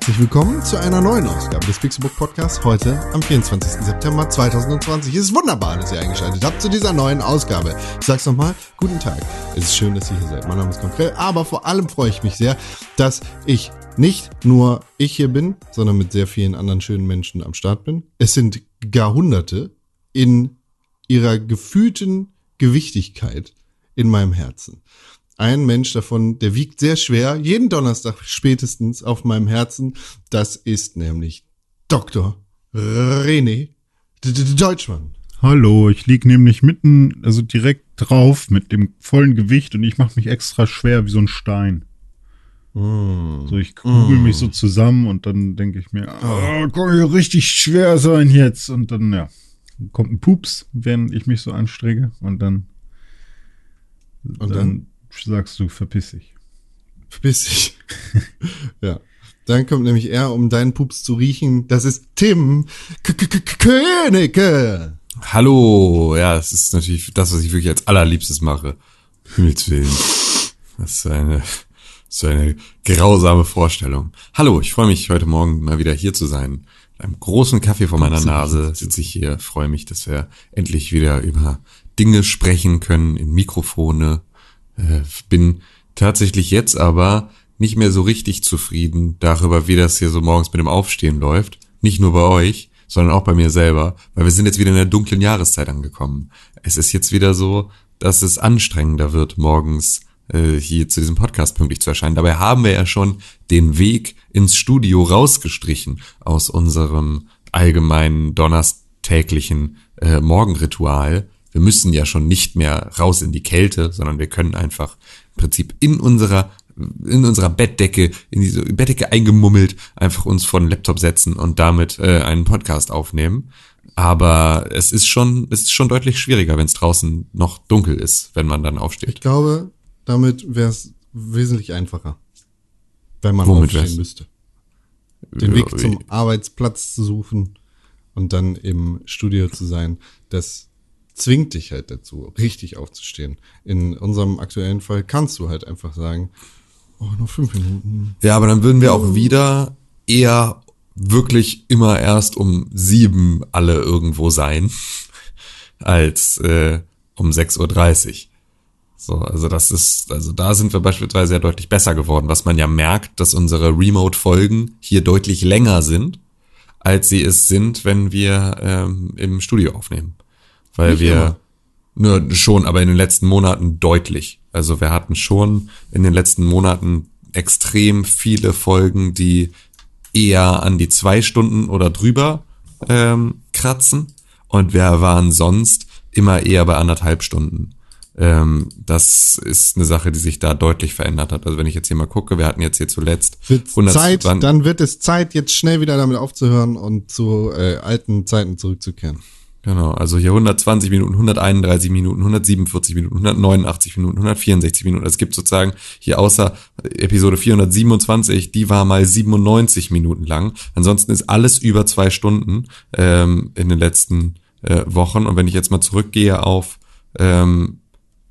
Herzlich willkommen zu einer neuen Ausgabe des Pixelbook Podcasts heute am 24. September 2020. Es ist wunderbar, dass ihr eingeschaltet habt zu dieser neuen Ausgabe. Ich sag's nochmal, guten Tag. Es ist schön, dass ihr hier seid. Mein Name ist Konkrell, aber vor allem freue ich mich sehr, dass ich nicht nur ich hier bin, sondern mit sehr vielen anderen schönen Menschen am Start bin. Es sind gar Hunderte in ihrer gefühlten Gewichtigkeit in meinem Herzen ein Mensch davon, der wiegt sehr schwer, jeden Donnerstag spätestens auf meinem Herzen. Das ist nämlich Dr. René Deutschmann. Hallo, ich lieg nämlich mitten, also direkt drauf mit dem vollen Gewicht und ich mache mich extra schwer wie so ein Stein. Mm. So, ich kugel mm. mich so zusammen und dann denke ich mir, oh, kann hier richtig schwer sein jetzt. Und dann, ja, kommt ein Pups, wenn ich mich so anstrenge und dann, und dann, dann sagst du, verpiss dich. Verpiss dich. ja. Dann kommt nämlich er, um deinen Pups zu riechen. Das ist Tim Königke. Hallo. Ja, das ist natürlich das, was ich wirklich als allerliebstes mache. Himmels Willen. Das ist eine, so eine grausame Vorstellung. Hallo, ich freue mich heute Morgen mal wieder hier zu sein. Mit einem großen Kaffee vor meiner Nase sitze ich hier, freue mich, dass wir endlich wieder über Dinge sprechen können in Mikrofone, äh, bin tatsächlich jetzt aber nicht mehr so richtig zufrieden darüber, wie das hier so morgens mit dem Aufstehen läuft. Nicht nur bei euch, sondern auch bei mir selber, weil wir sind jetzt wieder in der dunklen Jahreszeit angekommen. Es ist jetzt wieder so, dass es anstrengender wird, morgens äh, hier zu diesem Podcast pünktlich zu erscheinen. Dabei haben wir ja schon den Weg ins Studio rausgestrichen aus unserem allgemeinen donnerstäglichen äh, Morgenritual wir müssen ja schon nicht mehr raus in die Kälte, sondern wir können einfach im Prinzip in unserer in unserer Bettdecke, in diese Bettdecke eingemummelt, einfach uns vor den Laptop setzen und damit äh, einen Podcast aufnehmen. Aber es ist schon, es ist schon deutlich schwieriger, wenn es draußen noch dunkel ist, wenn man dann aufsteht. Ich glaube, damit wäre es wesentlich einfacher, wenn man Womit aufstehen wär's? müsste. Den Weg zum Arbeitsplatz zu suchen und dann im Studio zu sein. Das zwingt dich halt dazu, richtig aufzustehen. In unserem aktuellen Fall kannst du halt einfach sagen, oh, nur fünf Minuten. Ja, aber dann würden wir auch wieder eher wirklich immer erst um sieben alle irgendwo sein, als äh, um 6.30 Uhr. So, also das ist, also da sind wir beispielsweise ja deutlich besser geworden, was man ja merkt, dass unsere Remote-Folgen hier deutlich länger sind, als sie es sind, wenn wir ähm, im Studio aufnehmen weil Nicht wir nur schon, aber in den letzten Monaten deutlich. Also wir hatten schon in den letzten Monaten extrem viele Folgen, die eher an die zwei Stunden oder drüber ähm, kratzen und wir waren sonst immer eher bei anderthalb Stunden. Ähm, das ist eine Sache, die sich da deutlich verändert hat. Also wenn ich jetzt hier mal gucke, wir hatten jetzt hier zuletzt wird 100, Zeit, dann wird es Zeit, jetzt schnell wieder damit aufzuhören und zu äh, alten Zeiten zurückzukehren. Genau, also hier 120 Minuten, 131 Minuten, 147 Minuten, 189 Minuten, 164 Minuten. Es gibt sozusagen hier außer Episode 427, die war mal 97 Minuten lang. Ansonsten ist alles über zwei Stunden ähm, in den letzten äh, Wochen. Und wenn ich jetzt mal zurückgehe auf, ähm,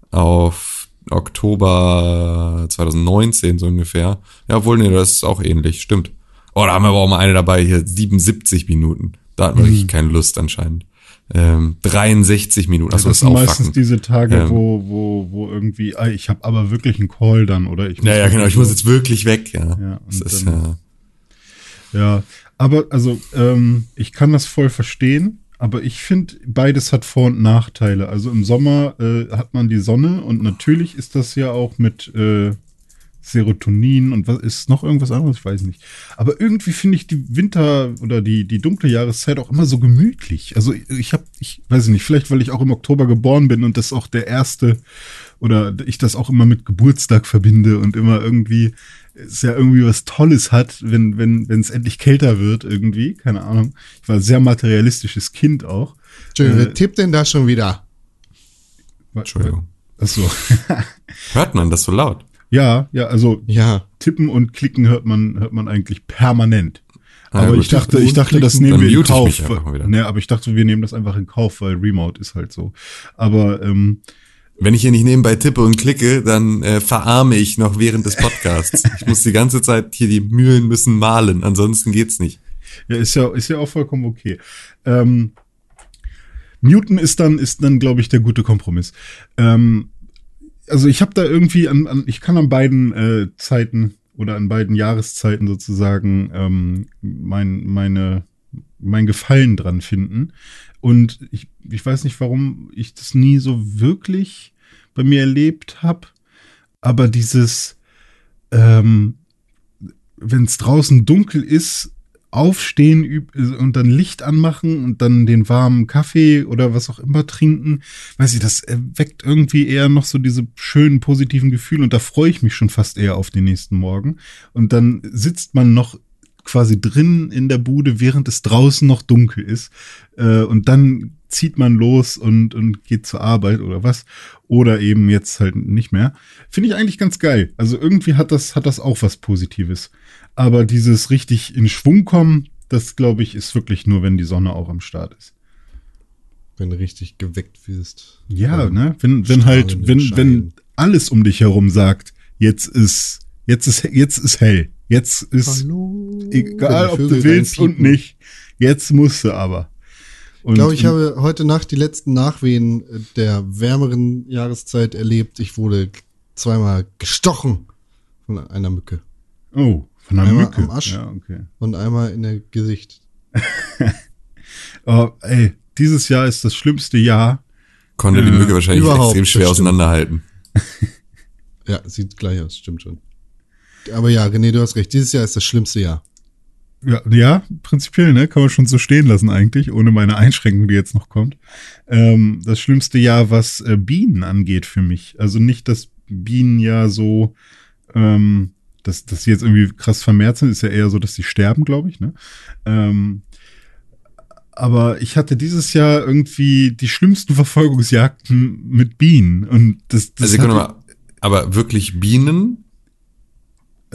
auf Oktober 2019 so ungefähr, ja, wohl, nee, das ist auch ähnlich, stimmt. Oh, da haben wir aber auch mal eine dabei, hier 77 Minuten. Da hatten wir mhm. richtig keine Lust anscheinend ähm, 63 Minuten. Also das, das sind meistens diese Tage, ähm, wo, wo, wo irgendwie, ah, ich habe aber wirklich einen Call dann oder ich. Ja, ja, genau, ich muss jetzt wirklich weg, ja. ja, das ist, dann, ja. ja, aber also ähm, ich kann das voll verstehen, aber ich finde, beides hat Vor- und Nachteile. Also im Sommer äh, hat man die Sonne und natürlich ist das ja auch mit äh, Serotonin und was ist noch irgendwas anderes? Ich weiß nicht. Aber irgendwie finde ich die Winter- oder die, die dunkle Jahreszeit auch immer so gemütlich. Also ich habe, ich weiß nicht, vielleicht weil ich auch im Oktober geboren bin und das auch der erste oder ich das auch immer mit Geburtstag verbinde und immer irgendwie es ja irgendwie was Tolles hat, wenn wenn wenn es endlich kälter wird irgendwie. Keine Ahnung. Ich war ein sehr materialistisches Kind auch. Entschuldigung, äh, wer tippt denn da schon wieder? Entschuldigung. Ach so. Hört man das so laut? Ja, ja, also ja. tippen und klicken hört man, hört man eigentlich permanent. Ah, aber ja, ich dachte, ich dachte, das nehmen wir in Kauf. Ne, aber ich dachte, wir nehmen das einfach in Kauf, weil Remote ist halt so. Aber ähm, Wenn ich hier nicht nebenbei tippe und klicke, dann äh, verarme ich noch während des Podcasts. Ich muss die ganze Zeit hier die Mühlen müssen malen, ansonsten geht's nicht. Ja, ist ja, ist ja auch vollkommen okay. Ähm, Muten ist dann, ist dann, glaube ich, der gute Kompromiss. Ähm, also ich habe da irgendwie an, an, ich kann an beiden äh, Zeiten oder an beiden Jahreszeiten sozusagen ähm, mein, meine, mein Gefallen dran finden. Und ich, ich weiß nicht, warum ich das nie so wirklich bei mir erlebt habe. Aber dieses, ähm, wenn es draußen dunkel ist, aufstehen und dann Licht anmachen und dann den warmen Kaffee oder was auch immer trinken, weiß ich, das weckt irgendwie eher noch so diese schönen positiven Gefühle und da freue ich mich schon fast eher auf den nächsten Morgen. Und dann sitzt man noch quasi drin in der Bude, während es draußen noch dunkel ist. Äh, und dann zieht man los und, und geht zur Arbeit oder was. Oder eben jetzt halt nicht mehr. Finde ich eigentlich ganz geil. Also irgendwie hat das, hat das auch was Positives. Aber dieses richtig in Schwung kommen, das glaube ich, ist wirklich nur, wenn die Sonne auch am Start ist. Wenn du richtig geweckt wirst. Ja, ne? Wenn, wenn halt, wenn, wenn alles um dich herum sagt, jetzt ist, jetzt ist, jetzt ist hell. Jetzt ist Hallo. egal, ob du willst und nicht. Jetzt musst du aber. Und, ich glaube, ich habe heute Nacht die letzten Nachwehen der wärmeren Jahreszeit erlebt. Ich wurde zweimal gestochen von einer Mücke. Oh, von einer einmal Mücke. am Arsch ja, okay. und einmal in der Gesicht. oh, ey, dieses Jahr ist das schlimmste Jahr. Konnte die Mücke wahrscheinlich extrem schwer auseinanderhalten. ja, sieht gleich aus, stimmt schon. Aber ja, René, du hast recht. Dieses Jahr ist das schlimmste Jahr. Ja, ja, prinzipiell, ne? Kann man schon so stehen lassen eigentlich, ohne meine Einschränkung, die jetzt noch kommt. Ähm, das schlimmste Jahr, was äh, Bienen angeht für mich. Also nicht, dass Bienen ja so, ähm, dass, dass sie jetzt irgendwie krass vermehrt sind, ist ja eher so, dass sie sterben, glaube ich, ne? Ähm, aber ich hatte dieses Jahr irgendwie die schlimmsten Verfolgungsjagden mit Bienen. Und das, das also, mal, aber wirklich Bienen?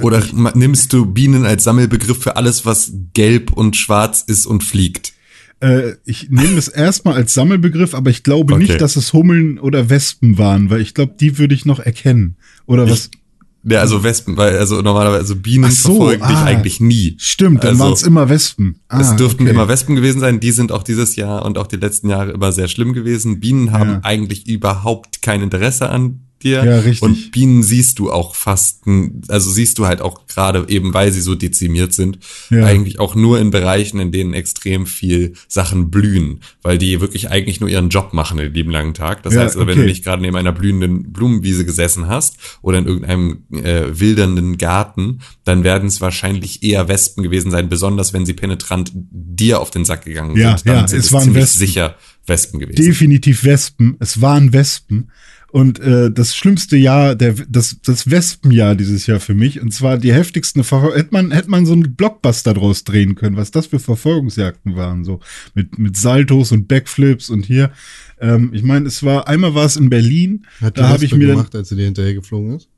Oder nimmst du Bienen als Sammelbegriff für alles, was gelb und schwarz ist und fliegt? Äh, ich nehme das erstmal als Sammelbegriff, aber ich glaube okay. nicht, dass es Hummeln oder Wespen waren, weil ich glaube, die würde ich noch erkennen. Oder was? Ich, ja, also Wespen, weil also normalerweise also Bienen so, verfolgen ah, dich eigentlich nie. Stimmt, dann also, waren es immer Wespen. Ah, es dürften okay. immer Wespen gewesen sein. Die sind auch dieses Jahr und auch die letzten Jahre immer sehr schlimm gewesen. Bienen haben ja. eigentlich überhaupt kein Interesse an dir. Ja, richtig. Und Bienen siehst du auch fast, also siehst du halt auch gerade eben, weil sie so dezimiert sind, ja. eigentlich auch nur in Bereichen, in denen extrem viel Sachen blühen, weil die wirklich eigentlich nur ihren Job machen den lieben langen Tag. Das ja, heißt, also, wenn du nicht gerade neben einer blühenden Blumenwiese gesessen hast oder in irgendeinem äh, wildernden Garten, dann werden es wahrscheinlich eher Wespen gewesen sein, besonders wenn sie penetrant dir auf den Sack gegangen ja, sind. Dann ja, sind es, es waren Wespen. sicher Wespen gewesen. Definitiv Wespen. Es waren Wespen. Und äh, das schlimmste Jahr, der, das, das Wespenjahr dieses Jahr für mich, und zwar die heftigsten Verfolgungen, hätte man, hätte man so einen Blockbuster draus drehen können, was das für Verfolgungsjagden waren, so mit, mit Saltos und Backflips und hier. Ähm, ich meine, es war, einmal war es in Berlin, Hat da habe ich mir gemacht, als sie dir hinterher geflogen ist?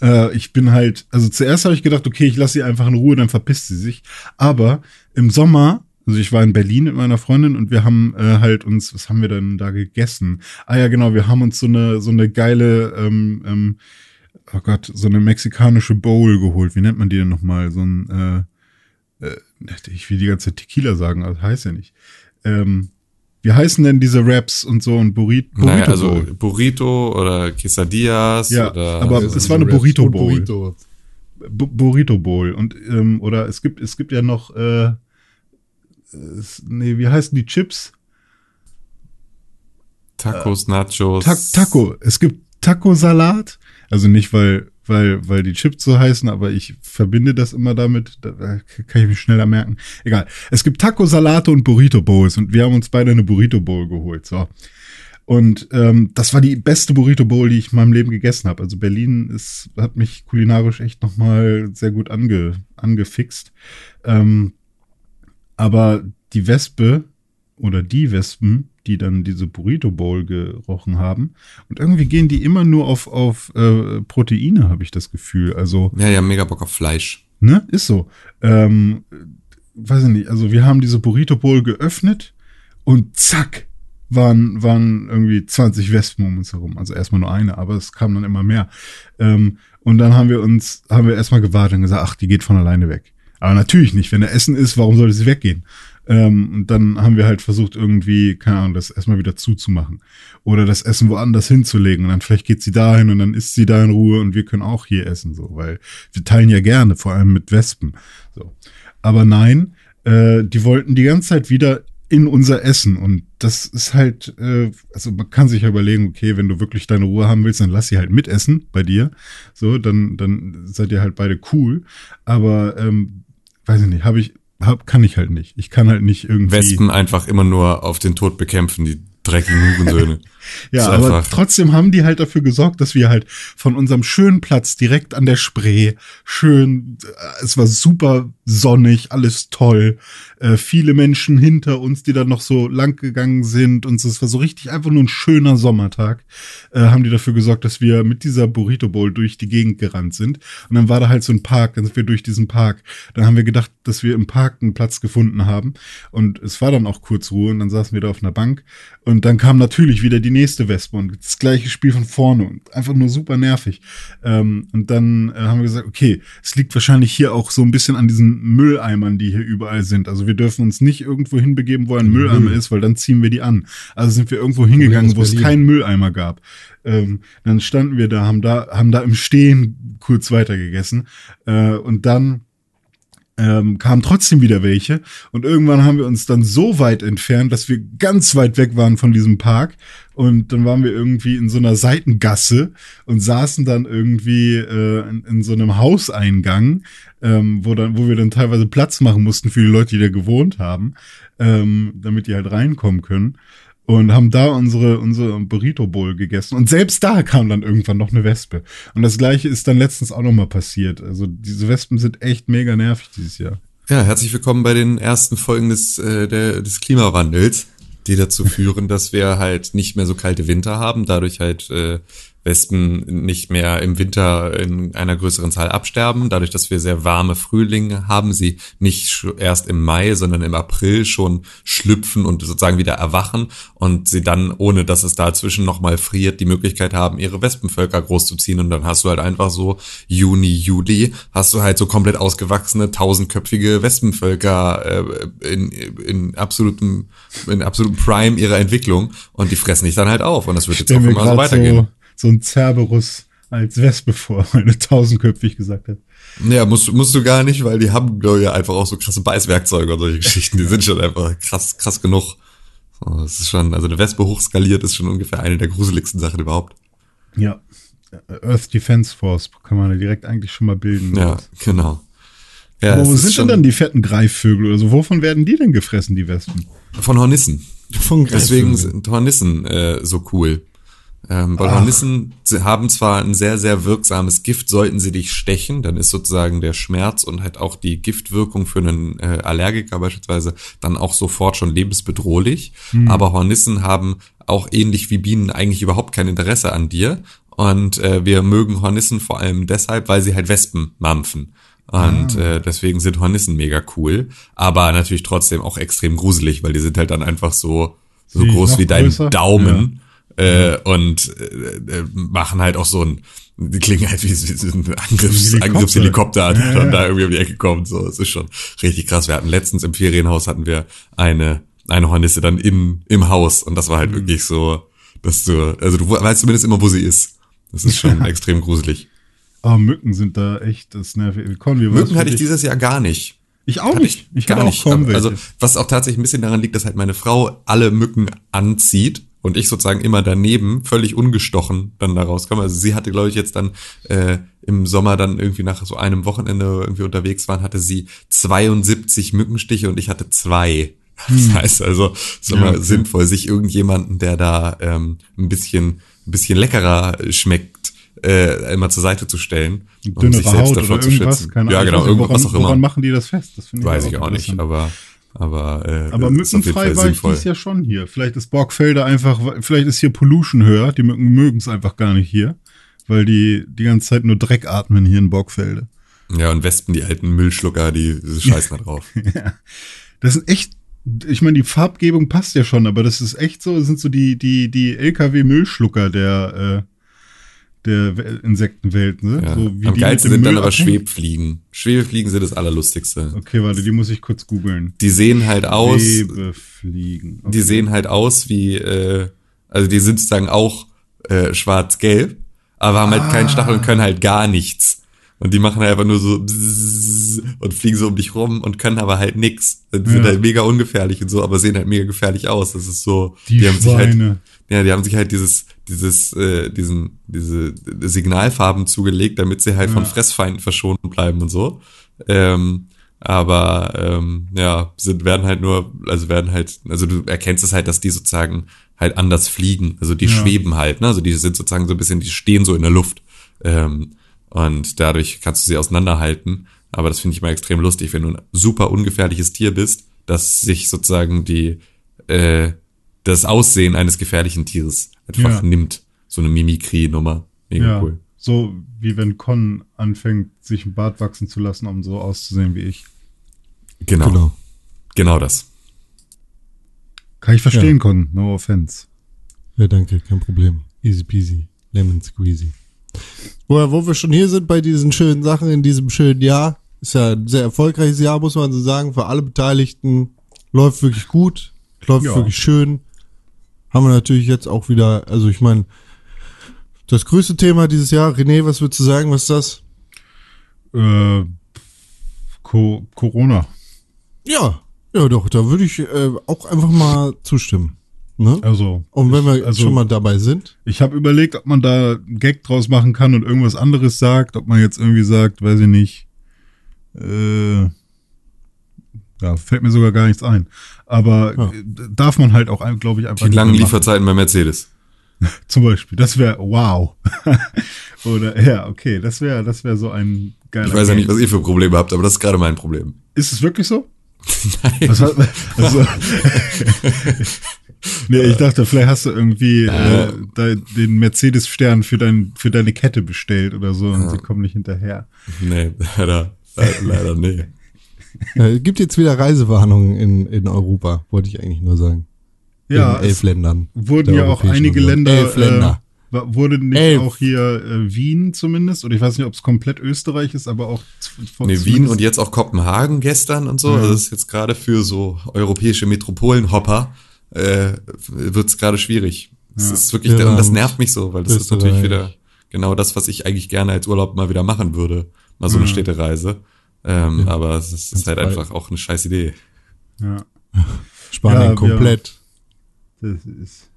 Äh, ich bin halt, also zuerst habe ich gedacht, okay, ich lasse sie einfach in Ruhe, dann verpisst sie sich. Aber im Sommer also ich war in Berlin mit meiner Freundin und wir haben äh, halt uns, was haben wir denn da gegessen? Ah ja, genau, wir haben uns so eine so eine geile, ähm, ähm, oh Gott, so eine mexikanische Bowl geholt. Wie nennt man die denn nochmal? So ein, äh, äh, ich will die ganze Zeit Tequila sagen, aber das heißt ja nicht. Ähm, wie heißen denn diese Raps und so ein Burrito? Burrito naja, also Bowl? Burrito oder Quesadillas ja, oder aber es war eine Burrito Bowl. Burrito. Burrito Bowl und ähm, oder es gibt es gibt ja noch äh, nee, wie heißen die Chips? Tacos, Nachos. Ta Taco. Es gibt Taco-Salat. Also nicht, weil, weil, weil die Chips so heißen, aber ich verbinde das immer damit. Da kann ich mich schneller merken. Egal. Es gibt Taco-Salate und Burrito-Bowls und wir haben uns beide eine Burrito-Bowl geholt. So. Und ähm, das war die beste Burrito Bowl, die ich in meinem Leben gegessen habe. Also Berlin ist, hat mich kulinarisch echt nochmal sehr gut ange, angefixt. Ähm, aber die Wespe oder die Wespen, die dann diese Burrito Bowl gerochen haben. Und irgendwie gehen die immer nur auf, auf äh, Proteine, habe ich das Gefühl. Also. Ja, ja, mega Bock auf Fleisch. Ne? Ist so. Ähm, weiß ich nicht, also wir haben diese Burrito Bowl geöffnet und zack, waren, waren irgendwie 20 Wespen um uns herum. Also erstmal nur eine, aber es kam dann immer mehr. Ähm, und dann haben wir uns, haben wir erstmal gewartet und gesagt, ach, die geht von alleine weg. Aber natürlich nicht. Wenn da Essen ist, warum sollte sie weggehen? Ähm, und dann haben wir halt versucht, irgendwie, keine Ahnung, das erstmal wieder zuzumachen. Oder das Essen woanders hinzulegen. Und dann vielleicht geht sie dahin und dann isst sie da in Ruhe und wir können auch hier essen, so, weil wir teilen ja gerne, vor allem mit Wespen. So. Aber nein, äh, die wollten die ganze Zeit wieder in unser Essen. Und das ist halt, äh, also man kann sich ja überlegen, okay, wenn du wirklich deine Ruhe haben willst, dann lass sie halt mitessen bei dir. So, dann, dann seid ihr halt beide cool. Aber ähm, weiß ich nicht, habe ich, hab, kann ich halt nicht. Ich kann halt nicht irgendwie. Wespen einfach immer nur auf den Tod bekämpfen, die dreckigen Hurensöhne. ja, aber trotzdem haben die halt dafür gesorgt, dass wir halt von unserem schönen Platz direkt an der Spree, schön, äh, es war super sonnig, alles toll, äh, viele Menschen hinter uns, die dann noch so lang gegangen sind und es war so richtig einfach nur ein schöner Sommertag, äh, haben die dafür gesorgt, dass wir mit dieser Burrito Bowl durch die Gegend gerannt sind. Und dann war da halt so ein Park, dann sind wir durch diesen Park, dann haben wir gedacht, dass wir im Park einen Platz gefunden haben. Und es war dann auch kurz Ruhe und dann saßen wir da auf einer Bank. und dann kam natürlich wieder die nächste Wespe und das gleiche Spiel von vorne und einfach nur super nervig. Ähm, und dann äh, haben wir gesagt, okay, es liegt wahrscheinlich hier auch so ein bisschen an diesen Mülleimern, die hier überall sind. Also wir dürfen uns nicht irgendwo hinbegeben, wo ein Mülleimer ist, weil dann ziehen wir die an. Also sind wir irgendwo hingegangen, wo es keinen Mülleimer gab. Ähm, dann standen wir da, haben da, haben da im Stehen kurz weiter gegessen äh, und dann ähm, kamen trotzdem wieder welche. Und irgendwann haben wir uns dann so weit entfernt, dass wir ganz weit weg waren von diesem Park. Und dann waren wir irgendwie in so einer Seitengasse und saßen dann irgendwie äh, in, in so einem Hauseingang, ähm, wo, dann, wo wir dann teilweise Platz machen mussten für die Leute, die da gewohnt haben, ähm, damit die halt reinkommen können. Und haben da unsere, unsere Burrito Bowl gegessen. Und selbst da kam dann irgendwann noch eine Wespe. Und das gleiche ist dann letztens auch noch mal passiert. Also diese Wespen sind echt mega nervig dieses Jahr. Ja, herzlich willkommen bei den ersten Folgen des, äh, der, des Klimawandels, die dazu führen, dass wir halt nicht mehr so kalte Winter haben, dadurch halt äh, Wespen nicht mehr im Winter in einer größeren Zahl absterben. Dadurch, dass wir sehr warme Frühlinge haben, sie nicht erst im Mai, sondern im April schon schlüpfen und sozusagen wieder erwachen und sie dann, ohne dass es dazwischen nochmal friert, die Möglichkeit haben, ihre Wespenvölker großzuziehen. Und dann hast du halt einfach so Juni, Juli, hast du halt so komplett ausgewachsene, tausendköpfige Wespenvölker äh, in, in absolutem, in absolutem Prime ihrer Entwicklung und die fressen dich dann halt auf. Und das wird jetzt auch immer so weitergehen. so, so ein Cerberus als Wespe vor, weil eine tausendköpfig gesagt hat. Ja, musst, musst du gar nicht, weil die haben, glaube ich, einfach auch so krasse Beißwerkzeuge und solche Geschichten. Die sind schon einfach krass, krass genug. Das ist schon, also eine Wespe hochskaliert ist schon ungefähr eine der gruseligsten Sachen überhaupt. Ja. Earth Defense Force kann man ja direkt eigentlich schon mal bilden. Ja, genau. Ja, Aber wo sind denn schon dann die fetten Greifvögel oder so? Wovon werden die denn gefressen, die Wespen? Von Hornissen. Von Deswegen Greifvögeln. sind Hornissen äh, so cool. Ähm, weil Ach. Hornissen haben zwar ein sehr, sehr wirksames Gift, sollten sie dich stechen, dann ist sozusagen der Schmerz und halt auch die Giftwirkung für einen äh, Allergiker beispielsweise dann auch sofort schon lebensbedrohlich. Aber Hornissen haben auch ähnlich wie Bienen eigentlich überhaupt kein Interesse an dir. Und äh, wir mögen Hornissen vor allem deshalb, weil sie halt Wespen mampfen. Und äh, deswegen sind Hornissen mega cool, aber natürlich trotzdem auch extrem gruselig, weil die sind halt dann einfach so so Wie, groß wie dein größer? Daumen äh, und äh, äh, machen halt auch so ein die klingen halt wie, wie ein Angriffs, Helikopter. Angriffshelikopter, der Ja, dann ja. da irgendwie um die Ecke kommt. So, es ist schon richtig krass. Wir hatten letztens im Ferienhaus hatten wir eine eine Hornisse dann im im Haus und das war Mhm. halt wirklich so, dass du also du weißt zumindest immer, wo sie ist. Das ist schon extrem gruselig. Aber Mücken sind da echt das nervig. Conny, was Mücken hatte ich dieses Jahr gar nicht. Ich auch nicht. Ich gar hatte auch nicht. Also, was auch tatsächlich ein bisschen daran liegt, dass halt meine Frau alle Mücken anzieht und ich sozusagen immer daneben völlig ungestochen dann da rauskomme. Also sie hatte, glaube ich, jetzt dann äh, im Sommer dann irgendwie nach so einem Wochenende irgendwie unterwegs waren, hatte sie 72 Mückenstiche und ich hatte zwei. Das heißt also, es ist Ja, immer okay. sinnvoll, sich irgendjemanden, der da ähm, ein bisschen, ein bisschen leckerer schmeckt, äh, immer zur Seite zu stellen, um Dünnere sich selbst Haut davor oder zu schützen. Ja, genau, Ich irgendwas woran, auch immer. Woran machen die das fest? Das finde Weiß ich auch nicht, aber aber äh, Aber mückenfrei war ich dieses Jahr schon hier. Vielleicht ist Borgfelder einfach, vielleicht ist hier Pollution höher. Die Mücken mögen es einfach gar nicht hier, weil die die ganze Zeit nur Dreck atmen hier in Borgfelde. Ja, und Wespen, die alten Müllschlucker, die scheißen da drauf. Das sind echt Ich meine, die Farbgebung passt ja schon, aber das ist echt so, das sind so die, die, die LKW-Müllschlucker der, äh, der Insektenwelt, ne? Ja. So Am die geilsten sind dann Müll aber abhängen. Schwebfliegen. Schwebefliegen sind das Allerlustigste. Okay, warte, die muss ich kurz googeln. Die sehen halt aus, Webefliegen. Okay. die sehen halt aus wie, äh, also die sind sozusagen auch äh, schwarz-gelb, aber haben halt keinen Stachel und können halt gar nichts. Und die machen halt einfach nur so und fliegen so um dich rum und können aber halt nix. Die sind Ja. halt mega ungefährlich und so, aber sehen halt mega gefährlich aus. Das ist so, Die haben sich halt, Schweine. ja, die haben sich halt dieses, dieses, äh, diesen, diese Signalfarben zugelegt, damit sie halt von Fressfeinden verschont bleiben und so. Ähm, aber ähm, ja, sind werden halt nur, also werden halt, also du erkennst es halt, dass die sozusagen halt anders fliegen. Also die Ja. schweben halt, ne? Also die sind sozusagen so ein bisschen, die stehen so in der Luft. Ähm, und dadurch kannst du sie auseinanderhalten. Aber das finde ich mal extrem lustig, wenn du ein super ungefährliches Tier bist, dass sich sozusagen die äh, das Aussehen eines gefährlichen Tieres einfach Ja. nimmt. So eine Mimikrie-Nummer. Mega Ja, cool. so wie wenn Con anfängt, sich einen Bart wachsen zu lassen, um so auszusehen wie ich. Genau. genau. Genau. das. Kann ich verstehen, Con, no offense. Ja, danke, kein Problem. Easy peasy, lemon squeezy. Wo, wo wir schon hier sind bei diesen schönen Sachen in diesem schönen Jahr, ist ja ein sehr erfolgreiches Jahr, muss man so sagen, für alle Beteiligten. Läuft wirklich gut, läuft Ja. wirklich schön. Haben wir natürlich jetzt auch wieder, also ich meine, das größte Thema dieses Jahr, René, was würdest du sagen, was ist das? Äh, Co Corona. Ja, ja doch, da würde ich äh, auch einfach mal zustimmen. Ne? Also, Und wenn wir also- schon mal dabei sind, ich habe überlegt, ob man da einen Gag draus machen kann und irgendwas anderes sagt, ob man jetzt irgendwie sagt, weiß ich nicht, äh, ja, fällt mir sogar gar nichts ein. Aber Ja. äh, darf man halt auch, glaube ich, einfach Die langen. Lieferzeiten bei Mercedes. Zum Beispiel, das wäre wow. Oder ja, okay, das wäre das wäre so ein geiler. Ich weiß ja nicht, was ihr für Probleme habt, aber das ist gerade mein Problem. Ist es wirklich so? Nein. Was, also, nee, ich dachte, vielleicht hast du irgendwie äh, de, den Mercedes-Stern für, dein, für deine Kette bestellt oder so und sie kommen nicht hinterher. Nee, leider, leider, leider nee. Äh, gibt jetzt wieder Reisewarnungen in, in Europa, wollte ich eigentlich nur sagen. Ja, in elf es Ländern. wurden ja auch einige Union. Länder, Elf Länder. Äh, wurde nicht Elf. auch hier äh, Wien zumindest, oder ich weiß nicht, ob es komplett Österreich ist, aber auch von- Nee, Wien und jetzt auch Kopenhagen gestern und so. Ja. Also das ist jetzt gerade für so europäische Metropolenhopper äh, wird's gerade schwierig. Das Ja. ist wirklich, Irland, und das nervt mich so, weil das ist natürlich Österreich. wieder genau das, was ich eigentlich gerne als Urlaub mal wieder machen würde. Mal so eine Mhm. Städtereise. Ähm, Aber es ist, ist halt weit. einfach auch eine scheiß Idee. Ja. Spanien Ja, wir- komplett. Das ist.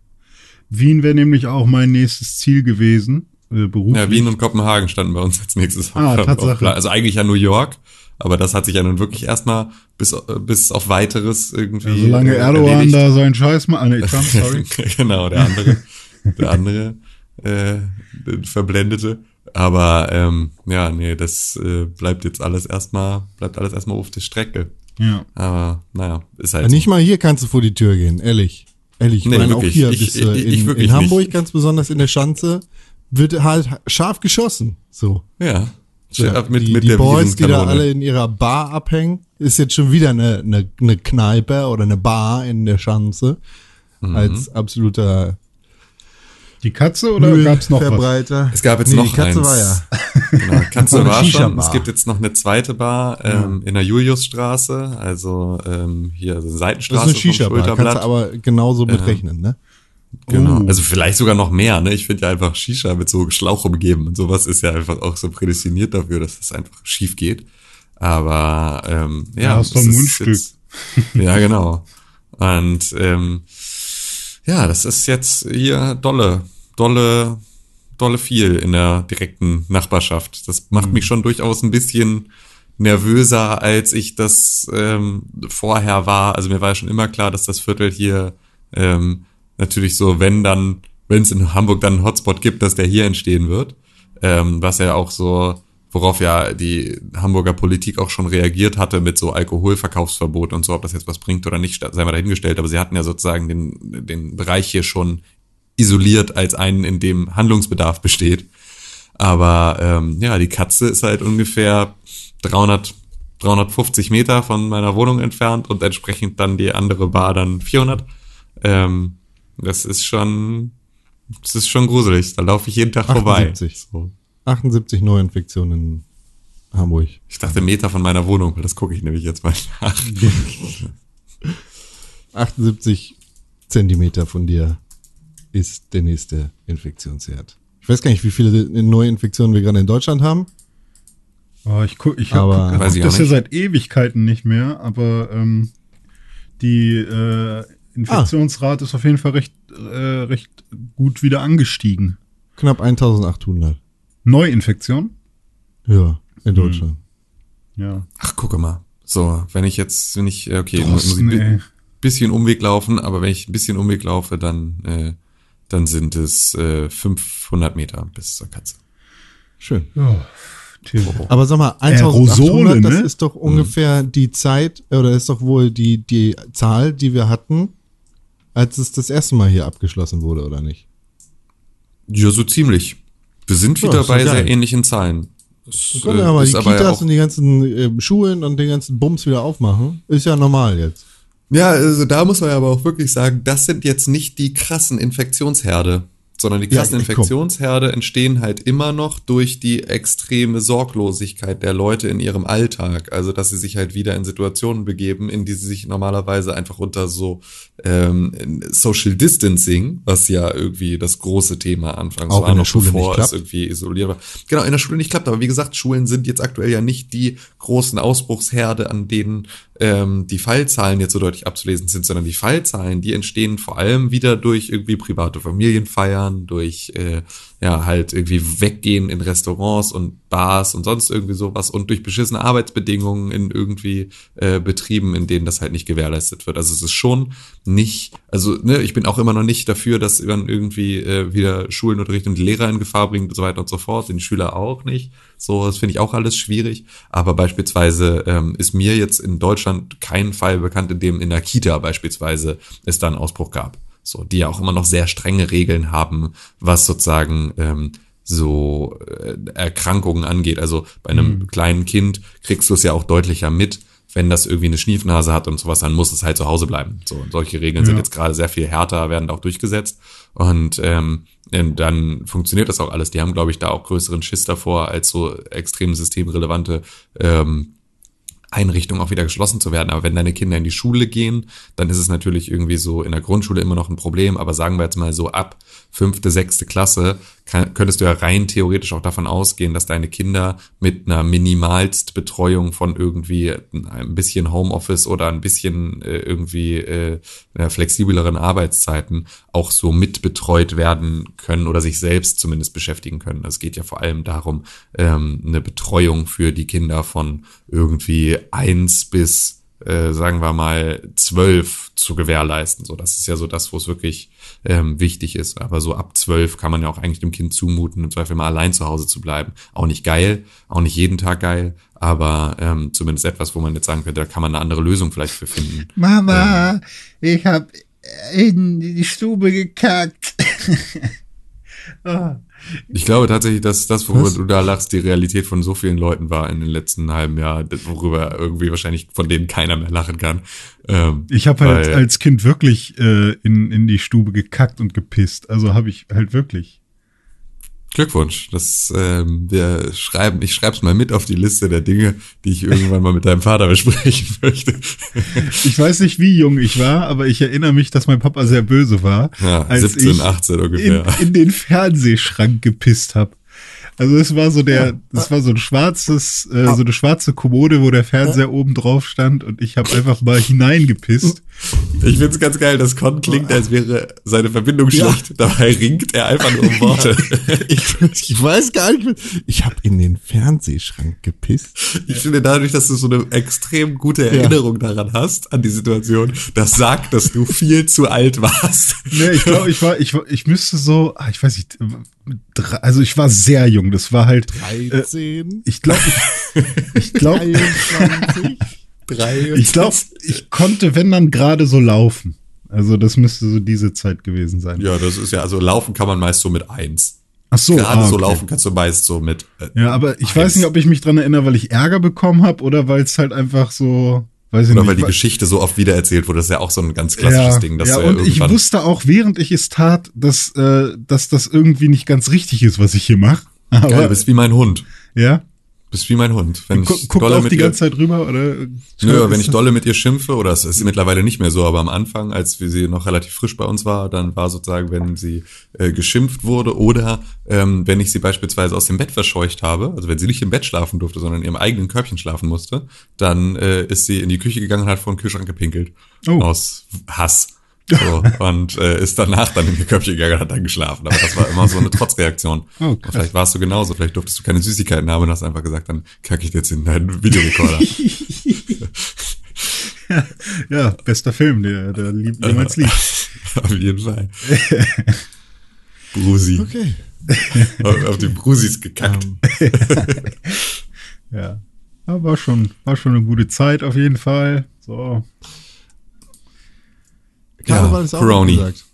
Wien wäre nämlich auch mein nächstes Ziel gewesen, äh, beruflich. Ja, Wien und Kopenhagen standen bei uns als nächstes. Ah, auf- Tatsache. auf. Also eigentlich ja New York, aber das hat sich ja nun wirklich erstmal bis, bis auf weiteres irgendwie. ja, solange äh, Erdogan erledigt. da seinen Scheiß macht. Ah, nee, Trump, sorry. genau, der andere, der andere äh, der Verblendete. Aber ähm, ja, nee, das äh, bleibt jetzt alles erstmal, bleibt alles erstmal auf der Strecke. ja. Aber naja, ist halt. Ja, nicht mal hier kannst du vor die Tür gehen, ehrlich. Ehrlich, ich Nee, meine auch wirklich. hier Ich- bist du ich- in, ich wirklich in Hamburg, nicht. ganz besonders in der Schanze, wird halt scharf geschossen. So. ja. Ja, mit, die mit die der Boys, die da alle in ihrer Bar abhängen, ist jetzt schon wieder eine, eine, eine Kneipe oder eine Bar in der Schanze. Mhm. Als absoluter Die Katze oder gab's noch was? Verbreiter. Es gab jetzt Nee, noch die Katze eins. war ja. Genau, Katze war schon. Es gibt jetzt noch eine zweite Bar ähm, in der Juliusstraße, also ähm, hier also Das ist Seitenstraße eine vom Shisha-Bar, kannst du Schulterblatt. aber genauso mit Ja. rechnen, ne? Genau. Oh. Also vielleicht sogar noch mehr, ne? Ich finde ja einfach Shisha mit so Schlauch umgeben und sowas ist ja einfach auch so prädestiniert dafür, dass das einfach schief geht. Aber ähm, ja, Ja, hast doch es ein Mundstück. Jetzt, ja, genau. Und ähm, ja, das ist jetzt hier dolle, dolle, dolle viel in der direkten Nachbarschaft. Das macht Mhm. mich schon durchaus ein bisschen nervöser, als ich das ähm, vorher war. Also mir war ja schon immer klar, dass das Viertel hier ähm, natürlich so, wenn dann, wenn es in Hamburg dann einen Hotspot gibt, dass der hier entstehen wird. Ähm, was ja auch so, worauf ja die Hamburger Politik auch schon reagiert hatte mit so Alkoholverkaufsverbot und so, ob das jetzt was bringt oder nicht, sei mal dahingestellt. Aber sie hatten ja sozusagen den, den Bereich hier schon isoliert als einen, in dem Handlungsbedarf besteht. Aber ähm, ja, die Katze ist halt ungefähr 300, 350 Meter von meiner Wohnung entfernt und entsprechend dann die andere Bar dann 400. Ähm, das ist schon, das ist schon gruselig. Da laufe ich jeden Tag 78. vorbei. So. 78 Neuinfektionen in Hamburg. Ich dachte Meter von meiner Wohnung, das gucke ich nämlich jetzt mal nach. 78 Zentimeter von dir ist der nächste Infektionsherd. Ich weiß gar nicht, wie viele neue Infektionen wir gerade in Deutschland haben. Oh, ich guck, ich Aber- hab, guck, ich das ja seit Ewigkeiten nicht mehr, aber ähm, die äh, Infektionsrate ist auf jeden Fall recht, äh, recht gut wieder angestiegen. Knapp 1800. Neuinfektion? Ja, in Deutschland. Ja. Ach, gucke mal. So, wenn ich jetzt, wenn ich, äh, okay, muss Drosten, ich ey. ein bisschen Umweg laufen, aber wenn ich ein bisschen Umweg laufe, dann, äh, dann sind es äh, 500 Meter bis zur Katze. Schön. Ja, Theo. Aber sag mal, Aerosole, 1800, das ne? ist doch ungefähr die Zeit, oder ist doch wohl die, die Zahl, die wir hatten, als es das erste Mal hier abgeschlossen wurde, oder nicht? Ja, so ziemlich. Wir sind Ja, wieder doch bei geil. sehr ähnlichen Zahlen. Es, Wir können ja äh, mal die ist aber ja Kitas und die ganzen äh, Schulen und den ganzen Bums wieder aufmachen. Ist ja normal jetzt. Ja, also da muss man aber auch wirklich sagen, das sind jetzt nicht die krassen Infektionsherde, sondern die krassen. Infektionsherde entstehen halt immer noch durch die extreme Sorglosigkeit der Leute in ihrem Alltag. Also, dass sie sich halt wieder in Situationen begeben, in die sie sich normalerweise einfach unter so ähm, Social Distancing, was ja irgendwie das große Thema anfangs Auch war, in der Schule bevor nicht es klappt. irgendwie isoliert war. Genau, in der Schule nicht klappt, aber wie gesagt, Schulen sind jetzt aktuell ja nicht die großen Ausbruchsherde, an denen ähm, die Fallzahlen jetzt so deutlich abzulesen sind, sondern die Fallzahlen, die entstehen vor allem wieder durch irgendwie private Familienfeiern, durch äh, ja halt irgendwie Weggehen in Restaurants und Bars und sonst irgendwie sowas und durch beschissene Arbeitsbedingungen in irgendwie äh, Betrieben, in denen das halt nicht gewährleistet wird. Also es ist schon nicht, also ne, ich bin auch immer noch nicht dafür, dass man irgendwie äh, wieder Schulenunterricht und die Lehrer in Gefahr bringt und so weiter und so fort, den Schüler auch nicht. So, das finde ich auch alles schwierig. Aber beispielsweise ähm, ist mir jetzt in Deutschland kein Fall bekannt, in dem in der Kita beispielsweise es da einen Ausbruch gab. So, die ja auch immer noch sehr strenge Regeln haben, was sozusagen ähm, so äh, Erkrankungen angeht. Also bei einem kleinen Kind kriegst du es ja auch deutlicher mit, wenn das irgendwie eine Schniefnase hat und sowas, dann muss es halt zu Hause bleiben. So, und solche Regeln sind Ja. jetzt gerade sehr viel härter, werden auch durchgesetzt. Und ähm, dann funktioniert das auch alles. Die haben, glaube ich, da auch größeren Schiss davor, als so extrem systemrelevante ähm, Einrichtungen auch wieder geschlossen zu werden. Aber wenn deine Kinder in die Schule gehen, dann ist es natürlich irgendwie so in der Grundschule immer noch ein Problem. Aber sagen wir jetzt mal so ab fünfte, sechste Klasse, kann, könntest du ja rein theoretisch auch davon ausgehen, dass deine Kinder mit einer minimalst Betreuung von irgendwie ein bisschen Homeoffice oder ein bisschen äh, irgendwie äh, flexibleren Arbeitszeiten auch so mitbetreut werden können oder sich selbst zumindest beschäftigen können. Es geht ja vor allem darum, ähm, eine Betreuung für die Kinder von irgendwie eins bis äh, sagen wir mal zwölf zu gewährleisten. So, das ist ja so das, wo es wirklich ähm, wichtig ist. Aber so ab zwölf kann man ja auch eigentlich dem Kind zumuten, im Zweifel mal allein zu Hause zu bleiben. Auch nicht geil, auch nicht jeden Tag geil, aber ähm, zumindest etwas, wo man jetzt sagen könnte, da kann man eine andere Lösung vielleicht für finden. Mama, ich hab in die Stube gekackt. Ah. Ich glaube tatsächlich, dass das, worüber Was? du da lachst, die Realität von so vielen Leuten war in den letzten halben Jahr, das- worüber irgendwie wahrscheinlich von denen keiner mehr lachen kann. Ähm, Ich habe halt als Kind wirklich äh, in, in die Stube gekackt und gepisst. Also habe ich halt wirklich. Glückwunsch. Das ähm, wir schreiben, ich schreib's mal mit auf die Liste der Dinge, die ich irgendwann mal mit deinem Vater besprechen möchte. Ich weiß nicht, wie jung ich war, aber ich erinnere mich, dass mein Papa sehr böse war, Ja, als 17, ich 18 in, ungefähr. in den Fernsehschrank gepisst habe. Also es war so der, das war so ein schwarzes, äh, so eine schwarze Kommode, wo der Fernseher oben drauf stand und ich habe einfach mal hineingepisst. Ich find's ganz geil, dass Con klingt, als wäre seine Verbindung schlecht. Dabei ringt er einfach nur um Worte. Ich, ich weiß gar nicht mehr. Ich habe in den Fernsehschrank gepisst. Ich finde dadurch, dass du so eine extrem gute Erinnerung daran hast, an die Situation, das sagt, dass du viel zu alt warst. Nee, ich glaube, ich war, ich ich müsste so, ah, ich weiß nicht, drei- also ich war sehr jung. Das war halt, äh, 13, ich glaube, ich glaube, 23. Drei. ich glaube, ich konnte, wenn dann gerade so laufen. Also das müsste so diese Zeit gewesen sein. Ja, das ist ja, also laufen kann man meist so mit eins. Ach so, gerade ah, so okay. laufen kannst du meist so mit. Äh, Ja, aber ich eins. weiß nicht, ob ich mich dran erinnere, weil ich Ärger bekommen habe oder weil es halt einfach so, weiß ich Oder nicht. weil die Geschichte so oft wiedererzählt wurde. Das ist ja auch so ein ganz klassisches ja, Ding. Dass ja, und ich wusste auch, während ich es tat, dass, äh, dass das irgendwie nicht ganz richtig ist, was ich hier mache. Aber, Geil, du bist wie mein Hund. ja, Bist wie mein Hund. Wenn Gu ich guckt dolle auch mit die ihr, ganze Zeit rüber, oder? Nö, wenn ich dolle mit ihr schimpfe, oder es ist mittlerweile nicht mehr so, aber am Anfang, als wir sie noch relativ frisch bei uns war, dann war sozusagen, wenn sie äh, geschimpft wurde oder ähm, wenn ich sie beispielsweise aus dem Bett verscheucht habe, also wenn sie nicht im Bett schlafen durfte, sondern in ihrem eigenen Körbchen schlafen musste, dann äh, ist sie in die Küche gegangen und hat vor den Kühlschrank gepinkelt. Oh. Aus Hass. So, und äh, ist danach dann in ihr Körbchen gegangen und hat dann geschlafen. Aber das war immer so eine Trotzreaktion. Oh, Und vielleicht warst du genauso, vielleicht durftest du keine Süßigkeiten haben und hast einfach gesagt, dann kacke ich dir jetzt in deinen Videorekorder. Ja, bester Film, der, der lieb, jemals lief. Auf jeden Fall. Brusi. Okay. Auf, auf die Brusis gekackt. Ja. ja. War schon, war schon eine gute Zeit auf jeden Fall. So. Karneval ist auch Coroni. gesagt.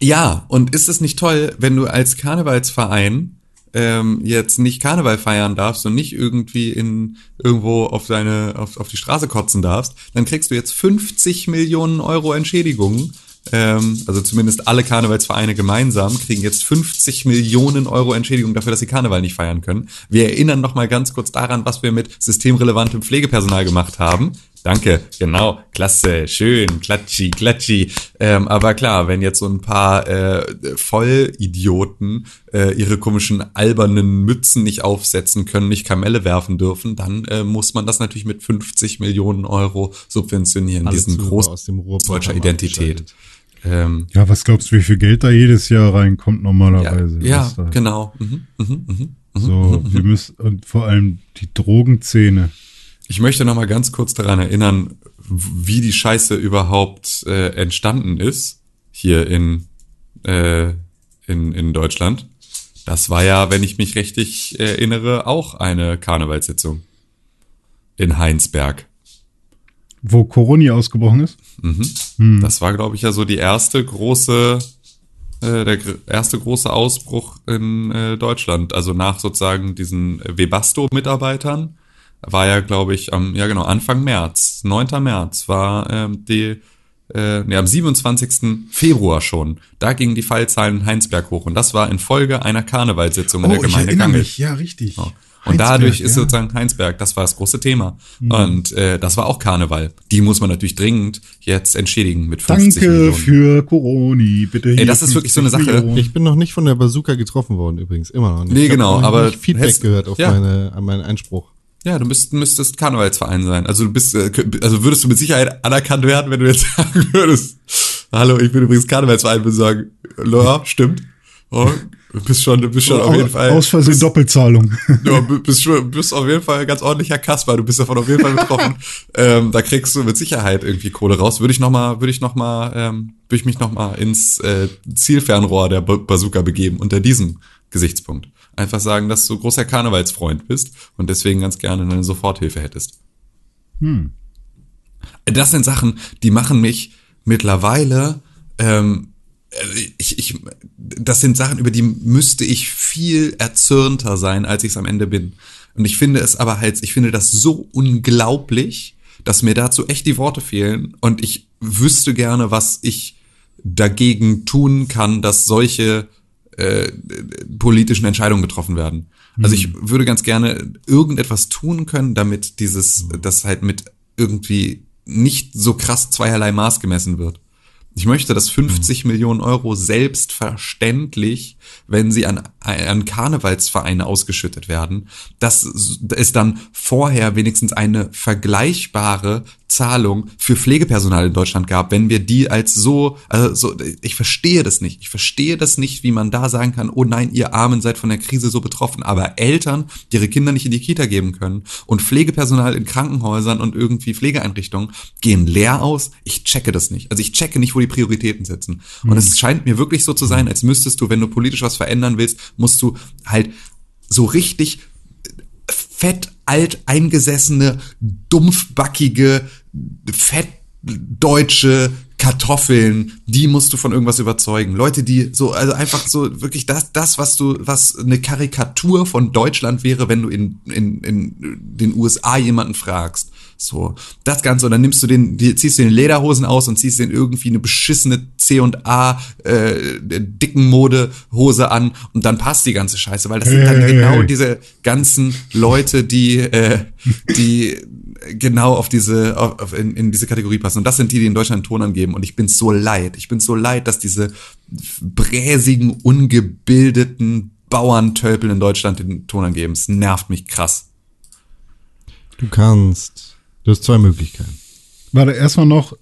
Ja, und ist es nicht toll, wenn du als Karnevalsverein ähm, jetzt nicht Karneval feiern darfst und nicht irgendwie in irgendwo auf deine auf, auf die Straße kotzen darfst, dann kriegst du jetzt 50 Millionen Euro Entschädigungen. Ähm, also zumindest alle Karnevalsvereine gemeinsam kriegen jetzt 50 Millionen Euro Entschädigung dafür, dass sie Karneval nicht feiern können. Wir erinnern noch mal ganz kurz daran, was wir mit systemrelevantem Pflegepersonal gemacht haben. Danke, genau, klasse, schön, klatschi, klatschi. Ähm, aber klar, wenn jetzt so ein paar äh, Vollidioten äh, ihre komischen albernen Mützen nicht aufsetzen können, nicht Kamelle werfen dürfen, dann äh, muss man das natürlich mit 50 Millionen Euro subventionieren, Alle diesen großen aus dem Ruhrpott deutscher Identität. Ähm, Ja, was glaubst du, wie viel Geld da jedes Jahr reinkommt ja, normalerweise? ja da- genau. Mhm, mhm, mhm. So, wir müssen, und vor allem die Drogenszene. Ich möchte noch mal ganz kurz daran erinnern, wie die Scheiße überhaupt äh, entstanden ist hier in, äh, in, in Deutschland. Das war ja, wenn ich mich richtig erinnere, auch eine Karnevalssitzung in Heinsberg. Wo Corona ausgebrochen ist? Mhm. Das war, glaube ich, ja so die erste große, äh, der erste große Ausbruch in äh, Deutschland. Also nach sozusagen diesen Webasto-Mitarbeitern war ja, glaube ich, am, ja genau, Anfang März, 9. März war ähm, die, äh, nee, am 27. Februar schon. Da gingen die Fallzahlen in Heinsberg hoch und das war in Folge einer Karnevalssitzung in der Gemeinde Gangel. Ja, richtig. Und dadurch Heinsberg, ist ja. sozusagen Heinsberg, das war das große Thema. Und äh, das war auch Karneval. Die muss man natürlich dringend jetzt entschädigen mit 50 Danke Millionen. für Coroni, bitte. Ey, das ist wirklich so eine 50 Sache. Millionen. Ich bin noch nicht von der Bazooka getroffen worden übrigens, immer noch nicht. Nee, Ich genau, noch aber nicht Feedback gehört auf ja. meine, an meinen Einspruch. Ja, du müsst, müsstest Karnevalsverein sein. Also du bist, äh, also würdest du mit Sicherheit anerkannt werden, wenn du jetzt sagen würdest, hallo, ich bin übrigens Karnevalsverein, würde sagen, ja, stimmt. Oh, du bist schon, du bist schon auf jeden Fall. Aus Versehen Doppelzahlung. Ja, b- bist, schon- bist auf jeden Fall ein ganz ordentlicher Kasper. Du bist davon auf jeden Fall betroffen. ähm, da kriegst du mit Sicherheit irgendwie Kohle raus. Würde ich noch mal, würde ich noch mal, ähm, würde ich mich noch mal ins äh, Zielfernrohr der Ba- Bazooka begeben unter diesem Gesichtspunkt. Einfach sagen, dass du großer Karnevalsfreund bist und deswegen ganz gerne eine Soforthilfe hättest. Hm. Das sind Sachen, die machen mich mittlerweile, ähm, äh, ich, ich, das sind Sachen, über die müsste ich viel erzürnter sein, als ich es am Ende bin. Und ich finde es aber halt, ich finde das so unglaublich, dass mir dazu echt die Worte fehlen und ich wüsste gerne, was ich dagegen tun kann, dass solche äh, politischen Entscheidungen getroffen werden. Also ich würde ganz gerne irgendetwas tun können, damit dieses, das halt mit irgendwie nicht so krass zweierlei Maß gemessen wird. Ich möchte, dass 50 Millionen Euro selbstverständlich, wenn sie an, an Karnevalsvereine ausgeschüttet werden, dass es dann vorher wenigstens eine vergleichbare Zahlung für Pflegepersonal in Deutschland gab, wenn wir die als so, also so, ich verstehe das nicht. Ich verstehe das nicht, wie man da sagen kann, oh nein, ihr Armen seid von der Krise so betroffen, aber Eltern, die ihre Kinder nicht in die Kita geben können und Pflegepersonal in Krankenhäusern und irgendwie Pflegeeinrichtungen gehen leer aus. Ich checke das nicht. Also ich checke nicht, wo die Prioritäten sitzen. Und es scheint mir wirklich so zu sein, als müsstest du, wenn du politisch was verändern willst, musst du halt so richtig fett alt eingesessene, dumpfbackige, fettdeutsche Kartoffeln, die musst du von irgendwas überzeugen. Leute, die so, also einfach so wirklich das, das, was du, was eine Karikatur von Deutschland wäre, wenn du in, in, in den USA jemanden fragst. So, das Ganze, und dann nimmst du den, ziehst du den Lederhosen aus und ziehst den irgendwie eine beschissene C&A äh, dicken Modehose an und dann passt die ganze Scheiße, weil das sind dann genau diese ganzen Leute, die, äh, die genau auf diese, auf, auf- in, in diese Kategorie passen. Und das sind die, die in Deutschland einen Ton angeben. Und ich bin so leid. Ich bin so leid, dass diese bräsigen, ungebildeten Bauerntölpel in Deutschland den Ton angeben. Es nervt mich krass. Du kannst. Du hast zwei Möglichkeiten. Warte, erstmal noch,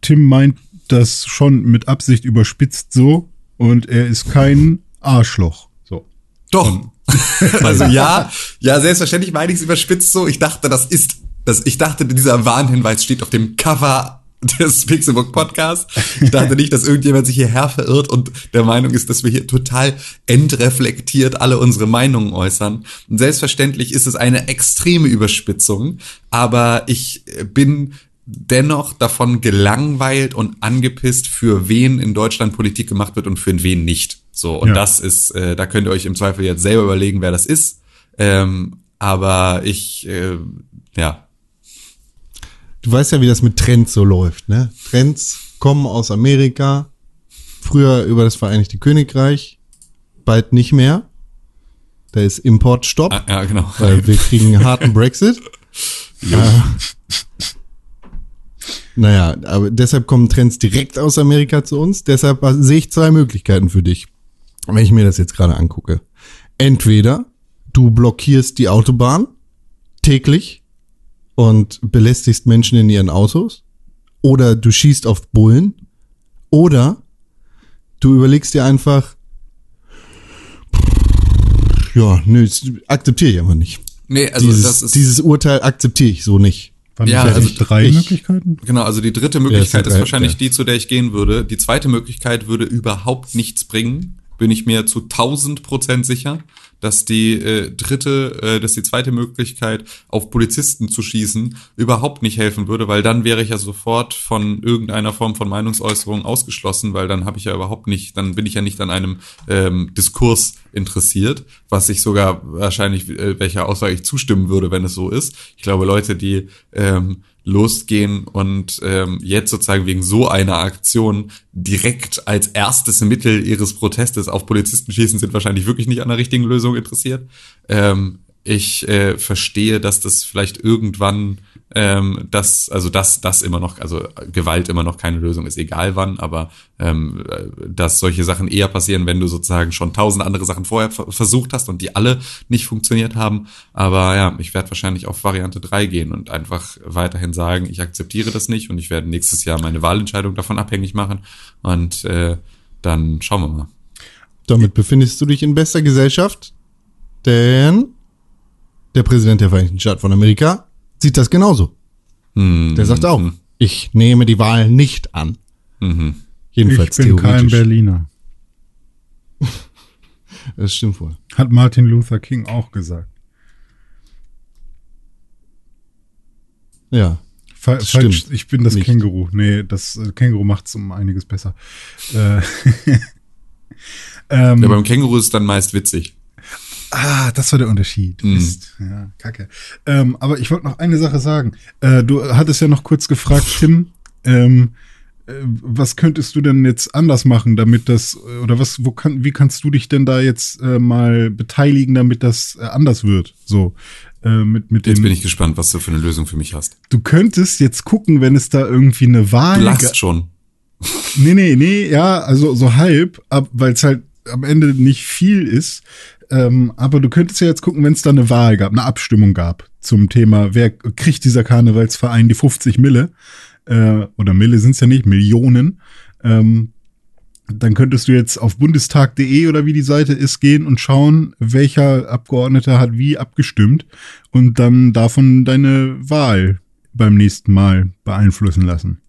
Tim meint das schon mit Absicht überspitzt so und er ist kein Arschloch. So. Doch. also ja, ja, selbstverständlich meine ich es überspitzt so. Ich dachte, das ist, das, ich dachte, dieser Warnhinweis steht auf dem Cover des Pixelbook Podcast. Ich dachte nicht, dass irgendjemand sich hierher verirrt und der Meinung ist, dass wir hier total entreflektiert alle unsere Meinungen äußern. Und selbstverständlich ist es eine extreme Überspitzung, aber ich bin dennoch davon gelangweilt und angepisst, für wen in Deutschland Politik gemacht wird und für wen nicht. So, und Ja. das ist, äh, da könnt ihr euch im Zweifel jetzt selber überlegen, wer das ist. Ähm, aber ich, äh, ja, Du weißt ja, wie das mit Trends so läuft, ne? Trends kommen aus Amerika, früher über das Vereinigte Königreich, bald nicht mehr. Da ist Importstopp, ah, ja, genau. weil wir kriegen einen harten Brexit. Äh, naja, aber deshalb kommen Trends direkt aus Amerika zu uns. Deshalb sehe ich zwei Möglichkeiten für dich, wenn ich mir das jetzt gerade angucke. Entweder du blockierst die Autobahn täglich und belästigst Menschen in ihren Autos, oder du schießt auf Bullen, oder du überlegst dir einfach, ja, nö, das akzeptiere ich einfach nicht. Nee, also dieses, das ist, dieses Urteil akzeptiere ich so nicht. Waren Ja, das also drei ich- Möglichkeiten? Genau, also die dritte Ja, Möglichkeit es ist drei, wahrscheinlich ja. die, zu der ich gehen würde. Die zweite Möglichkeit würde überhaupt nichts bringen. Bin ich mir zu 1000 Prozent sicher, dass die äh, dritte, äh, dass die zweite Möglichkeit, auf Polizisten zu schießen, überhaupt nicht helfen würde, weil dann wäre ich ja sofort von irgendeiner Form von Meinungsäußerung ausgeschlossen, weil dann habe ich ja überhaupt nicht, dann bin ich ja nicht an einem ähm, Diskurs interessiert, was ich sogar wahrscheinlich, äh, welcher Aussage ich zustimmen würde, wenn es so ist. Ich glaube, Leute, die ähm, losgehen und ähm, jetzt sozusagen wegen so einer Aktion direkt als erstes Mittel ihres Protestes auf Polizisten schießen, sind wahrscheinlich wirklich nicht an der richtigen Lösung interessiert. Ähm, ich äh, verstehe, dass das vielleicht irgendwann ähm, das, also dass das immer noch, also Gewalt immer noch keine Lösung ist, egal wann, aber ähm, äh, dass solche Sachen eher passieren, wenn du sozusagen schon tausend andere Sachen vorher ver- versucht hast und die alle nicht funktioniert haben. Aber ja, ich werde wahrscheinlich auf Variante 3 gehen und einfach weiterhin sagen, ich akzeptiere das nicht und ich werde nächstes Jahr meine Wahlentscheidung davon abhängig machen und äh, dann schauen wir mal. Damit befindest du dich in bester Gesellschaft, denn der Präsident der Vereinigten Staaten von Amerika sieht das genauso. Hm, Der sagt auch, ich nehme die Wahl nicht an. Mhm. Jedenfalls Ich bin kein. Berliner. Das stimmt wohl. Hat Martin Luther King auch gesagt. Ja. Fa falsch, stimmt. ich bin das Nicht. Känguru. Nee, das äh, Känguru macht's um einiges besser. Äh, ähm, Ja, beim Känguru ist es dann meist witzig. Ah, das war der Unterschied. Mhm. Mist. Ja, kacke. Ähm, aber ich wollte noch eine Sache sagen. Äh, du hattest ja noch kurz gefragt, Tim, ähm, äh, was könntest du denn jetzt anders machen, damit das, äh, oder was, wo kann, wie kannst du dich denn da jetzt äh, mal beteiligen, damit das äh, anders wird? So, äh, mit, mit Jetzt bin ich gespannt, was du für eine Lösung für mich hast. du könntest jetzt gucken, wenn es da irgendwie eine Wahl Du ga- lachst schon. Nee, nee, nee, ja, also so halb, weil es halt am Ende nicht viel ist. Ähm, aber du könntest ja jetzt gucken, wenn es da eine Wahl gab, eine Abstimmung gab zum Thema, wer kriegt dieser Karnevalsverein die 50 Mille? Äh, oder Mille sind es ja nicht, Millionen. Ähm, dann könntest du jetzt auf bundestag.de oder wie die Seite ist gehen und schauen, welcher Abgeordneter hat wie abgestimmt und dann davon deine Wahl beim nächsten Mal beeinflussen lassen.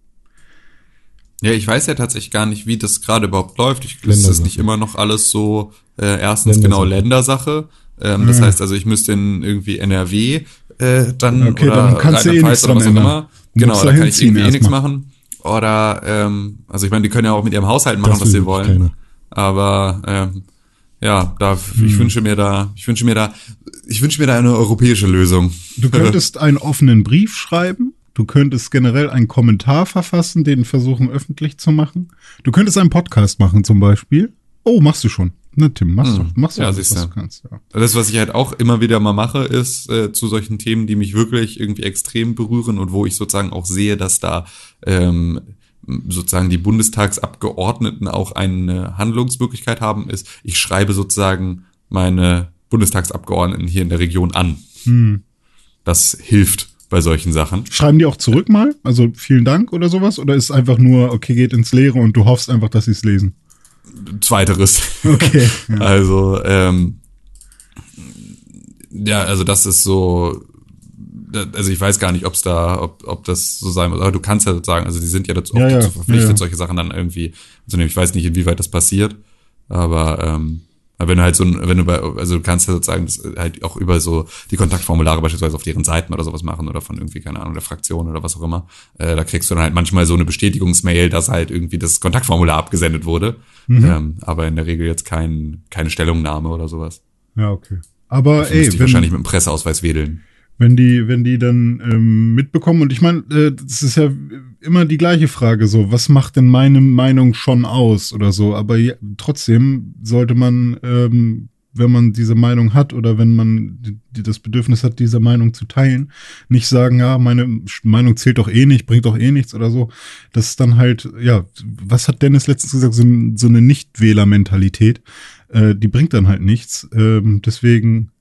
Ja, ich weiß ja tatsächlich gar nicht, wie das gerade überhaupt läuft. Ich, ist das Ländersache. nicht immer noch alles so, äh, erstens Ländersache. genau Ländersache. Ähm, Das Ja. heißt also, ich müsste in irgendwie NRW äh, dann Okay, oder dann kannst du eh nichts dran immer. Du Genau, da kann ich irgendwie eh nichts machen. oder ähm, also ich meine, die können ja auch mit ihrem Haushalt machen, Das was sie wollen. keiner. Aber ähm, ja, da Hm. ich wünsche mir da, ich wünsche mir da, ich wünsche mir da eine europäische Lösung. Du könntest einen offenen Brief schreiben. Du könntest generell einen Kommentar verfassen, den versuchen öffentlich zu machen. Du könntest einen Podcast machen zum Beispiel. Oh, machst du schon. Na, Tim, machst du, machst du Ja, alles, siehst was du. du kannst. Ja. Das, was ich halt auch immer wieder mal mache, ist äh, zu solchen Themen, die mich wirklich irgendwie extrem berühren und wo ich sozusagen auch sehe, dass da ähm, sozusagen die Bundestagsabgeordneten auch eine Handlungsmöglichkeit haben, ist, ich schreibe sozusagen meine Bundestagsabgeordneten hier in der Region an. Hm. Das hilft bei solchen Sachen. Schreiben die auch zurück mal? Also vielen Dank oder sowas? Oder ist es einfach nur, okay, geht ins Leere und du hoffst einfach, dass sie es lesen? Zweiteres. Okay. Ja. Also, ähm, ja, also das ist so, also ich weiß gar nicht, ob es da, ob, ob das so sein muss, aber du kannst ja sagen, also die sind ja dazu, Ja, ja, dazu verpflichtet, solche Sachen dann irgendwie zu nehmen. Ich weiß nicht, inwieweit das passiert, aber ähm, aber wenn du halt so wenn du bei, also du kannst ja sozusagen das halt auch über so die Kontaktformulare beispielsweise auf deren Seiten oder sowas machen oder von irgendwie, keine Ahnung, der Fraktion oder was auch immer. Äh, da kriegst du dann halt manchmal so eine Bestätigungsmail, dass halt irgendwie das Kontaktformular abgesendet wurde. Mhm. Ähm, aber in der Regel jetzt kein, keine Stellungnahme oder sowas. ja, okay. Aber Ey, ey, müsste ich wahrscheinlich wenn, mit dem Presseausweis wedeln. Wenn die, wenn die dann ähm, mitbekommen, und ich meine, äh, das ist ja immer die gleiche Frage, so, was macht denn meine Meinung schon aus oder so, aber ja, trotzdem sollte man, ähm, wenn man diese Meinung hat oder wenn man die, die das Bedürfnis hat, diese Meinung zu teilen, nicht sagen, ja, meine Meinung zählt doch eh nicht, bringt doch eh nichts oder so. Das ist dann halt, ja, was hat Dennis letztens gesagt, so, so eine Nichtwähler-Mentalität, äh, die bringt dann halt nichts. Ähm, deswegen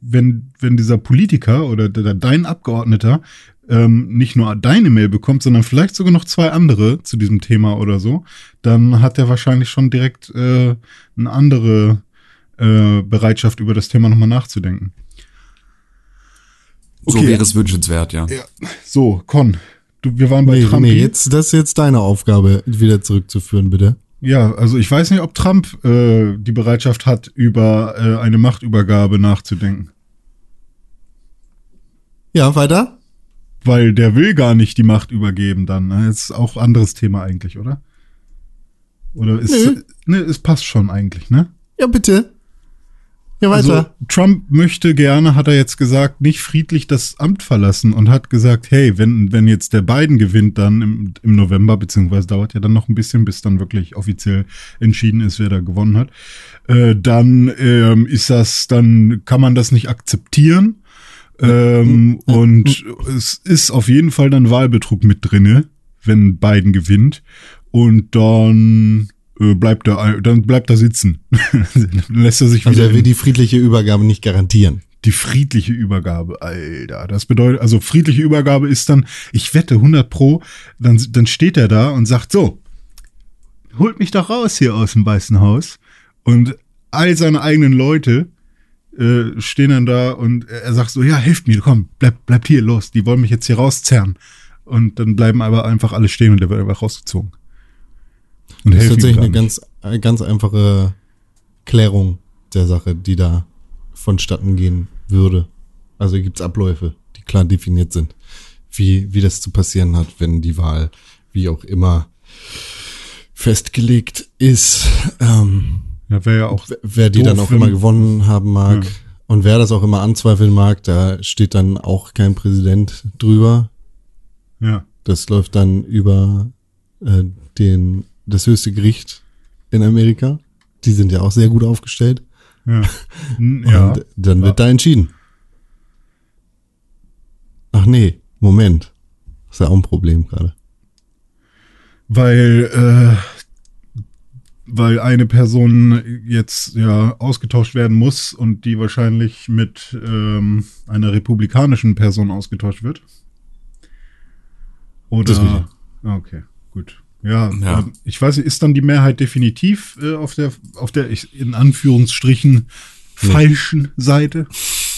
wenn, wenn dieser Politiker oder der, dein Abgeordneter ähm, nicht nur deine Mail bekommt, sondern vielleicht sogar noch zwei andere zu diesem Thema oder so, dann hat er wahrscheinlich schon direkt äh, eine andere äh, Bereitschaft, über das Thema nochmal nachzudenken. So Okay. wäre es wünschenswert, ja. So, Con, du, wir waren bei Nee, Trump. nee, jetzt, das ist jetzt deine Aufgabe, wieder zurückzuführen, bitte. Ja, also ich weiß nicht, ob Trump äh, die Bereitschaft hat, über äh, eine Machtübergabe nachzudenken. Ja, weiter? Weil der will gar nicht die Macht übergeben dann. Ne? Ist auch anderes Thema eigentlich, oder? Oder ist, Nö. ne, es passt schon eigentlich, ne? Ja, bitte. Ja, Also weiter. Trump möchte gerne, hat er jetzt gesagt, nicht friedlich das Amt verlassen und hat gesagt, hey, wenn, wenn jetzt der Biden gewinnt dann im, im November, beziehungsweise dauert ja dann noch ein bisschen, bis dann wirklich offiziell entschieden ist, wer da gewonnen hat, äh, dann ähm, ist das, dann kann man das nicht akzeptieren. Ähm, und es ist auf jeden Fall dann Wahlbetrug mit drinne, wenn Biden gewinnt. Und dann bleibt er, dann bleibt er sitzen. dann lässt er sich Also wieder er will die friedliche Übergabe nicht garantieren. die friedliche Übergabe, Alter. Das bedeutet, also friedliche Übergabe ist dann, ich wette 100 pro, dann, dann steht er da und sagt so, holt mich doch raus hier aus dem Weißen Haus. Und all seine eigenen Leute äh, stehen dann da und er sagt so, ja, helft mir, komm, bleib, bleibt hier, los, die wollen mich jetzt hier rauszerren. Und dann bleiben aber einfach alle stehen und der wird einfach rausgezogen. Und Das ist tatsächlich eine ganz, eine ganz einfache Klärung der Sache, die da vonstatten gehen würde. Also gibt's Abläufe, die klar definiert sind, wie, wie das zu passieren hat, wenn die Wahl, wie auch immer, festgelegt ist. Ähm, Ja, wäre ja auch wer die Doof, dann auch immer gewonnen haben mag. Ja. Und wer das auch immer anzweifeln mag, da steht dann auch kein Präsident drüber. ja. Das läuft dann über äh, den, das höchste Gericht in Amerika. Die sind ja auch sehr gut aufgestellt. Ja. Ja. Und dann wird da entschieden. Ach nee, Moment. Das ist ja auch ein Problem gerade. weil äh, weil eine Person jetzt ja ausgetauscht werden muss und die wahrscheinlich mit ähm, einer republikanischen Person ausgetauscht wird. Oder. Ah, okay, gut. Ja, Ja. ähm, ich weiß nicht, ist dann die Mehrheit definitiv äh, auf der auf der ich, in Anführungsstrichen falschen Seite?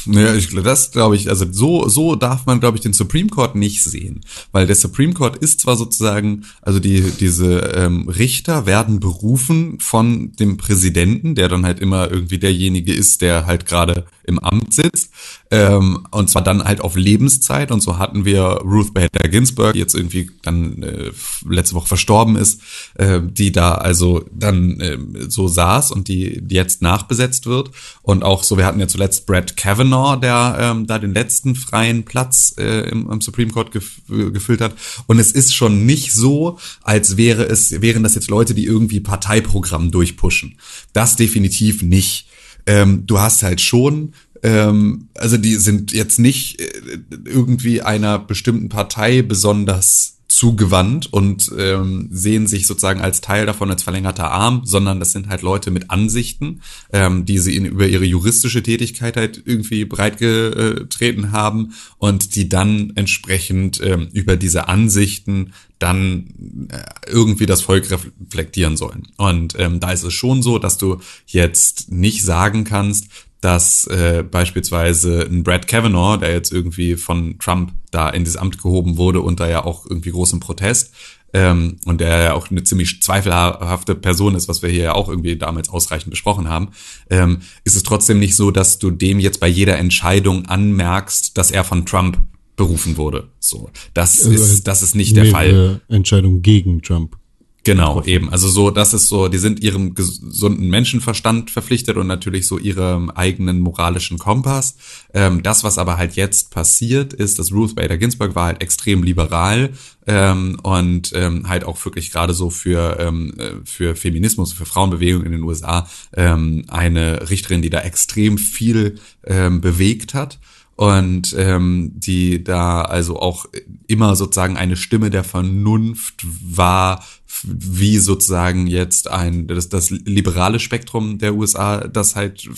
Naja, ich, das glaube ich, also so, so darf man, glaube ich, den Supreme Court nicht sehen. Weil der Supreme Court ist zwar sozusagen, also die, diese ähm, Richter werden berufen von dem Präsidenten, der dann halt immer irgendwie derjenige ist, der halt gerade im Amt sitzt. ähm, und zwar dann halt auf Lebenszeit und so hatten wir Ruth Bader Ginsburg, die jetzt irgendwie dann äh, letzte Woche verstorben ist, äh, die da also dann äh, so saß und die, die jetzt nachbesetzt wird und auch so, wir hatten ja zuletzt Brett Kavanaugh, der ähm, da den letzten freien Platz äh, im, im Supreme Court gef gefüllt hat und es ist schon nicht so, als wäre es, wären das jetzt Leute, die irgendwie Parteiprogramm durchpushen. Das definitiv nicht. Ähm, du hast halt schon ähm, also die sind jetzt nicht äh, irgendwie einer bestimmten Partei besonders zugewandt und ähm, sehen sich sozusagen als Teil davon als verlängerter Arm, sondern das sind halt Leute mit Ansichten, ähm, die sie in, über ihre juristische Tätigkeit halt irgendwie breitgetreten haben und die dann entsprechend ähm, über diese Ansichten dann äh, irgendwie das Volk reflektieren sollen. Und ähm, da ist es schon so, dass du jetzt nicht sagen kannst, dass äh, beispielsweise ein Brad Kavanaugh, der jetzt irgendwie von Trump da in dieses Amt gehoben wurde unter ja auch irgendwie großem Protest, ähm, und der ja auch eine ziemlich zweifelhafte Person ist, was wir hier ja auch irgendwie damals ausreichend besprochen haben, ähm, ist es trotzdem nicht so, dass du dem jetzt bei jeder Entscheidung anmerkst, dass er von Trump berufen wurde. So, das also ist das ist nicht der Fall. Entscheidung gegen Trump. Genau, eben. Also so, das ist so, die sind ihrem gesunden Menschenverstand verpflichtet und natürlich so ihrem eigenen moralischen Kompass. Ähm, das, was aber halt jetzt passiert, ist, dass Ruth Bader Ginsburg war halt extrem liberal ähm, und ähm, halt auch wirklich gerade so für, ähm, äh, für Feminismus, für Frauenbewegung in den USA ähm, eine Richterin, die da extrem viel ähm, bewegt hat und ähm, die da also auch immer sozusagen eine Stimme der Vernunft war, wie sozusagen jetzt ein das, das liberale Spektrum der USA das halt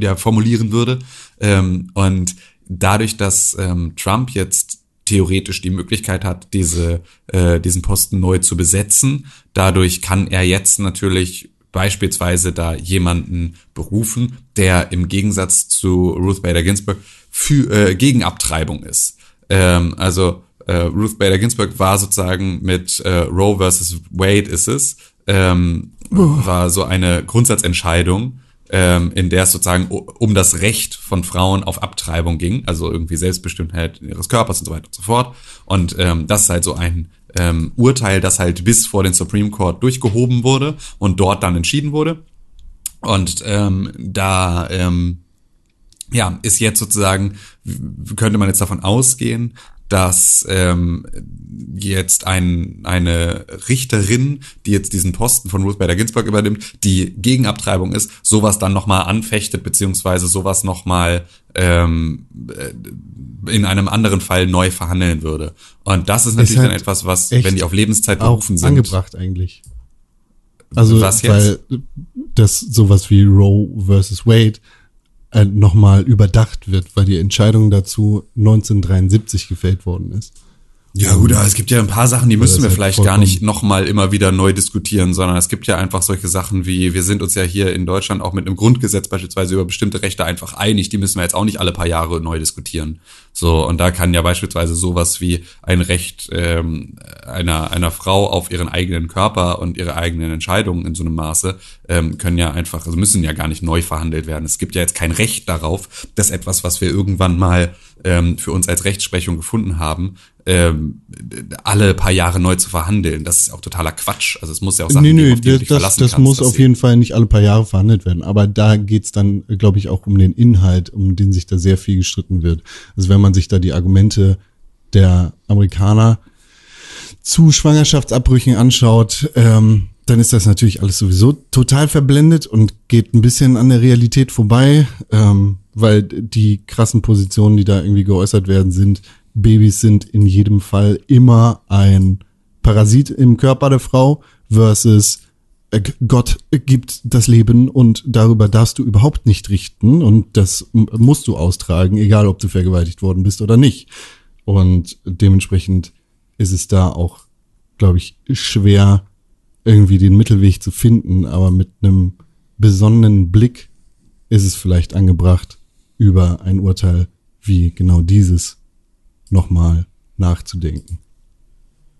ja formulieren würde ähm, und dadurch, dass ähm, Trump jetzt theoretisch die Möglichkeit hat, diese, äh, diesen Posten neu zu besetzen. Dadurch kann er jetzt natürlich beispielsweise da jemanden berufen, der im Gegensatz zu Ruth Bader Ginsburg für, äh, gegen Abtreibung ist. Ähm, also äh, Ruth Bader Ginsburg war sozusagen mit äh, Roe versus Wade ist es, ähm, war so eine Grundsatzentscheidung, ähm, in der es sozusagen um das Recht von Frauen auf Abtreibung ging, also irgendwie Selbstbestimmtheit ihres Körpers und so weiter und so fort. Und ähm, das ist halt so ein ähm, Urteil, das halt bis vor den Supreme Court durchgehoben wurde und dort dann entschieden wurde. Und ähm, da ähm, ja, ist jetzt sozusagen, könnte man jetzt davon ausgehen, dass ähm, jetzt ein, eine Richterin, die jetzt diesen Posten von Ruth Bader Ginsburg übernimmt, die gegen Abtreibung ist, sowas dann nochmal anfechtet, beziehungsweise sowas nochmal ähm, äh, in einem anderen Fall neu verhandeln würde. Und das ist natürlich ist halt dann etwas, was, wenn die auf Lebenszeit berufen sind. angebracht eigentlich. Also, was jetzt? weil das sowas wie Roe versus Wade äh, nochmal überdacht wird, weil die Entscheidung dazu 1973 gefällt worden ist. Ja gut, aber es gibt ja ein paar Sachen, die müssen wir vielleicht gar nicht nochmal immer wieder neu diskutieren, sondern es gibt ja einfach solche Sachen wie, wir sind uns ja hier in Deutschland auch mit einem Grundgesetz beispielsweise über bestimmte Rechte einfach einig, die müssen wir jetzt auch nicht alle paar Jahre neu diskutieren. So, und da kann ja beispielsweise sowas wie ein Recht ähm, einer, einer Frau auf ihren eigenen Körper und ihre eigenen Entscheidungen in so einem Maße ähm, können ja einfach, also müssen ja gar nicht neu verhandelt werden. Es gibt ja jetzt kein Recht darauf, dass etwas, was wir irgendwann mal ähm, für uns als Rechtsprechung gefunden haben, ähm, alle paar Jahre neu zu verhandeln. Das ist auch totaler Quatsch. Also es muss ja auch Sachen nee, geben, auf die das, dich verlassen das kannst. muss auf jeden Fall nicht alle paar Jahre verhandelt werden. Aber da geht's dann, glaube ich, auch um den Inhalt, um den sich da sehr viel gestritten wird. Also wenn man sich da die Argumente der Amerikaner zu Schwangerschaftsabbrüchen anschaut, ähm, dann ist das natürlich alles sowieso total verblendet und geht ein bisschen an der Realität vorbei, ähm, weil die krassen Positionen, die da irgendwie geäußert werden, sind, Babys sind in jedem Fall immer ein Parasit im Körper der Frau versus äh, Gott gibt das Leben und darüber darfst du überhaupt nicht richten und das musst du austragen, egal ob du vergewaltigt worden bist oder nicht. Und dementsprechend ist es da auch, glaube ich, schwer, irgendwie den Mittelweg zu finden, aber mit einem besonnenen Blick ist es vielleicht angebracht, über ein Urteil wie genau dieses nochmal nachzudenken.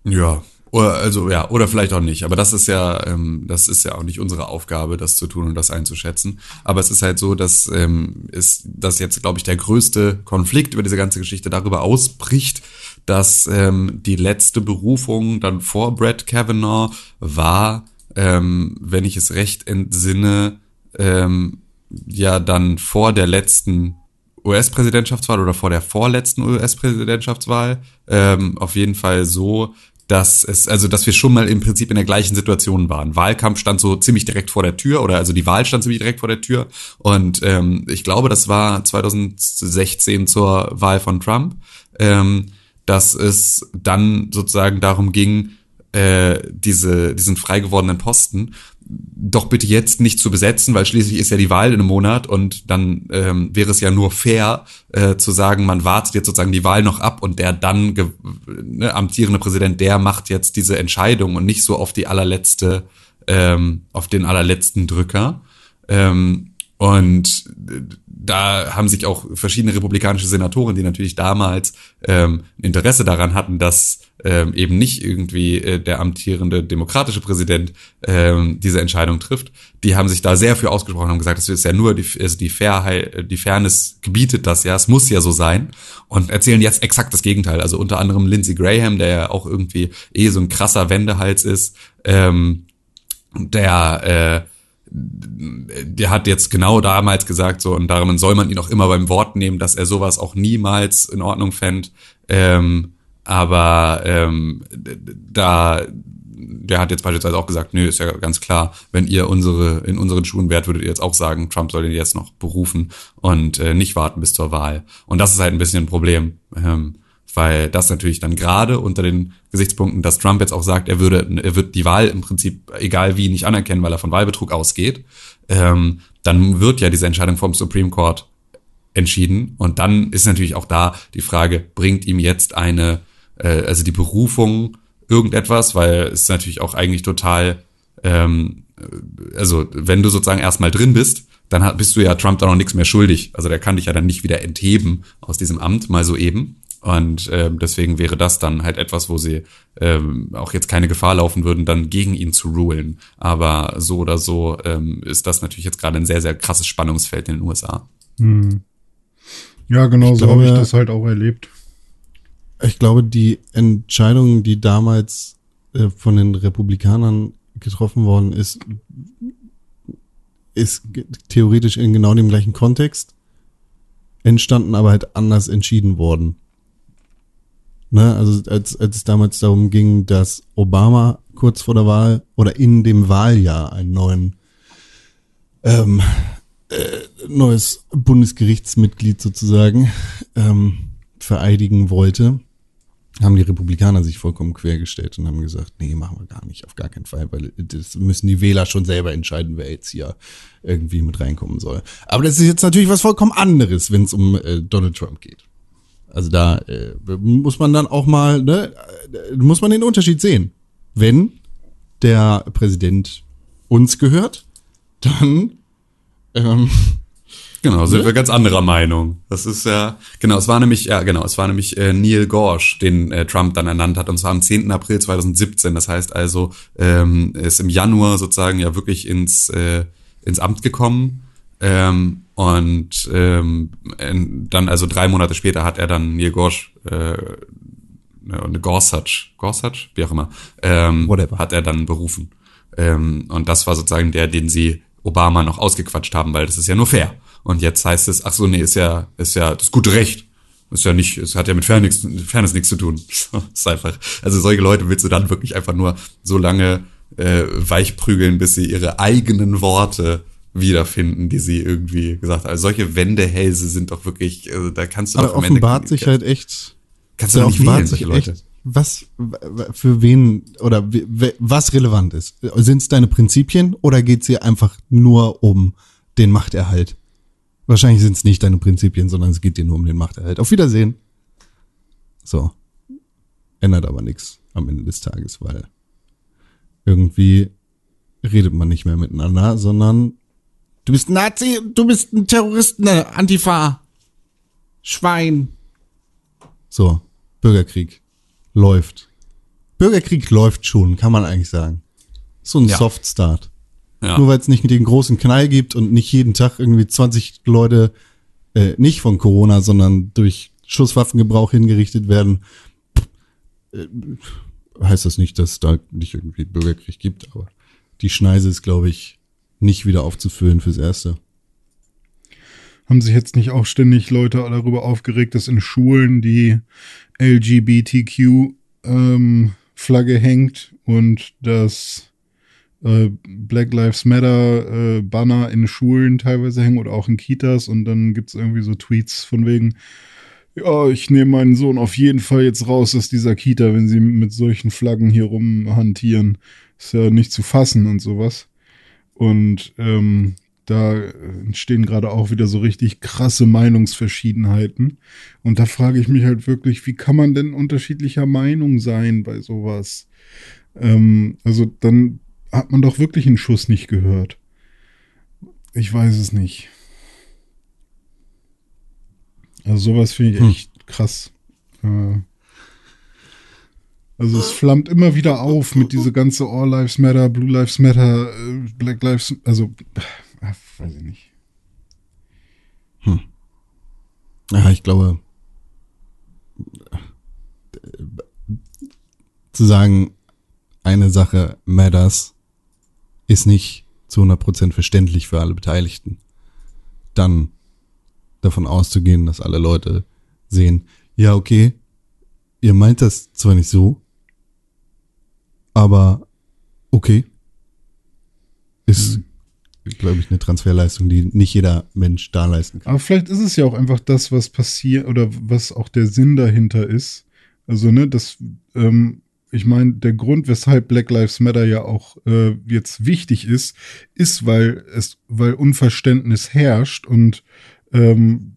Ja, Oder, also ja, oder vielleicht auch nicht. Aber das ist ja, ähm, das ist ja auch nicht unsere Aufgabe, das zu tun und das einzuschätzen. Aber es ist halt so, dass ähm, ist, dass jetzt, glaube ich, der größte Konflikt über diese ganze Geschichte darüber ausbricht, dass ähm, die letzte Berufung dann vor Brett Kavanaugh war, ähm, wenn ich es recht entsinne, ähm, ja dann vor der letzten US-Präsidentschaftswahl oder vor der vorletzten US-Präsidentschaftswahl ähm, auf jeden Fall so, dass es, also dass wir schon mal im Prinzip in der gleichen Situation waren. Wahlkampf stand so ziemlich direkt vor der Tür oder also die Wahl stand ziemlich direkt vor der Tür. Und ähm, ich glaube, das war 2016 zur Wahl von Trump, ähm, dass es dann sozusagen darum ging, äh, diese diesen frei gewordenen Posten doch bitte jetzt nicht zu besetzen, weil schließlich ist ja die Wahl in einem Monat und dann ähm, wäre es ja nur fair äh, zu sagen, man wartet jetzt sozusagen die Wahl noch ab und der dann ne, amtierende Präsident, der macht jetzt diese Entscheidung und nicht so auf die allerletzte, ähm, auf den allerletzten Drücker. Ähm, und da haben sich auch verschiedene republikanische Senatoren, die natürlich damals ähm, Interesse daran hatten, dass ähm, eben nicht irgendwie äh, der amtierende demokratische Präsident ähm, diese Entscheidung trifft, die haben sich da sehr für ausgesprochen und gesagt, das ist ja nur die, also die Fairheit, die Fairness gebietet das ja, es muss ja so sein und erzählen jetzt exakt das Gegenteil. Also unter anderem Lindsey Graham, der ja auch irgendwie eh so ein krasser Wendehals ist, ähm, der äh, der hat jetzt genau damals gesagt, so, und darum soll man ihn auch immer beim Wort nehmen, dass er sowas auch niemals in Ordnung fände. Ähm, aber ähm, da, der hat jetzt beispielsweise auch gesagt, nö, ist ja ganz klar, wenn ihr unsere, in unseren Schuhen wärt, würdet ihr jetzt auch sagen, Trump soll ihn jetzt noch berufen und äh, nicht warten bis zur Wahl. Und das ist halt ein bisschen ein Problem. Ähm, weil das natürlich dann gerade unter den Gesichtspunkten, dass Trump jetzt auch sagt, er würde, er wird die Wahl im Prinzip egal wie nicht anerkennen, weil er von Wahlbetrug ausgeht, ähm, dann wird ja diese Entscheidung vom Supreme Court entschieden und dann ist natürlich auch da die Frage, bringt ihm jetzt eine, äh, also die Berufung irgendetwas, weil es natürlich auch eigentlich total, ähm, also wenn du sozusagen erstmal drin bist, dann bist du ja Trump da noch nichts mehr schuldig. Also der kann dich ja dann nicht wieder entheben aus diesem Amt, mal so eben. Und äh, deswegen wäre das dann halt etwas, wo sie ähm, auch jetzt keine Gefahr laufen würden, dann gegen ihn zu rulen. Aber so oder so ähm, ist das natürlich jetzt gerade ein sehr, sehr krasses Spannungsfeld in den USA. Hm. Ja, genau ich so habe ich das halt auch erlebt. Ich glaube, die Entscheidung, die damals äh, von den Republikanern getroffen worden ist, ist theoretisch in genau dem gleichen Kontext entstanden, aber halt anders entschieden worden. Ne, also als, als es damals darum ging, dass Obama kurz vor der Wahl oder in dem Wahljahr einen neuen ähm, äh, neues Bundesgerichtsmitglied sozusagen ähm, vereidigen wollte, haben die Republikaner sich vollkommen quergestellt und haben gesagt, nee, machen wir gar nicht, auf gar keinen Fall, weil das müssen die Wähler schon selber entscheiden, wer jetzt hier irgendwie mit reinkommen soll. Aber das ist jetzt natürlich was vollkommen anderes, wenn es um äh, Donald Trump geht. Also da äh, muss man dann auch mal, ne, äh, muss man den Unterschied sehen. Wenn der Präsident uns gehört, dann ähm, Genau, sind ne? wir ganz anderer Meinung. Das ist ja, genau, es war nämlich, ja genau, es war nämlich äh, Neil Gorsch, den äh, Trump dann ernannt hat, und zwar am 10. April 2017. Das heißt also, ähm, ist im Januar sozusagen ja wirklich ins, äh, ins Amt gekommen. Ähm, und ähm, dann, also drei Monate später, hat er dann Neil Gorsch, äh, eine Gorsuch, Gorsuch, wie auch immer, ähm, Whatever. hat er dann berufen. Ähm, und das war sozusagen der, den sie Obama noch ausgequatscht haben, weil das ist ja nur fair. Und jetzt heißt es, ach so, nee, ist ja, ist ja das gute Recht. Ist ja nicht, es hat ja mit Fairness, Fairness nichts zu tun. ist einfach, also solche Leute willst du dann wirklich einfach nur so lange äh, weichprügeln, bis sie ihre eigenen Worte wiederfinden, die sie irgendwie gesagt haben. Also solche Wendehälse sind doch wirklich, also da kannst du Aber doch am offenbart Ende, sich halt echt. Kannst du doch nicht wählen, solche Leute. Echt, was für wen oder was relevant ist. Sind es deine Prinzipien oder geht es hier einfach nur um den Machterhalt? Wahrscheinlich sind es nicht deine Prinzipien, sondern es geht dir nur um den Machterhalt. Auf Wiedersehen. So. Ändert aber nichts am Ende des Tages, weil irgendwie redet man nicht mehr miteinander, sondern Du bist ein Nazi, du bist ein Terrorist, ne, Antifa. Schwein. So, Bürgerkrieg läuft. Bürgerkrieg läuft schon, kann man eigentlich sagen. So ein Ja. Soft Start. Ja. Nur weil es nicht den großen Knall gibt und nicht jeden Tag irgendwie 20 Leute äh, nicht von Corona, sondern durch Schusswaffengebrauch hingerichtet werden, äh, heißt das nicht, dass es da nicht irgendwie Bürgerkrieg gibt, aber die Schneise ist, glaube ich, nicht wieder aufzufüllen fürs Erste. Haben sich jetzt nicht auch ständig Leute darüber aufgeregt, dass in Schulen die LGBTQ-Flagge hängt und dass äh, Black Lives Matter äh, Banner in Schulen teilweise hängen oder auch in Kitas und dann gibt's irgendwie so Tweets von wegen, ja, ich nehme meinen Sohn auf jeden Fall jetzt raus aus dieser Kita, wenn sie mit solchen Flaggen hier rumhantieren. Ist ja nicht zu fassen und sowas. Und ähm, da entstehen gerade auch wieder so richtig krasse Meinungsverschiedenheiten. Und da frage ich mich halt wirklich, wie kann man denn unterschiedlicher Meinung sein bei sowas? Ähm, also dann hat man doch wirklich einen Schuss nicht gehört. Ich weiß es nicht. Also sowas finde ich Hm. echt krass. Äh, also es flammt immer wieder auf mit diese ganze All Lives Matter, Blue Lives Matter, äh, Black Lives, also äh, weiß ich nicht. Ja, ich glaube, zu sagen, eine Sache matters, ist nicht zu 100% verständlich für alle Beteiligten. Dann davon auszugehen, dass alle Leute sehen, ja, okay, ihr meint das zwar nicht so, aber okay, ist, glaube ich, eine Transferleistung, die nicht jeder Mensch da leisten kann. Aber vielleicht ist es ja auch einfach das, was passiert oder was auch der Sinn dahinter ist. Also, ne, das, ähm, ich meine, der Grund, weshalb Black Lives Matter ja auch äh, jetzt wichtig ist, ist, weil es, weil Unverständnis herrscht und ähm,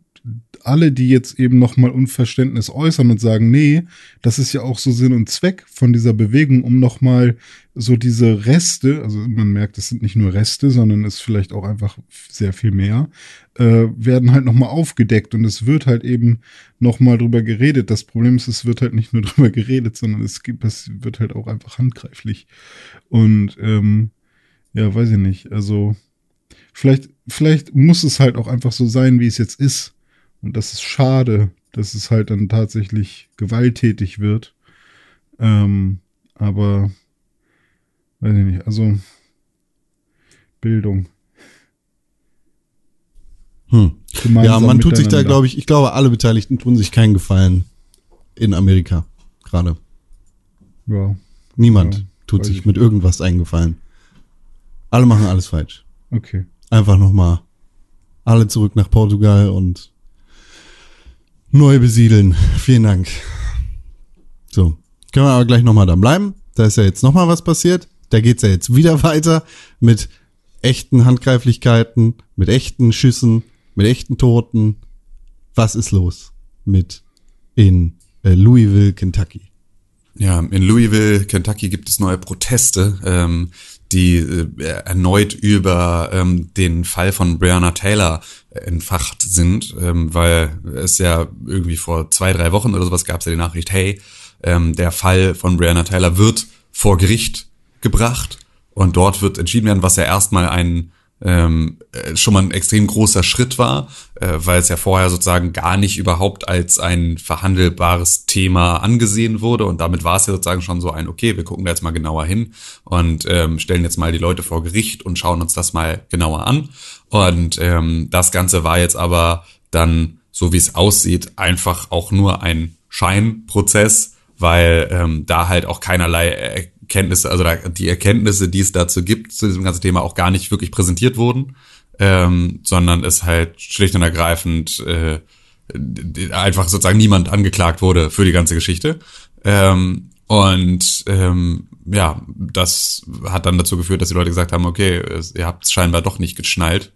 alle, die jetzt eben nochmal Unverständnis äußern und sagen, nee, das ist ja auch so Sinn und Zweck von dieser Bewegung, um nochmal so diese Reste, also man merkt, es sind nicht nur Reste, sondern es ist vielleicht auch einfach sehr viel mehr, äh, werden halt nochmal aufgedeckt und es wird halt eben nochmal drüber geredet. Das Problem ist, es wird halt nicht nur drüber geredet, sondern es gibt, es wird halt auch einfach handgreiflich. Und ähm, ja, weiß ich nicht. Also vielleicht, vielleicht muss es halt auch einfach so sein, wie es jetzt ist. Und das ist schade, dass es halt dann tatsächlich gewalttätig wird. Ähm, aber weiß ich nicht, also Bildung. Hm. Ja, man tut sich da, glaube ich, ich glaube, alle Beteiligten tun sich keinen Gefallen in Amerika gerade. Ja, Niemand Ja, tut sich ich mit irgendwas einen Gefallen. Alle machen alles falsch. okay. Einfach nochmal alle zurück nach Portugal und neu besiedeln. Vielen Dank. So, können wir aber gleich nochmal da bleiben. Da ist ja jetzt nochmal was passiert. Da geht's ja jetzt wieder weiter mit echten Handgreiflichkeiten, mit echten Schüssen, mit echten Toten. Was ist los mit in äh, Louisville, Kentucky? Ja, in Louisville, Kentucky gibt es neue Proteste, ähm, die äh, erneut über ähm, den Fall von Breonna Taylor entfacht sind, ähm, weil es ja irgendwie vor zwei, drei Wochen oder sowas gab es ja die Nachricht, hey, ähm, der Fall von Breonna Taylor wird vor Gericht gebracht und dort wird entschieden werden, was ja erstmal ein ähm, äh, schon mal ein extrem großer Schritt war, äh, weil es ja vorher sozusagen gar nicht überhaupt als ein verhandelbares Thema angesehen wurde. Und damit war es ja sozusagen schon so ein, okay, wir gucken da jetzt mal genauer hin und ähm, stellen jetzt mal die Leute vor Gericht und schauen uns das mal genauer an. Und ähm, das Ganze war jetzt aber dann, so wie es aussieht, einfach auch nur ein Scheinprozess, weil ähm, da halt auch keinerlei Erkenntnisse, also da, die Erkenntnisse, die es dazu gibt, zu diesem ganzen Thema auch gar nicht wirklich präsentiert wurden, ähm, sondern es halt schlicht und ergreifend äh, einfach sozusagen niemand angeklagt wurde für die ganze Geschichte. Ähm, und ähm, ja, das hat dann dazu geführt, dass die Leute gesagt haben, okay, ihr habt es scheinbar doch nicht geschnallt.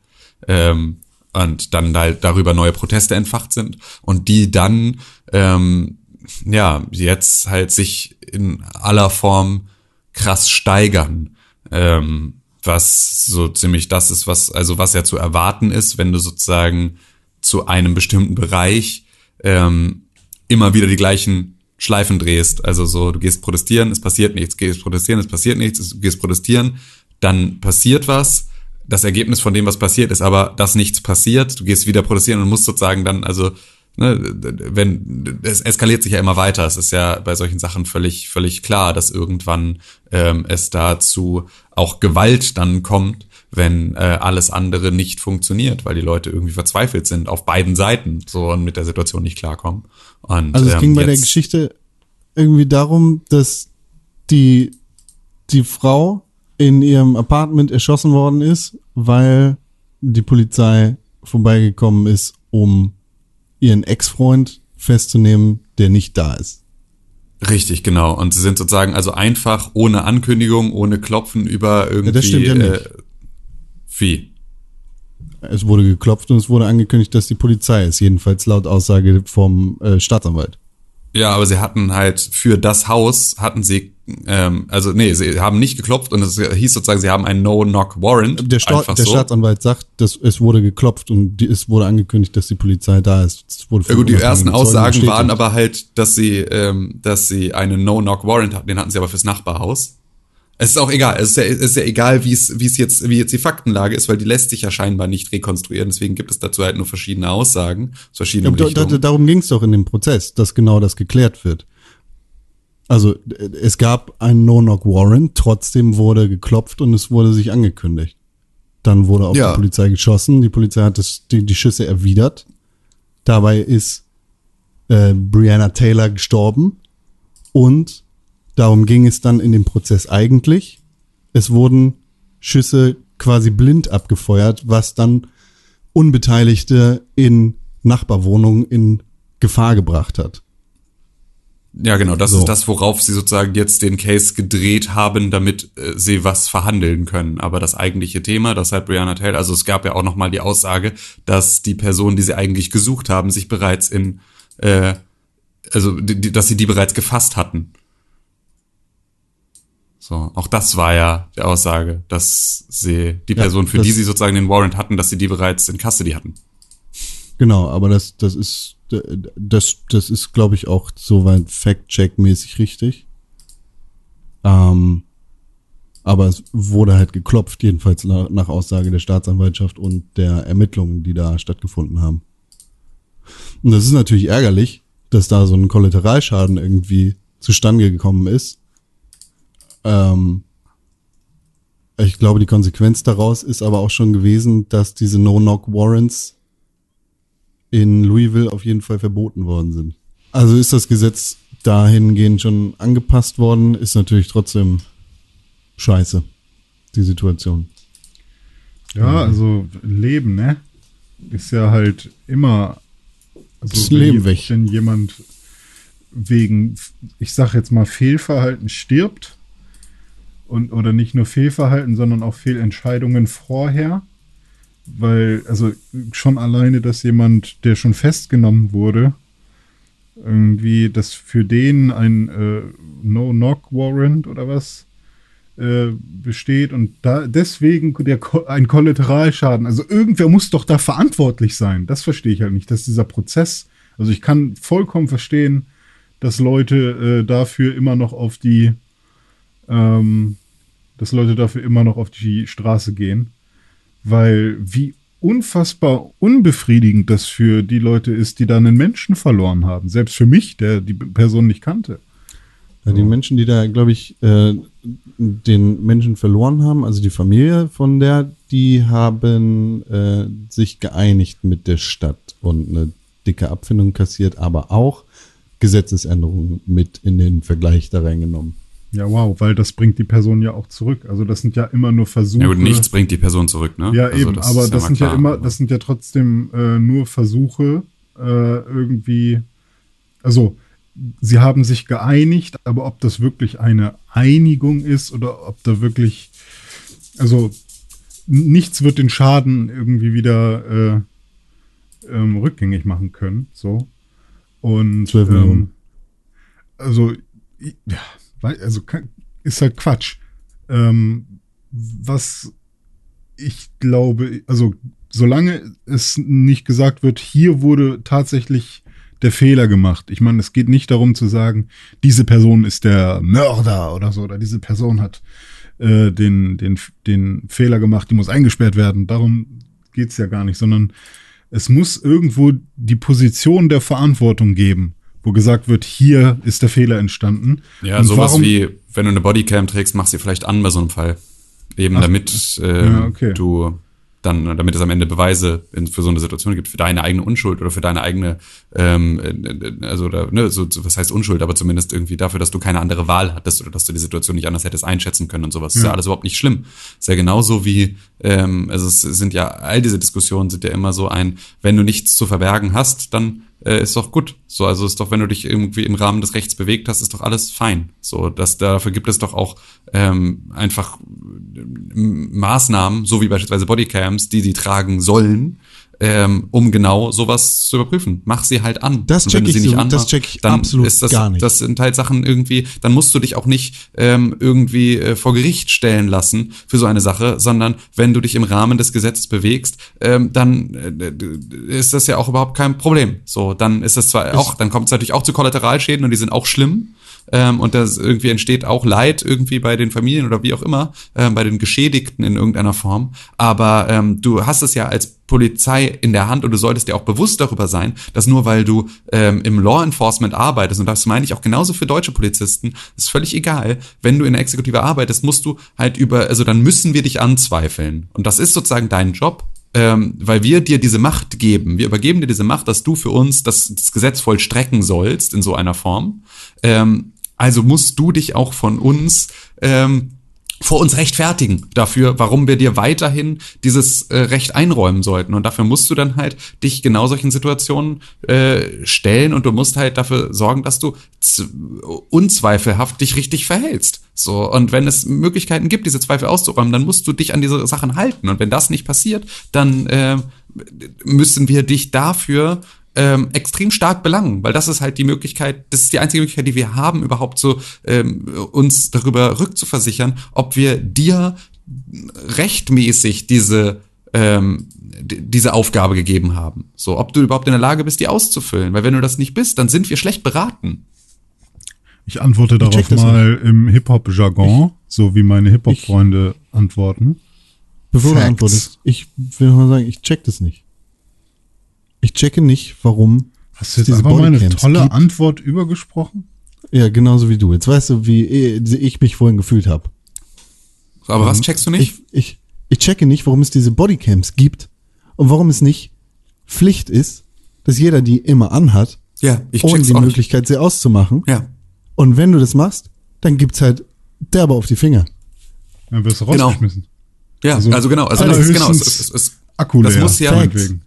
Ähm, und dann halt darüber neue Proteste entfacht sind und die dann ähm, ja jetzt halt sich in aller Form krass steigern, ähm, was so ziemlich das ist, was also was ja zu erwarten ist, wenn du sozusagen zu einem bestimmten Bereich ähm, immer wieder die gleichen Schleifen drehst. Also so, du gehst protestieren, es passiert nichts, gehst protestieren, es passiert nichts, du gehst protestieren, dann passiert was. Das Ergebnis von dem, was passiert, ist aber, dass nichts passiert. Du gehst wieder protestieren und musst sozusagen dann, also, ne, wenn, es eskaliert sich ja immer weiter. Es ist ja bei solchen Sachen völlig, völlig klar, dass irgendwann ähm, es dazu auch Gewalt dann kommt, wenn äh, alles andere nicht funktioniert, weil die Leute irgendwie verzweifelt sind auf beiden Seiten so und mit der Situation nicht klarkommen. Und, Also es ähm, ging bei der Geschichte irgendwie darum, dass die, die Frau in ihrem Apartment erschossen worden ist, weil die Polizei vorbeigekommen ist, um ihren Ex-Freund festzunehmen, der nicht da ist. Richtig, genau. Und sie sind sozusagen also einfach ohne Ankündigung, ohne Klopfen über irgendwie. das stimmt ja nicht. Äh, wie? Es wurde geklopft und es wurde angekündigt, dass die Polizei ist, jedenfalls laut Aussage vom äh, Staatsanwalt. Ja, aber sie hatten halt für das Haus hatten sie, ähm, also nee, sie haben nicht geklopft und es hieß sozusagen, sie haben einen No-Knock-Warrant. Der, Sta der so. Staatsanwalt sagt, dass es wurde geklopft und die, es wurde angekündigt, dass die Polizei da ist. Es wurde Ja gut, die ersten Aussagen waren aber halt, dass sie, ähm, dass sie einen No-Knock-Warrant hatten. Den hatten sie aber fürs Nachbarhaus. Es ist auch egal. Es ist ja, es ist ja egal, wie es, wie es jetzt, wie jetzt die Faktenlage ist, weil die lässt sich ja scheinbar nicht rekonstruieren. Deswegen gibt es dazu halt nur verschiedene Aussagen aus Ja, da, da, darum ging es doch in dem Prozess, dass genau das geklärt wird. Also es gab einen No-Knock-Warrant, trotzdem wurde geklopft und es wurde sich angekündigt. Dann wurde auf Ja. die Polizei geschossen, die Polizei hat das, die, die Schüsse erwidert. Dabei ist äh, Brianna Taylor gestorben und darum ging es dann in dem Prozess eigentlich. Es wurden Schüsse quasi blind abgefeuert, was dann Unbeteiligte in Nachbarwohnungen in Gefahr gebracht hat. Ja, genau, das So. ist das, worauf sie sozusagen jetzt den Case gedreht haben, damit äh, sie was verhandeln können. Aber das eigentliche Thema, das hat Brianna Taylor, also es gab ja auch nochmal die Aussage, dass die Person, die sie eigentlich gesucht haben, sich bereits in, äh, also die, die, dass sie die bereits gefasst hatten. So, auch das war ja die Aussage, dass sie die Ja, Person, für die sie sozusagen den Warrant hatten, dass sie die bereits in Custody hatten. Genau, aber das, das ist, das, das ist, glaube ich, auch soweit Fact-Check-mäßig richtig. Ähm, aber es wurde halt geklopft, jedenfalls nach, nach Aussage der Staatsanwaltschaft und der Ermittlungen, die da stattgefunden haben. Und das ist natürlich ärgerlich, dass da so ein Kollateralschaden irgendwie zustande gekommen ist. Ähm, ich glaube, die Konsequenz daraus ist aber auch schon gewesen, dass diese No-Knock-Warrants in Louisville auf jeden Fall verboten worden sind. Also ist das Gesetz dahingehend schon angepasst worden, ist natürlich trotzdem scheiße, die Situation. Ja, also Leben, ne? Ist ja halt immer. Also Das wenn Leben je- weg. Wenn jemand wegen, ich sag jetzt mal, Fehlverhalten stirbt und oder nicht nur Fehlverhalten, sondern auch Fehlentscheidungen vorher, weil, also schon alleine, dass jemand, der schon festgenommen wurde, irgendwie, dass für den ein äh, No-Knock-Warrant oder was äh, besteht und da deswegen der, Ko- ein Kollateralschaden. Also irgendwer muss doch da verantwortlich sein. Das verstehe ich halt nicht, dass dieser Prozess, also ich kann vollkommen verstehen, dass Leute äh, dafür immer noch auf die, ähm, dass Leute dafür immer noch auf die Straße gehen, weil wie unfassbar unbefriedigend das für die Leute ist, die da einen Menschen verloren haben. Selbst für mich, der die Person nicht kannte. Ja, die Menschen, die da, glaube ich, äh, den Menschen verloren haben, also die Familie von der, die haben äh, sich geeinigt mit der Stadt und eine dicke Abfindung kassiert, aber auch Gesetzesänderungen mit in den Vergleich da reingenommen. Ja, wow, weil das bringt die Person ja auch zurück. Also das sind ja immer nur Versuche. Ja gut, nichts bringt die Person zurück, ne? Ja, Also eben, aber ist das sind ja klar. immer, das sind ja trotzdem äh, nur Versuche, äh, irgendwie, also sie haben sich geeinigt, aber ob das wirklich eine Einigung ist oder ob da wirklich, also nichts wird den Schaden irgendwie wieder äh, ähm, rückgängig machen können, so. Und 12 Millionen. ähm, also, ja, also ist halt Quatsch. Ähm, was ich glaube, also solange es nicht gesagt wird, hier wurde tatsächlich der Fehler gemacht. Ich meine, es geht nicht darum zu sagen, diese Person ist der Mörder oder so, oder diese Person hat äh, den, den, den Fehler gemacht, die muss eingesperrt werden. Darum geht's ja gar nicht, sondern es muss irgendwo die Position der Verantwortung geben, wo gesagt wird, hier ist der Fehler entstanden. Ja, Und sowas warum- wie, wenn du eine Bodycam trägst, mach sie vielleicht an bei so einem Fall. Eben Ach, damit äh, ja, okay. du dann, damit es am Ende Beweise in, für so eine Situation gibt, für deine eigene Unschuld oder für deine eigene, ähm, äh, also oder, ne, so, so, was heißt Unschuld, aber zumindest irgendwie dafür, dass du keine andere Wahl hattest oder dass du die Situation nicht anders hättest einschätzen können und sowas. Ist ja alles überhaupt nicht schlimm. Ist ja genauso wie, ähm, also es sind ja, all diese Diskussionen sind ja immer so ein, wenn du nichts zu verbergen hast, dann äh, ist doch gut. So, also ist doch, wenn du dich irgendwie im Rahmen des Rechts bewegt hast, ist doch alles fein. So, dass dafür gibt es doch auch ähm, einfach ähm, Maßnahmen, so wie beispielsweise Bodycams, die sie tragen sollen, ähm, um genau sowas zu überprüfen. Mach sie halt an. Das check ich sie nicht so- das check ich dann absolut ist das, gar nicht. Das sind halt Sachen irgendwie, dann musst du dich auch nicht ähm, irgendwie äh, vor Gericht stellen lassen für so eine Sache, sondern wenn du dich im Rahmen des Gesetzes bewegst, ähm, dann äh, ist das ja auch überhaupt kein Problem. So, dann ist das zwar auch, dann kommt es natürlich auch zu Kollateralschäden und die sind auch schlimm. Ähm, und das irgendwie entsteht auch Leid irgendwie bei den Familien oder wie auch immer, ähm, bei den Geschädigten in irgendeiner Form. Aber ähm, du hast es ja als Polizei in der Hand und du solltest dir auch bewusst darüber sein, dass nur weil du ähm, im Law Enforcement arbeitest, und das meine ich auch genauso für deutsche Polizisten, ist völlig egal, wenn du in der Exekutive arbeitest, musst du halt über, also dann müssen wir dich anzweifeln. Und das ist sozusagen dein Job, ähm, weil wir dir diese Macht geben. Wir übergeben dir diese Macht, dass du für uns das, das Gesetz vollstrecken sollst in so einer Form. Ähm, also musst du dich auch von uns ähm, vor uns rechtfertigen dafür, warum wir dir weiterhin dieses äh, Recht einräumen sollten. Und dafür musst du dann halt dich genau solchen Situationen äh, stellen und du musst halt dafür sorgen, dass du unzweifelhaft dich richtig verhältst. So, und wenn es Möglichkeiten gibt, diese Zweifel auszuräumen, dann musst du dich an diese Sachen halten. Und wenn das nicht passiert, dann äh, müssen wir dich dafür ähm, extrem stark belangen, weil das ist halt die Möglichkeit, das ist die einzige Möglichkeit, die wir haben, überhaupt so ähm, uns darüber rückzuversichern, ob wir dir rechtmäßig diese ähm, diese Aufgabe gegeben haben. So, ob du überhaupt in der Lage bist, die auszufüllen. Weil wenn du das nicht bist, dann sind wir schlecht beraten. Ich antworte darauf mal im Hip-Hop-Jargon, so wie meine Hip-Hop-Freunde antworten. Bevor du Facts. antwortest, ich will mal sagen, ich check das nicht. Ich checke nicht, warum Hast du jetzt es diese einfach mal eine Bodycams tolle gibt. Antwort übergesprochen? Ja, genauso wie du. Jetzt weißt du, wie ich mich vorhin gefühlt habe. Aber was checkst du nicht? Ich, ich, ich checke nicht, warum es diese Bodycams gibt und warum es nicht Pflicht ist, dass jeder die immer anhat, ja, ich ohne die auch nicht. Möglichkeit, sie auszumachen. Ja, Und wenn du das machst, dann gibt's halt derbe auf die Finger. Dann wirst du Genau. rausgeschmissen. ja, also, Also, genau, also das ist genau, es, es, es, Akku Das muss ja- meinetwegen.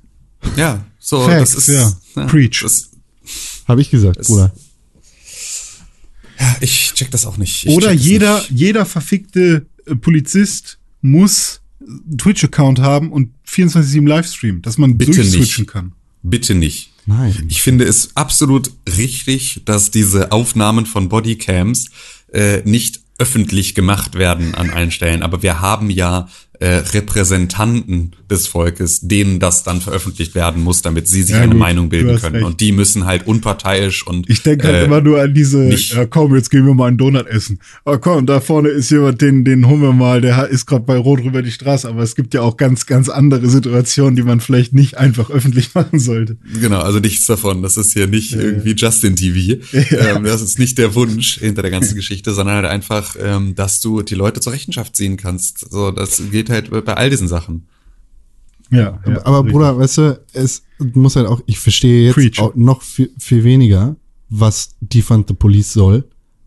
ja, so, Facts, das ist, ja. Preach. Das, Habe ich gesagt, Es- Bruder. ich check das auch nicht. Ich Oder jeder, nicht. jeder verfickte äh, Polizist muss Twitch-Account haben und 24-7 Livestream, dass man Bitte durchswitchen nicht. kann. Bitte nicht. Nein. Ich finde es absolut richtig, dass diese Aufnahmen von Bodycams äh, nicht öffentlich gemacht werden an allen Stellen. Aber wir haben ja äh, Repräsentanten des Volkes, denen das dann veröffentlicht werden muss, damit sie sich Ja, eine gut, Meinung bilden können. recht. Und die müssen halt unparteiisch und Ich denke halt äh, immer nur an diese, nicht- ja komm, jetzt gehen wir mal einen Donut essen. Oh komm, da vorne ist jemand, den, den holen wir mal, der ist gerade bei Rot rüber die Straße, aber es gibt ja auch ganz, ganz andere Situationen, die man vielleicht nicht einfach öffentlich machen sollte. Genau, also nichts davon. Das ist hier nicht irgendwie Justin TV. Ähm, das ist nicht der Wunsch hinter der ganzen Geschichte, sondern halt einfach, ähm, dass du die Leute zur Rechenschaft ziehen kannst. So, das gilt halt bei all diesen Sachen. Ja, ja Aber richtig. Bruder, weißt du, es muss halt auch, ich verstehe jetzt Preach. auch noch viel, viel weniger, was Defund the Police soll.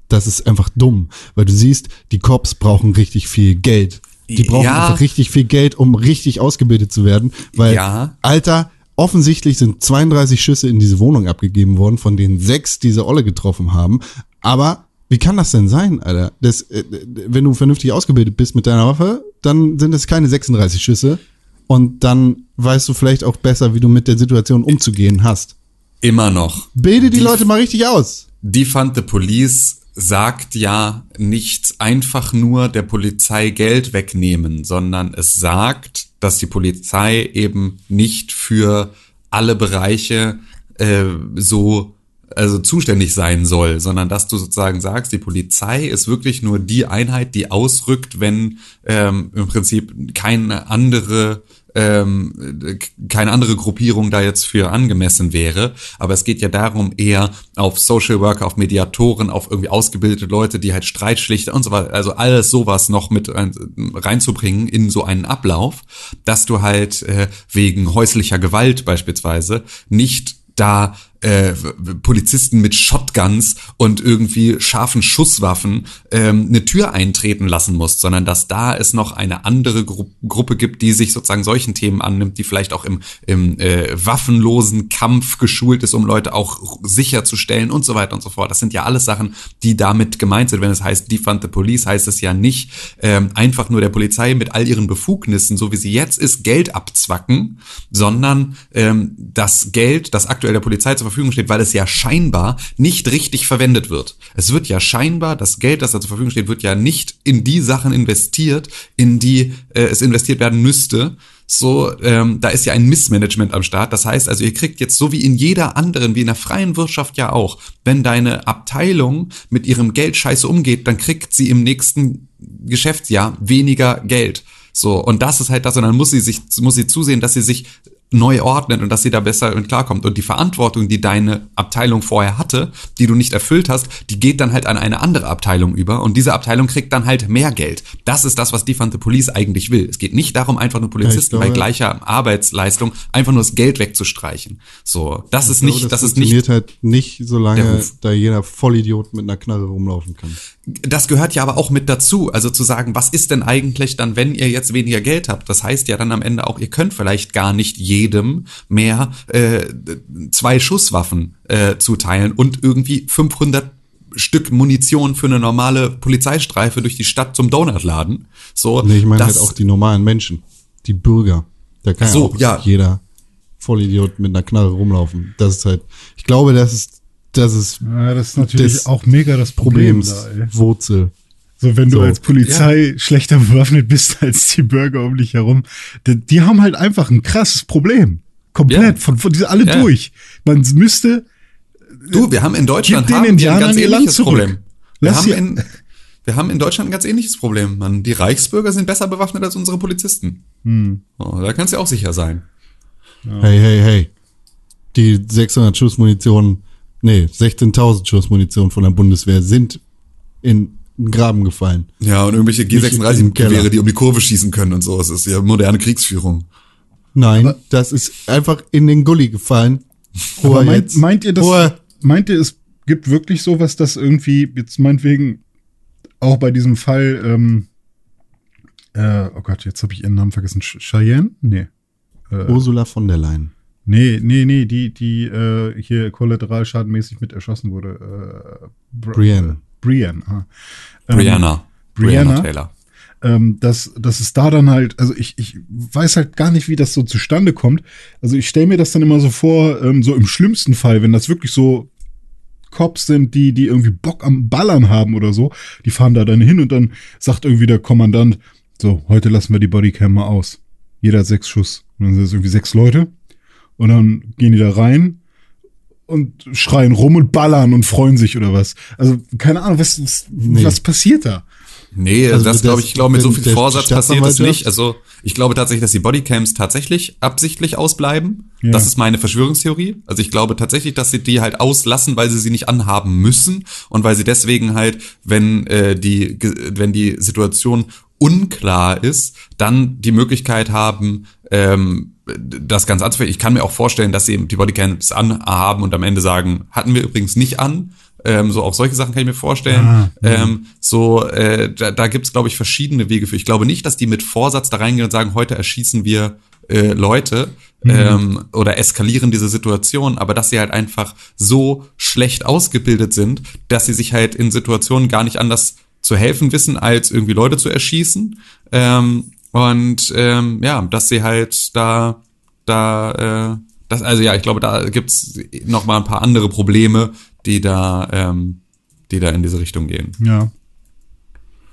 Das ist einfach dumm, weil du siehst, die Cops brauchen richtig viel Geld. Die brauchen Ja. einfach richtig viel Geld, um richtig ausgebildet zu werden, weil, Ja. Alter, offensichtlich sind 32 Schüsse in diese Wohnung abgegeben worden, von denen sechs diese Olle getroffen haben. Aber wie kann das denn sein, Alter? Das, äh, wenn du vernünftig ausgebildet bist mit deiner Waffe, dann sind es keine 36 Schüsse. Und dann weißt du vielleicht auch besser, wie du mit der Situation umzugehen hast. Immer noch. Bilde die, Die- Leute mal richtig aus. Defund the Police sagt ja nicht einfach nur der Polizei Geld wegnehmen, sondern es sagt, dass die Polizei eben nicht für alle Bereiche äh, so also zuständig sein soll, sondern dass du sozusagen sagst, die Polizei ist wirklich nur die Einheit, die ausrückt, wenn ähm, im Prinzip keine andere ähm, keine andere Gruppierung da jetzt für angemessen wäre. Aber es geht ja darum, eher auf Social Worker, auf Mediatoren, auf irgendwie ausgebildete Leute, die halt Streitschlichter und so weiter, also alles sowas noch mit reinzubringen in so einen Ablauf, dass du halt äh, wegen häuslicher Gewalt beispielsweise nicht da äh, Polizisten mit Shotguns und irgendwie scharfen Schusswaffen ähm, eine Tür eintreten lassen musst, sondern dass da es noch eine andere Gru Gruppe gibt, die sich sozusagen solchen Themen annimmt, die vielleicht auch im, im äh, waffenlosen Kampf geschult ist, um Leute auch sicherzustellen und so weiter und so fort. Das sind ja alles Sachen, die damit gemeint sind. Wenn es heißt Defund the Police, heißt es ja nicht ähm, einfach nur der Polizei mit all ihren Befugnissen, so wie sie jetzt ist, Geld abzwacken, sondern ähm, das Geld, das aktuell der Polizei zur Verfügung steht, weil es ja scheinbar nicht richtig verwendet wird. Es wird ja scheinbar, das Geld, das da zur Verfügung steht, wird ja nicht in die Sachen investiert, in die äh, es investiert werden müsste. So, ähm, da ist ja ein Missmanagement am Start. Das heißt also, ihr kriegt jetzt so wie in jeder anderen, wie in der freien Wirtschaft ja auch, wenn deine Abteilung mit ihrem Geld scheiße umgeht, dann kriegt sie im nächsten Geschäftsjahr weniger Geld. So, und das ist halt das, und dann muss sie sich, muss sie zusehen, dass sie sich neu ordnet und dass sie da besser mit klarkommt. Und die Verantwortung, die deine Abteilung vorher hatte, die du nicht erfüllt hast, die geht dann halt an eine andere Abteilung über und diese Abteilung kriegt dann halt mehr Geld. Das ist das, was Defund the Police eigentlich will. Es geht nicht darum, einfach nur Polizisten ja, glaube, bei gleicher Arbeitsleistung einfach nur das Geld wegzustreichen. So, das ist glaube, nicht, das, das ist nicht. halt nicht, solange da jeder Vollidiot mit einer Knarre rumlaufen kann. Das gehört ja aber auch mit dazu. Also zu sagen, was ist denn eigentlich dann, wenn ihr jetzt weniger Geld habt? Das heißt ja dann am Ende auch, ihr könnt vielleicht gar nicht jedem mehr äh, zwei Schusswaffen äh, zuteilen und irgendwie 500 Stück Munition für eine normale Polizeistreife durch die Stadt zum Donutladen. So, nee, ich meine halt auch die normalen Menschen, die Bürger. Da kann so, ja auch ja. jeder Vollidiot mit einer Knarre rumlaufen. Das ist halt, ich glaube, das ist, das ist, ja, das ist natürlich auch mega das Problem Wurzel. So, wenn so, du als Polizei ja. schlechter bewaffnet bist als die Bürger um dich herum, die, die haben halt einfach ein krasses Problem. Komplett, ja. von, von diese alle ja. durch. Man müsste. Du, wir haben in Deutschland haben wir ein ganz ähnliches Problem. Wir haben, in, wir haben in Deutschland ein ganz ähnliches Problem. Man, die Reichsbürger sind besser bewaffnet als unsere Polizisten. Hm. Oh, da kannst du auch sicher sein. Hey, hey, hey. Die 600 Schuss Munition, nee, 16.000 Schuss Munition von der Bundeswehr sind in einen Graben gefallen. Ja, und irgendwelche G36-Gewehre, die um die Kurve schießen können und so. Das ist ja moderne Kriegsführung. Nein, aber, das ist einfach in den Gully gefallen. Aber meint, meint ihr das, meint ihr, es gibt wirklich sowas, dass irgendwie, jetzt meinetwegen, auch bei diesem Fall, ähm, äh, oh Gott, jetzt habe ich ihren Namen vergessen. Cheyenne? Nee. Äh, Ursula von der Leyen. Nee, nee, nee, die, die äh, hier kollateralschadenmäßig mit erschossen wurde. Äh, Brienne. Brienne. Ah. Ähm, Brianna. Brianna. Brianna Taylor ähm, dass, dass es da dann halt, also ich, ich weiß halt gar nicht, wie das so zustande kommt. Also ich stelle mir das dann immer so vor, ähm, so im schlimmsten Fall, wenn das wirklich so Cops sind, die, die irgendwie Bock am Ballern haben oder so, die fahren da dann hin und dann sagt irgendwie der Kommandant, so, heute lassen wir die Bodycam mal aus. Jeder hat sechs Schuss. Und dann sind es irgendwie sechs Leute. Und dann gehen die da rein und schreien rum und ballern und freuen sich oder was. Also, keine Ahnung, was, was, nee. was passiert da? Nee, also das glaube ich, ich glaube, mit so viel Vorsatz passiert es nicht. Also ich glaube tatsächlich, dass die Bodycams tatsächlich absichtlich ausbleiben. Ja. Das ist meine Verschwörungstheorie. Also ich glaube tatsächlich, dass sie die halt auslassen, weil sie sie nicht anhaben müssen und weil sie deswegen halt, wenn äh, die, wenn die Situation unklar ist, dann die Möglichkeit haben, ähm, das ganz anzufangen. Ich kann mir auch vorstellen, dass sie die Bodycams anhaben und am Ende sagen, hatten wir übrigens nicht an. Ähm, so auch solche Sachen kann ich mir vorstellen. Ah, ähm, so, äh, da, da gibt es, glaube ich, verschiedene Wege für. Ich glaube nicht, dass die mit Vorsatz da reingehen und sagen, heute erschießen wir äh, Leute mhm. ähm, oder eskalieren diese Situation, aber dass sie halt einfach so schlecht ausgebildet sind, dass sie sich halt in Situationen gar nicht anders zu helfen wissen, als irgendwie Leute zu erschießen. Ähm, und ähm, ja, dass sie halt da, da, äh, das, also ja, ich glaube, da gibt's noch mal ein paar andere Probleme, die da, ähm, die da in diese Richtung gehen. Ja.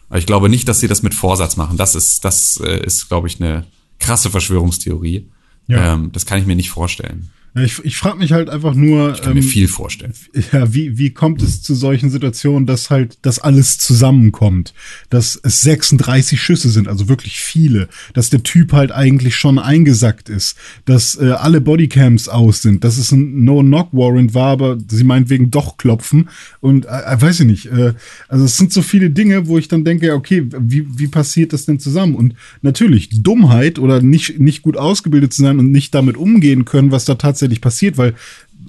Aber ich glaube nicht, dass sie das mit Vorsatz machen. Das ist, das äh, ist, glaube ich, eine krasse Verschwörungstheorie. Ja. Ähm, das kann ich mir nicht vorstellen. Ja, ich ich frage mich halt einfach nur, Ich kann mir viel vorstellen. ja, wie, wie kommt es zu solchen Situationen, dass halt das alles zusammenkommt? Dass es 36 Schüsse sind, also wirklich viele. Dass der Typ halt eigentlich schon eingesackt ist. Dass äh, alle Bodycams aus sind. Dass es ein No-Knock-Warrant war, aber sie meinetwegen doch klopfen. Und äh, äh, weiß ich nicht. Äh, also es sind so viele Dinge, wo ich dann denke, okay, wie, wie passiert das denn zusammen? Und natürlich Dummheit oder nicht, nicht gut ausgebildet zu sein und nicht damit umgehen können, was da tatsächlich passiert, weil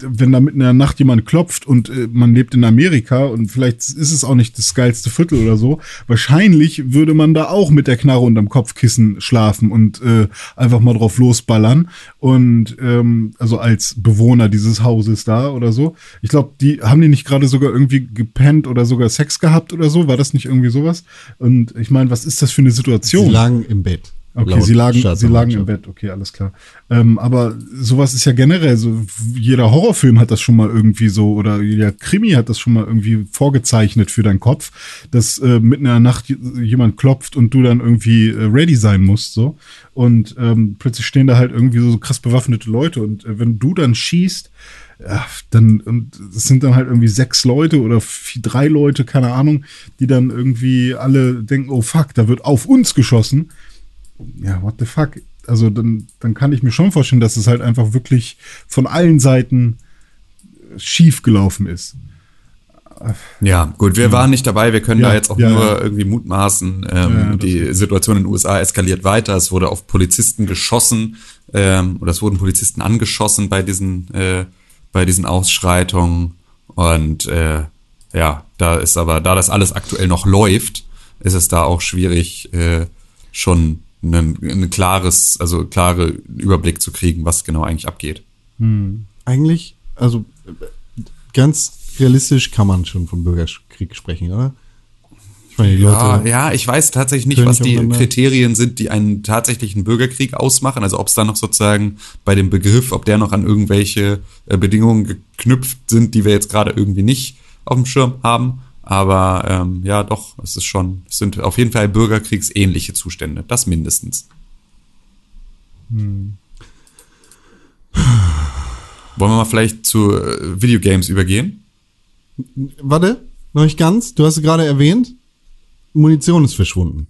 wenn da mitten in der Nacht jemand klopft und äh, man lebt in Amerika und vielleicht ist es auch nicht das geilste Viertel oder so, wahrscheinlich würde man da auch mit der Knarre unterm Kopfkissen schlafen und äh, einfach mal drauf losballern. Und ähm, also als Bewohner dieses Hauses da oder so. Ich glaube, die haben die nicht gerade sogar irgendwie gepennt oder sogar Sex gehabt oder so. War das nicht irgendwie sowas? Und ich meine, was ist das für eine Situation? Sie lagen im Bett. Okay, sie lagen, sie lagen im Bett, okay, alles klar. Ähm, aber sowas ist ja generell so, jeder Horrorfilm hat das schon mal irgendwie so, oder jeder Krimi hat das schon mal irgendwie vorgezeichnet für deinen Kopf, dass äh, mitten in der Nacht jemand klopft und du dann irgendwie äh, ready sein musst, so. Und ähm, plötzlich stehen da halt irgendwie so krass bewaffnete Leute und äh, wenn du dann schießt, ja, dann, und es sind dann halt irgendwie sechs Leute oder vier, drei Leute, keine Ahnung, die dann irgendwie alle denken, oh fuck, da wird auf uns geschossen ja, what the fuck? Also dann, dann kann ich mir schon vorstellen, dass es halt einfach wirklich von allen Seiten schief gelaufen ist. Ja, gut, wir waren nicht dabei, wir können Ja, da jetzt auch ja, nur ja. irgendwie mutmaßen. Ähm, die Situation in den USA eskaliert weiter, es wurde auf Polizisten geschossen ähm, oder es wurden Polizisten angeschossen bei diesen, äh, bei diesen Ausschreitungen. Und äh, ja, da ist aber, da das alles aktuell noch läuft, ist es da auch schwierig, äh, schon ein, ein klares, also klare Überblick zu kriegen, was genau eigentlich abgeht. Eigentlich, also ganz realistisch kann man schon von Bürgerkrieg sprechen, oder? Ich meine, die Ja, Leute. ja, ich weiß tatsächlich nicht, was die Kriterien sind, die einen tatsächlichen Bürgerkrieg ausmachen. Also ob es da noch sozusagen bei dem Begriff, ob der noch an irgendwelche äh, Bedingungen geknüpft sind, die wir jetzt gerade irgendwie nicht auf dem Schirm haben. Aber ähm, ja, doch, es ist schon, es sind auf jeden Fall bürgerkriegsähnliche Zustände, das mindestens. Wollen wir mal vielleicht zu äh, Videogames übergehen? Warte, noch nicht ganz. Du hast gerade erwähnt. Munition ist verschwunden.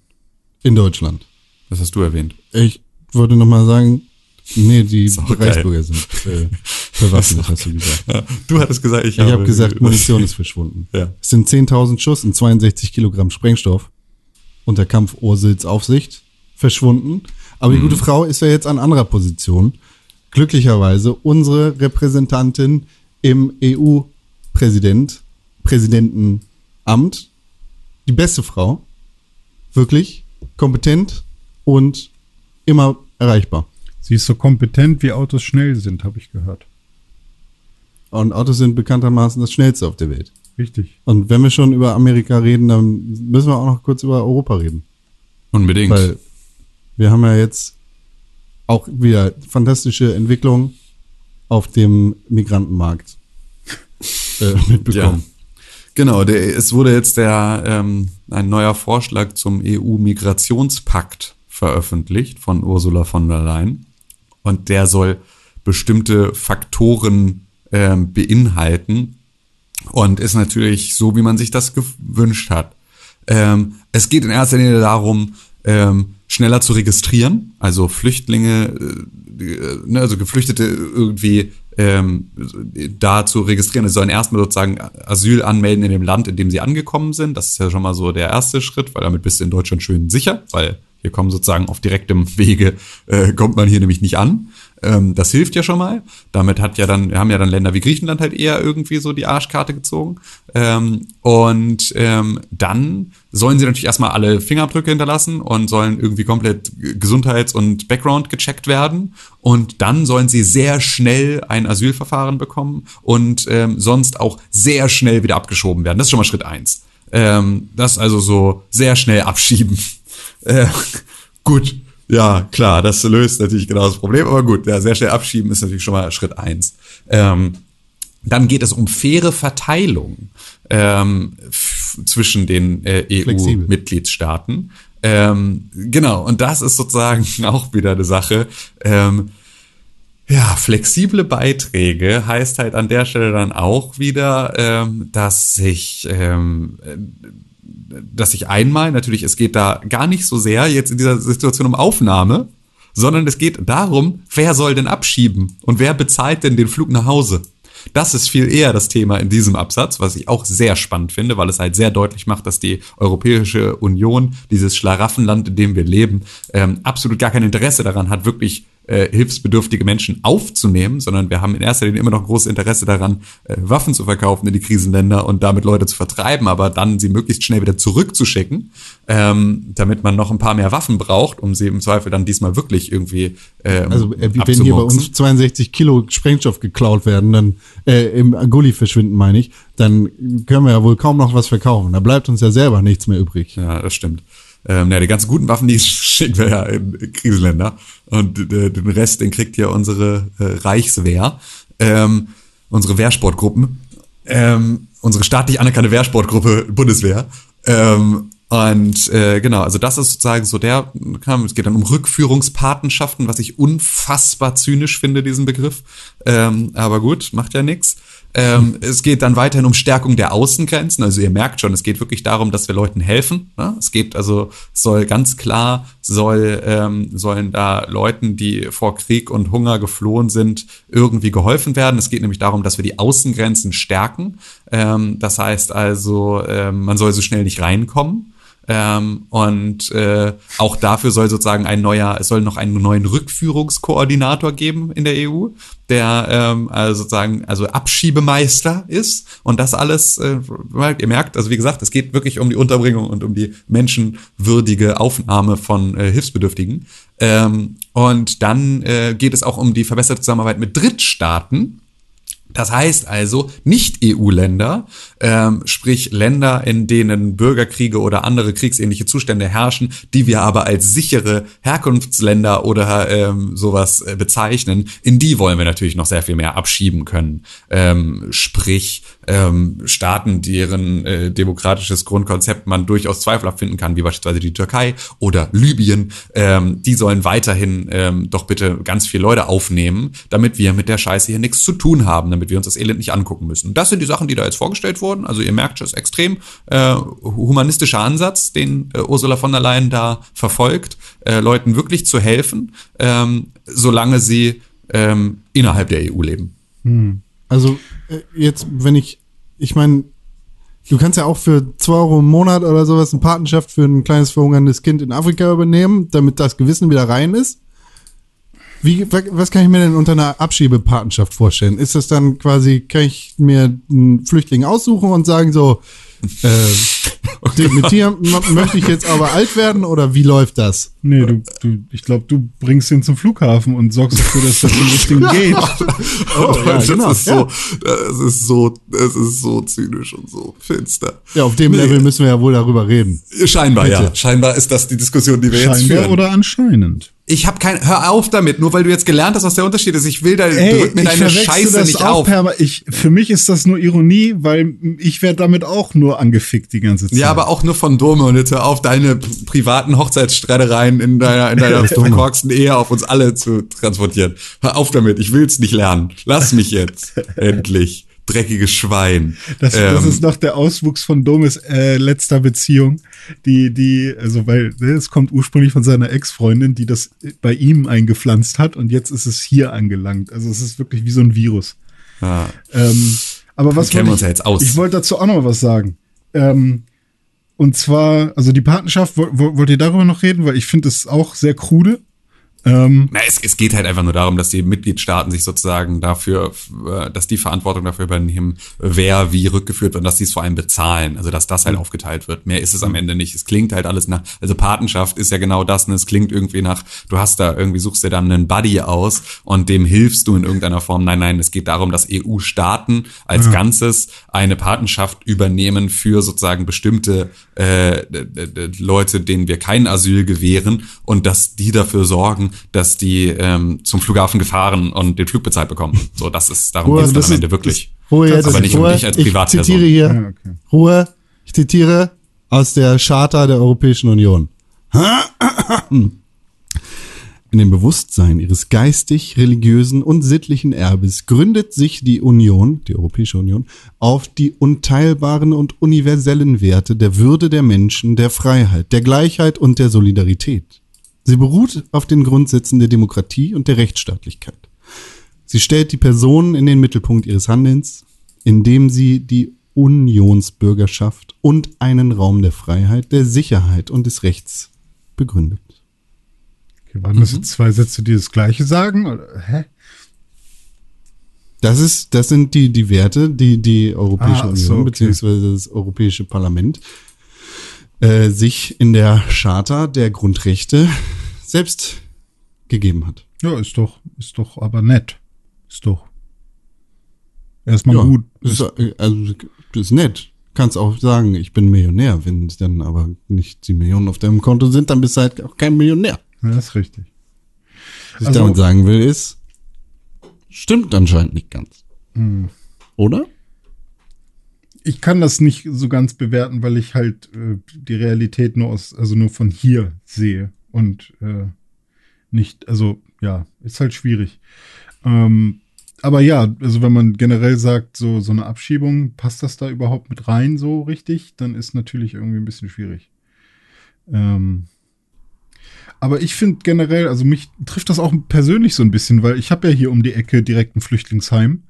In Deutschland. Das hast du erwähnt. Ich würde noch mal sagen, nee, die. Reichsbürger sind äh, verwaffnet, hast du gesagt. Du hattest gesagt, ich, Ich habe gesagt, Munition ist verschwunden. Ja. Es sind 10.000 Schuss und 62 Kilogramm Sprengstoff unter Kampfohrsitzaufsicht verschwunden. Aber die gute Frau ist ja jetzt an anderer Position. Glücklicherweise unsere Repräsentantin im EU-Präsident, Präsidentenamt. Die beste Frau. Wirklich kompetent und immer erreichbar. Sie ist so kompetent, wie Autos schnell sind, habe ich gehört. Und Autos sind bekanntermaßen das schnellste auf der Welt. Richtig. Und wenn wir schon über Amerika reden, dann müssen wir auch noch kurz über Europa reden. Unbedingt. Weil wir haben ja jetzt auch wieder fantastische Entwicklungen auf dem Migrantenmarkt äh, mitbekommen. Genau, der, es wurde jetzt der ähm, ein neuer Vorschlag zum EU-Migrationspakt veröffentlicht von Ursula von der Leyen. Und der soll bestimmte Faktoren ähm, beinhalten und ist natürlich so, wie man sich das gewünscht hat. Ähm, es geht in erster Linie darum, ähm, schneller zu registrieren, also Flüchtlinge, äh, äh, ne, also Geflüchtete irgendwie ähm, da zu registrieren. Sie sollen erstmal sozusagen Asyl anmelden in dem Land, in dem sie angekommen sind. Das ist ja schon mal so der erste Schritt, weil damit bist du in Deutschland schön sicher, weil wir kommen sozusagen auf direktem Wege, äh, kommt man hier nämlich nicht an. Ähm, das hilft ja schon mal. Damit hat ja dann, wir haben ja dann Länder wie Griechenland halt eher irgendwie so die Arschkarte gezogen. Ähm, und ähm, dann sollen sie natürlich erstmal alle Fingerabdrücke hinterlassen und sollen irgendwie komplett Gesundheits- und Background gecheckt werden. Und dann sollen sie sehr schnell ein Asylverfahren bekommen und ähm, sonst auch sehr schnell wieder abgeschoben werden. Das ist schon mal Schritt eins. Ähm, das also so sehr schnell abschieben. Äh, gut, ja, klar, das löst natürlich genau das Problem, aber gut, ja, sehr schnell abschieben ist natürlich schon mal Schritt eins. Ähm, dann geht es um faire Verteilung ähm, zwischen den äh. EU-Mitgliedstaaten. Ähm, genau, und das ist sozusagen auch wieder eine Sache. Ähm, Ja, flexible Beiträge heißt halt an der Stelle dann auch wieder, ähm, dass sich, ähm, äh, dass sich einmal natürlich, es geht da gar nicht so sehr jetzt in dieser Situation um Aufnahme, sondern es geht darum, wer soll denn abschieben und wer bezahlt denn den Flug nach Hause? Das ist viel eher das Thema in diesem Absatz, was ich auch sehr spannend finde, weil es halt sehr deutlich macht, dass die Europäische Union, dieses Schlaraffenland, in dem wir leben, ähm, absolut gar kein Interesse daran hat, wirklich äh, hilfsbedürftige Menschen aufzunehmen, sondern wir haben in erster Linie immer noch großes Interesse daran, äh, Waffen zu verkaufen in die Krisenländer und damit Leute zu vertreiben, aber dann sie möglichst schnell wieder zurückzuschicken, ähm, damit man noch ein paar mehr Waffen braucht, um sie im Zweifel dann diesmal wirklich irgendwie ähm, Also äh, wenn hier bei uns 62 Kilo Sprengstoff geklaut werden, dann äh, im Gully verschwinden, meine ich, dann können wir ja wohl kaum noch was verkaufen. Da bleibt uns ja selber nichts mehr übrig. Ja, das stimmt. Ähm, ja, die ganzen guten Waffen, die schicken wir ja in Krisenländer. Und äh, den Rest, den kriegt ja unsere äh, Reichswehr, ähm, unsere Wehrsportgruppen, ähm, unsere staatlich anerkannte Wehrsportgruppe Bundeswehr. Ähm, und äh, genau, also das ist sozusagen so der, es geht dann um Rückführungspatenschaften, was ich unfassbar zynisch finde, diesen Begriff. Ähm, aber gut, macht ja nichts. Ähm, es geht dann weiterhin um Stärkung der Außengrenzen. Also ihr merkt schon, es geht wirklich darum, dass wir Leuten helfen. Ne? Es geht also, soll ganz klar, soll, ähm, sollen da Leuten, die vor Krieg und Hunger geflohen sind, irgendwie geholfen werden. Es geht nämlich darum, dass wir die Außengrenzen stärken. Ähm, das heißt also, ähm, man soll so schnell nicht reinkommen. Ähm, und äh, auch dafür soll sozusagen ein neuer, es soll noch einen neuen Rückführungskoordinator geben in der EU, der ähm, also sozusagen also Abschiebemeister ist und das alles, äh, ihr merkt, also wie gesagt, es geht wirklich um die Unterbringung und um die menschenwürdige Aufnahme von äh, Hilfsbedürftigen. Ähm, und dann äh, geht es auch um die verbesserte Zusammenarbeit mit Drittstaaten das heißt also, Nicht-EU-Länder, ähm, sprich Länder, in denen Bürgerkriege oder andere kriegsähnliche Zustände herrschen, die wir aber als sichere Herkunftsländer oder ähm, sowas äh, bezeichnen, in die wollen wir natürlich noch sehr viel mehr abschieben können. Ähm, sprich ähm, Staaten, deren äh, demokratisches Grundkonzept man durchaus zweifelhaft finden kann, wie beispielsweise die Türkei oder Libyen, ähm, die sollen weiterhin ähm, doch bitte ganz viele Leute aufnehmen, damit wir mit der Scheiße hier nichts zu tun haben damit wir uns das Elend nicht angucken müssen. Das sind die Sachen, die da jetzt vorgestellt wurden. Also ihr merkt, das ist extrem äh, humanistischer Ansatz, den äh, Ursula von der Leyen da verfolgt, äh, Leuten wirklich zu helfen, ähm, solange sie ähm, innerhalb der EU leben. Hm. Also äh, jetzt, wenn ich, ich meine, Du kannst ja auch für zwei Euro im Monat oder sowas eine Patenschaft für ein kleines verhungerndes Kind in Afrika übernehmen, damit das Gewissen wieder rein ist. Wie, was kann ich mir denn unter einer Abschiebepatenschaft vorstellen? Ist das dann quasi, kann ich mir einen Flüchtling aussuchen und sagen so, äh, mit dir möchte ich jetzt aber alt werden oder wie läuft das? Nee, du, du ich glaube, du bringst ihn zum Flughafen und sorgst dafür, dass das in Richtung geht. oh, ja, das genau. Ist so, das ist so, das ist so zynisch und so finster. Ja, auf dem nee. Level müssen wir ja wohl darüber reden. Scheinbar, Bitte. ja. Scheinbar ist das die Diskussion, die wir Scheinbar jetzt führen. oder anscheinend. Ich habe kein, hör auf damit, nur weil du jetzt gelernt hast, was der Unterschied ist. Ich will da, Ey, drück mir deine Scheiße nicht auf. Ich, für mich ist das nur Ironie, weil ich werde damit auch nur angefickt die ganze Zeit. Ja, aber auch nur von Dome und jetzt hör auf, deine privaten Hochzeitsstreitereien in deiner, in deiner verkorksten Ehe auf uns alle zu transportieren. Hör auf damit, ich will's nicht lernen. Lass mich jetzt. Endlich dreckiges Schwein. Das, ähm, das ist noch der Auswuchs von Domes äh, letzter Beziehung, die, die, also weil ne, es kommt ursprünglich von seiner Ex-Freundin, die das bei ihm eingepflanzt hat und jetzt ist es hier angelangt. Also es ist wirklich wie so ein Virus. Ja. Ähm, aber was kennen wir uns ja jetzt aus. Ich wollte dazu auch noch was sagen. Ähm, und zwar, also die Partnerschaft, wollt ihr darüber noch reden? Weil ich finde es auch sehr krude. Ähm, Na, es, es geht halt einfach nur darum, dass die Mitgliedstaaten sich sozusagen dafür, äh, dass die Verantwortung dafür übernehmen, wer wie rückgeführt wird und dass die es vor allem bezahlen. Also dass das halt aufgeteilt wird. Mehr ist es am Ende nicht. Es klingt halt alles nach, also Patenschaft ist ja genau das, ne? es klingt irgendwie nach, du hast da irgendwie, suchst dir dann einen Buddy aus und dem hilfst du in irgendeiner Form. Nein, nein, es geht darum, dass EU-Staaten als ja. Ganzes eine Patenschaft übernehmen für sozusagen bestimmte äh, Leute, denen wir kein Asyl gewähren und dass die dafür sorgen, dass die ähm, zum Flughafen gefahren und den Flug bezahlt bekommen. So, das ist darum geht es am Ende wirklich. Ruhe jetzt, aber nicht Ruhe, um dich als Privatperson. Ich zitiere hier, ja, okay. Ruhe, ich zitiere aus der Charta der Europäischen Union. In dem Bewusstsein ihres geistig, religiösen und sittlichen Erbes gründet sich die Union, die Europäische Union, auf die unteilbaren und universellen Werte der Würde der Menschen, der Freiheit, der Gleichheit und der Solidarität. Sie beruht auf den Grundsätzen der Demokratie und der Rechtsstaatlichkeit. Sie stellt die Person in den Mittelpunkt ihres Handelns, indem sie die Unionsbürgerschaft und einen Raum der Freiheit, der Sicherheit und des Rechts begründet. Okay, waren das jetzt zwei Sätze, die das Gleiche sagen? Oder, hä? Das ist, das sind die, die Werte, die die Europäische Ah, Union so, okay. beziehungsweise das Europäische Parlament äh, sich in der Charta der Grundrechte selbst gegeben hat. Ja, ist doch, ist doch aber nett. Ist doch. Erstmal gut. Ist, also, ist nett. Kannst auch sagen, ich bin Millionär. Wenn es dann aber nicht die Millionen auf deinem Konto sind, dann bist du halt auch kein Millionär. Ja, das ist richtig. Was ich Also- damit sagen will, ist, stimmt anscheinend nicht ganz. Hm. Oder? Ich kann das nicht so ganz bewerten, weil ich halt äh, die Realität nur aus, also nur von hier sehe und äh, nicht, also ja, ist halt schwierig. Ähm, aber ja, also wenn man generell sagt, so, so eine Abschiebung, passt das da überhaupt mit rein so richtig, dann ist natürlich irgendwie ein bisschen schwierig. Ähm, aber ich finde generell, also mich trifft das auch persönlich so ein bisschen, weil ich habe ja hier um die Ecke direkt ein Flüchtlingsheim.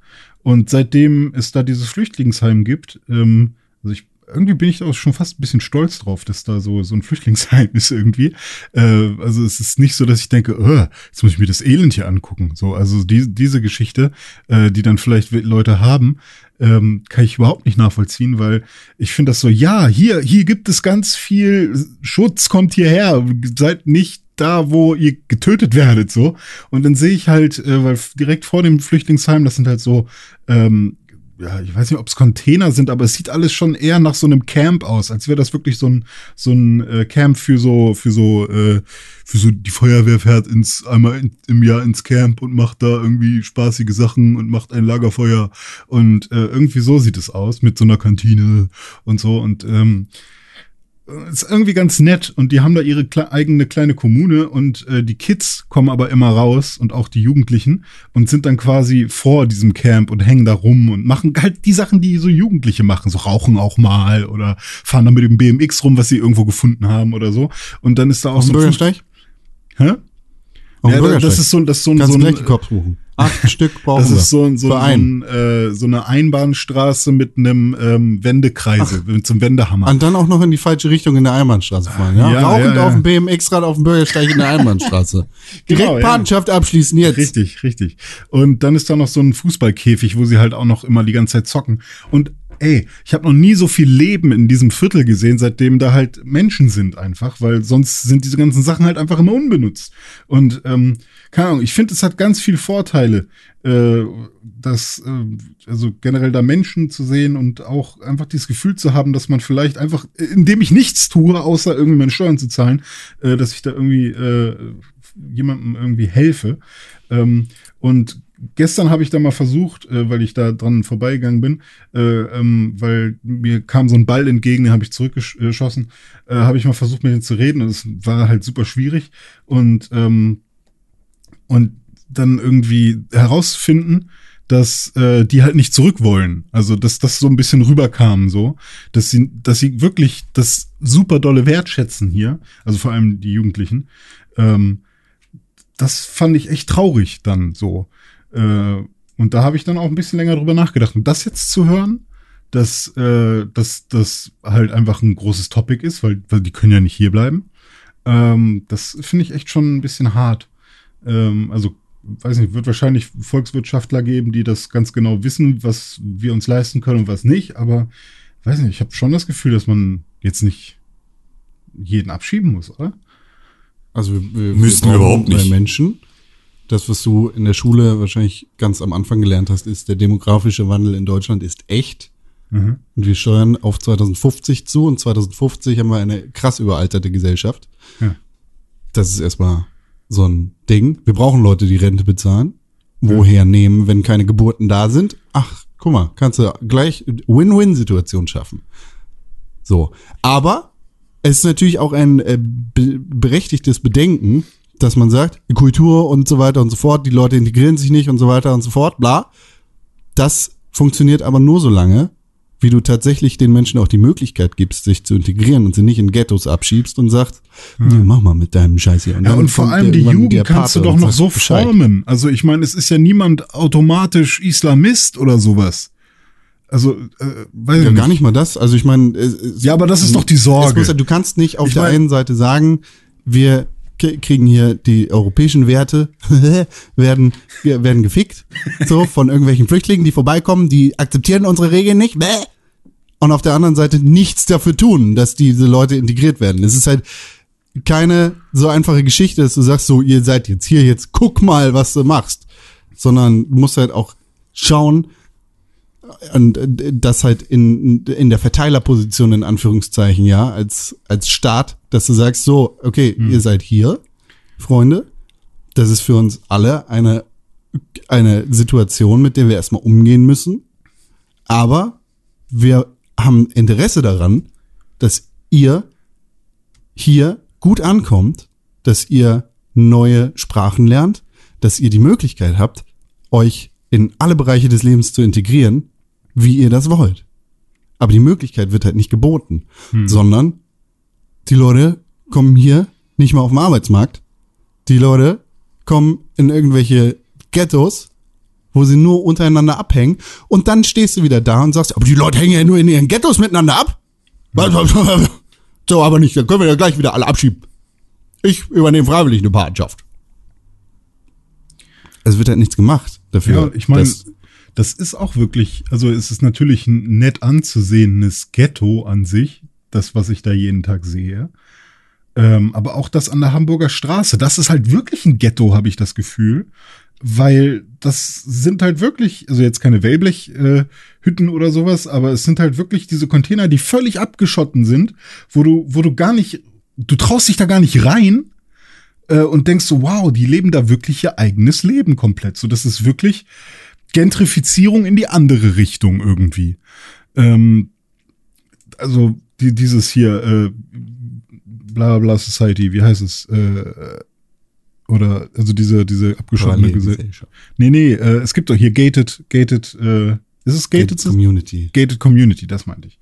Und seitdem es da dieses Flüchtlingsheim gibt, ähm, also ich, irgendwie bin ich auch schon fast ein bisschen stolz drauf, dass da so, so ein Flüchtlingsheim ist irgendwie. Äh, also es ist nicht so, dass ich denke, oh, jetzt muss ich mir das Elend hier angucken. So, also die, diese Geschichte, äh, die dann vielleicht Leute haben, ähm, kann ich überhaupt nicht nachvollziehen, weil ich finde das so, ja, hier, hier gibt es ganz viel Schutz, kommt hierher, seid nicht da, wo ihr getötet werdet, so. Und dann sehe ich halt, äh, weil direkt vor dem Flüchtlingsheim, das sind halt so, ähm, ja, ich weiß nicht, ob es Container sind, aber es sieht alles schon eher nach so einem Camp aus, als wäre das wirklich so ein so ein äh, Camp für so für so äh, für so die Feuerwehr fährt ins einmal in, im Jahr ins Camp und macht da irgendwie spaßige Sachen und macht ein Lagerfeuer und äh, irgendwie so sieht es aus mit so einer Kantine und so und ähm, ist irgendwie ganz nett und die haben da ihre kle eigene kleine Kommune und äh, die Kids kommen aber immer raus und auch die Jugendlichen und sind dann quasi vor diesem Camp und hängen da rum und machen halt die Sachen, die so Jugendliche machen, so rauchen auch mal oder fahren dann mit dem BMX rum, was sie irgendwo gefunden haben oder so und dann ist da auch Auf dem so ein Bürgersteig? Hä? Auf dem Ja, das ist so, das ist so, ein- Kannst so ein, Cops buchen. Acht Stück brauchen das ist so, ein- so, so, ein, äh, so eine Einbahnstraße mit einem ähm, Wendekreise, mit so einem Wendehammer. Und dann auch noch in die falsche Richtung in der Einbahnstraße fahren, ja? Ja, Rauchend ja, ja. auf dem BMX-Rad auf dem Bürgersteig in der Einbahnstraße. Direkt Genau, ja. Patenschaft abschließen jetzt. Richtig, richtig. Und dann ist da noch so ein Fußballkäfig, wo sie halt auch noch immer die ganze Zeit zocken. Und ey, ich habe noch nie so viel Leben in diesem Viertel gesehen, seitdem da halt Menschen sind einfach, weil sonst sind diese ganzen Sachen halt einfach immer unbenutzt. Und ähm, keine Ahnung, ich finde, es hat ganz viel Vorteile, äh, dass äh, also generell da Menschen zu sehen und auch einfach dieses Gefühl zu haben, dass man vielleicht einfach, indem ich nichts tue, außer irgendwie meine Steuern zu zahlen, äh, dass ich da irgendwie äh, jemandem irgendwie helfe. Ähm, und gestern habe ich da mal versucht, äh, weil ich da dran vorbeigegangen bin, äh, ähm, weil mir kam so ein Ball entgegen, den habe ich zurückgeschossen, äh, habe ich mal versucht, mit denen zu reden und es war halt super schwierig und ähm, und dann irgendwie herausfinden, dass äh, die halt nicht zurück wollen. Also dass das so ein bisschen rüberkam, so, dass sie, dass sie wirklich das super dolle wertschätzen hier, also vor allem die Jugendlichen. Ähm, das fand ich echt traurig dann so. Äh, und da habe ich dann auch ein bisschen länger drüber nachgedacht. Und das jetzt zu hören, dass äh, dass das halt einfach ein großes Topic ist, weil, weil die können ja nicht hier bleiben. Ähm, das finde ich echt schon ein bisschen hart. Ähm, also weiß nicht, wird wahrscheinlich Volkswirtschaftler geben, die das ganz genau wissen, was wir uns leisten können und was nicht. Aber weiß nicht, ich habe schon das Gefühl, dass man jetzt nicht jeden abschieben muss, oder? Also wir, wir Müssten wir überhaupt nicht. Menschen. Das, was du in der Schule wahrscheinlich ganz am Anfang gelernt hast, ist, der demografische Wandel in Deutschland ist echt. Mhm. Und wir steuern auf 2050 zu und 2050 haben wir eine krass überalterte Gesellschaft. Ja. Das ist erstmal so ein Ding. Wir brauchen Leute, die Rente bezahlen. Woher nehmen, wenn keine Geburten da sind? Ach, guck mal, kannst du gleich Win-Win-Situation schaffen. So. Aber es ist natürlich auch ein äh, be berechtigtes Bedenken, dass man sagt, Kultur und so weiter und so fort, die Leute integrieren sich nicht und so weiter und so fort, bla. Das funktioniert aber nur so lange, wie du tatsächlich den Menschen auch die Möglichkeit gibst, sich zu integrieren und sie nicht in Ghettos abschiebst und sagst, nee, mach mal mit deinem Scheiß hier. Ja, dann und vor allem die Jugend kannst du doch und noch so Bescheid. formen. Also ich meine, es ist ja niemand automatisch Islamist oder sowas. Also, äh, weiß Ja, ich gar nicht mal das. Also ich meine, Ja, aber das ist doch die Sorge. muss, ja- du kannst nicht auf Ich der einen Seite sagen, wir kriegen hier die europäischen Werte, werden, werden gefickt, so von irgendwelchen Flüchtlingen, die vorbeikommen, die akzeptieren unsere Regeln nicht, und auf der anderen Seite nichts dafür tun, dass diese Leute integriert werden. Es ist halt keine so einfache Geschichte, dass du sagst, so, ihr seid jetzt hier, jetzt guck mal, was du machst, sondern du musst halt auch schauen, und äh, das halt in, in der Verteilerposition in Anführungszeichen, ja, als, als Staat, dass du sagst, so, okay, ihr seid hier, Freunde, das ist für uns alle eine, eine Situation, mit der wir erstmal umgehen müssen, aber wir haben Interesse daran, dass ihr hier gut ankommt, dass ihr neue Sprachen lernt, dass ihr die Möglichkeit habt, euch in alle Bereiche des Lebens zu integrieren, wie ihr das wollt. Aber die Möglichkeit wird halt nicht geboten, sondern die Leute kommen hier nicht mal auf den Arbeitsmarkt. Die Leute kommen in irgendwelche Ghettos, wo sie nur untereinander abhängen. Und dann stehst du wieder da und sagst, aber die Leute hängen ja nur in ihren Ghettos miteinander ab. So, aber nicht, dann können wir ja gleich wieder alle abschieben. Ich übernehme freiwillig eine Patenschaft. Es wird halt nichts gemacht dafür. Ja, ich meine, das ist auch wirklich, also es ist natürlich ein nett anzusehendes Ghetto an sich, das, was ich da jeden Tag sehe. Ähm, aber auch das an der Hamburger Straße, das ist halt wirklich ein Ghetto, habe ich das Gefühl. Weil das sind halt wirklich, also jetzt keine Wellblechhütten äh, oder sowas, aber es sind halt wirklich diese Container, die völlig abgeschotten sind, wo du, wo du gar nicht, du traust dich da gar nicht rein, äh, und denkst so, wow, die leben da wirklich ihr eigenes Leben komplett. So, das ist wirklich Gentrifizierung in die andere Richtung irgendwie. Ähm, also die, dieses hier, äh, bla bla Society, wie heißt es? Äh, oder also diese diese abgeschottene Gesellschaft. Nee, nee, äh, es gibt doch hier gated, gated, äh, ist es gated? Gated Community. gated Community, das meinte ich.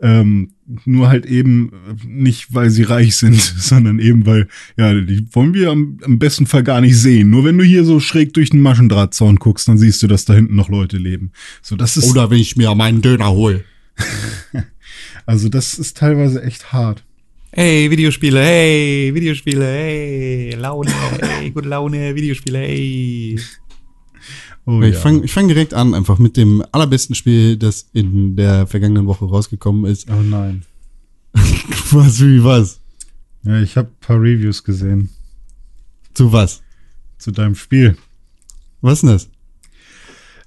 Ähm, nur halt eben äh, nicht, weil sie reich sind, sondern eben, weil, ja, die wollen wir am, am besten Fall gar nicht sehen. Nur wenn du hier so schräg durch den Maschendrahtzaun guckst, dann siehst du, dass da hinten noch Leute leben. So, das ist, Oder wenn ich mir meinen Döner hole. also das ist teilweise echt hart. Hey, Videospiele, hey, Videospiele, hey, Laune, hey, gute Laune, Videospiele, hey. Oh, ich fange ich fang direkt an, einfach mit dem allerbesten Spiel, das in der vergangenen Woche rausgekommen ist. Oh nein. Was, wie, was? Ja, ich habe paar Reviews gesehen Zu was? zu deinem Spiel. Was denn das?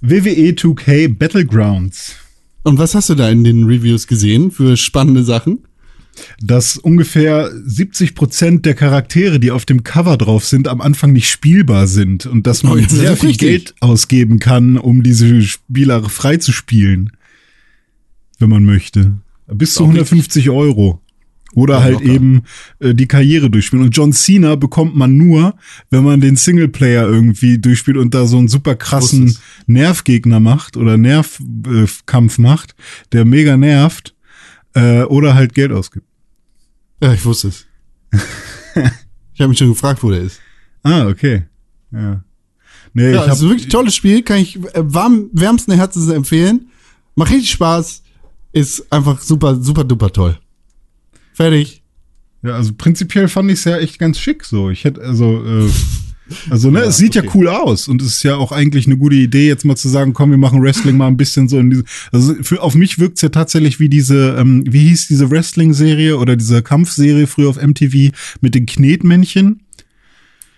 WWE 2K Battlegrounds. Und was hast du da in den Reviews gesehen für spannende Sachen? Dass ungefähr 70 Prozent der Charaktere, die auf dem Cover drauf sind, am Anfang nicht spielbar sind und dass man Oh, das sehr viel richtig. Geld ausgeben kann, um diese Spieler frei zu spielen, wenn man möchte. Bis zu Auch 150 Euro. Oder Ja, halt locker. eben äh, die Karriere durchspielen. Und John Cena bekommt man nur, wenn man den Singleplayer irgendwie durchspielt und da so einen super krassen Nervgegner macht oder Nervkampf äh, macht, der mega nervt. Äh, oder halt Geld ausgibt. Ja, ich wusste es. ich habe mich schon gefragt, wo der ist. Ah, okay. Ja. Nee, Ja, ich es ist hab, wirklich ein tolles Spiel, kann ich äh, warm, wärmsten Herzens empfehlen. Macht richtig Spaß. Ist einfach super, super duper toll. Fertig. ja, also prinzipiell fand ich es ja echt ganz schick so. Ich hätte, also, äh, also, ne, Ja, es sieht ja okay. cool aus und es ist ja auch eigentlich eine gute Idee, jetzt mal zu sagen, komm, wir machen Wrestling mal ein bisschen so in diese, also für, auf mich wirkt's ja tatsächlich wie diese, ähm, wie hieß diese Wrestling-Serie oder diese Kampfserie früher auf MTV mit den Knetmännchen?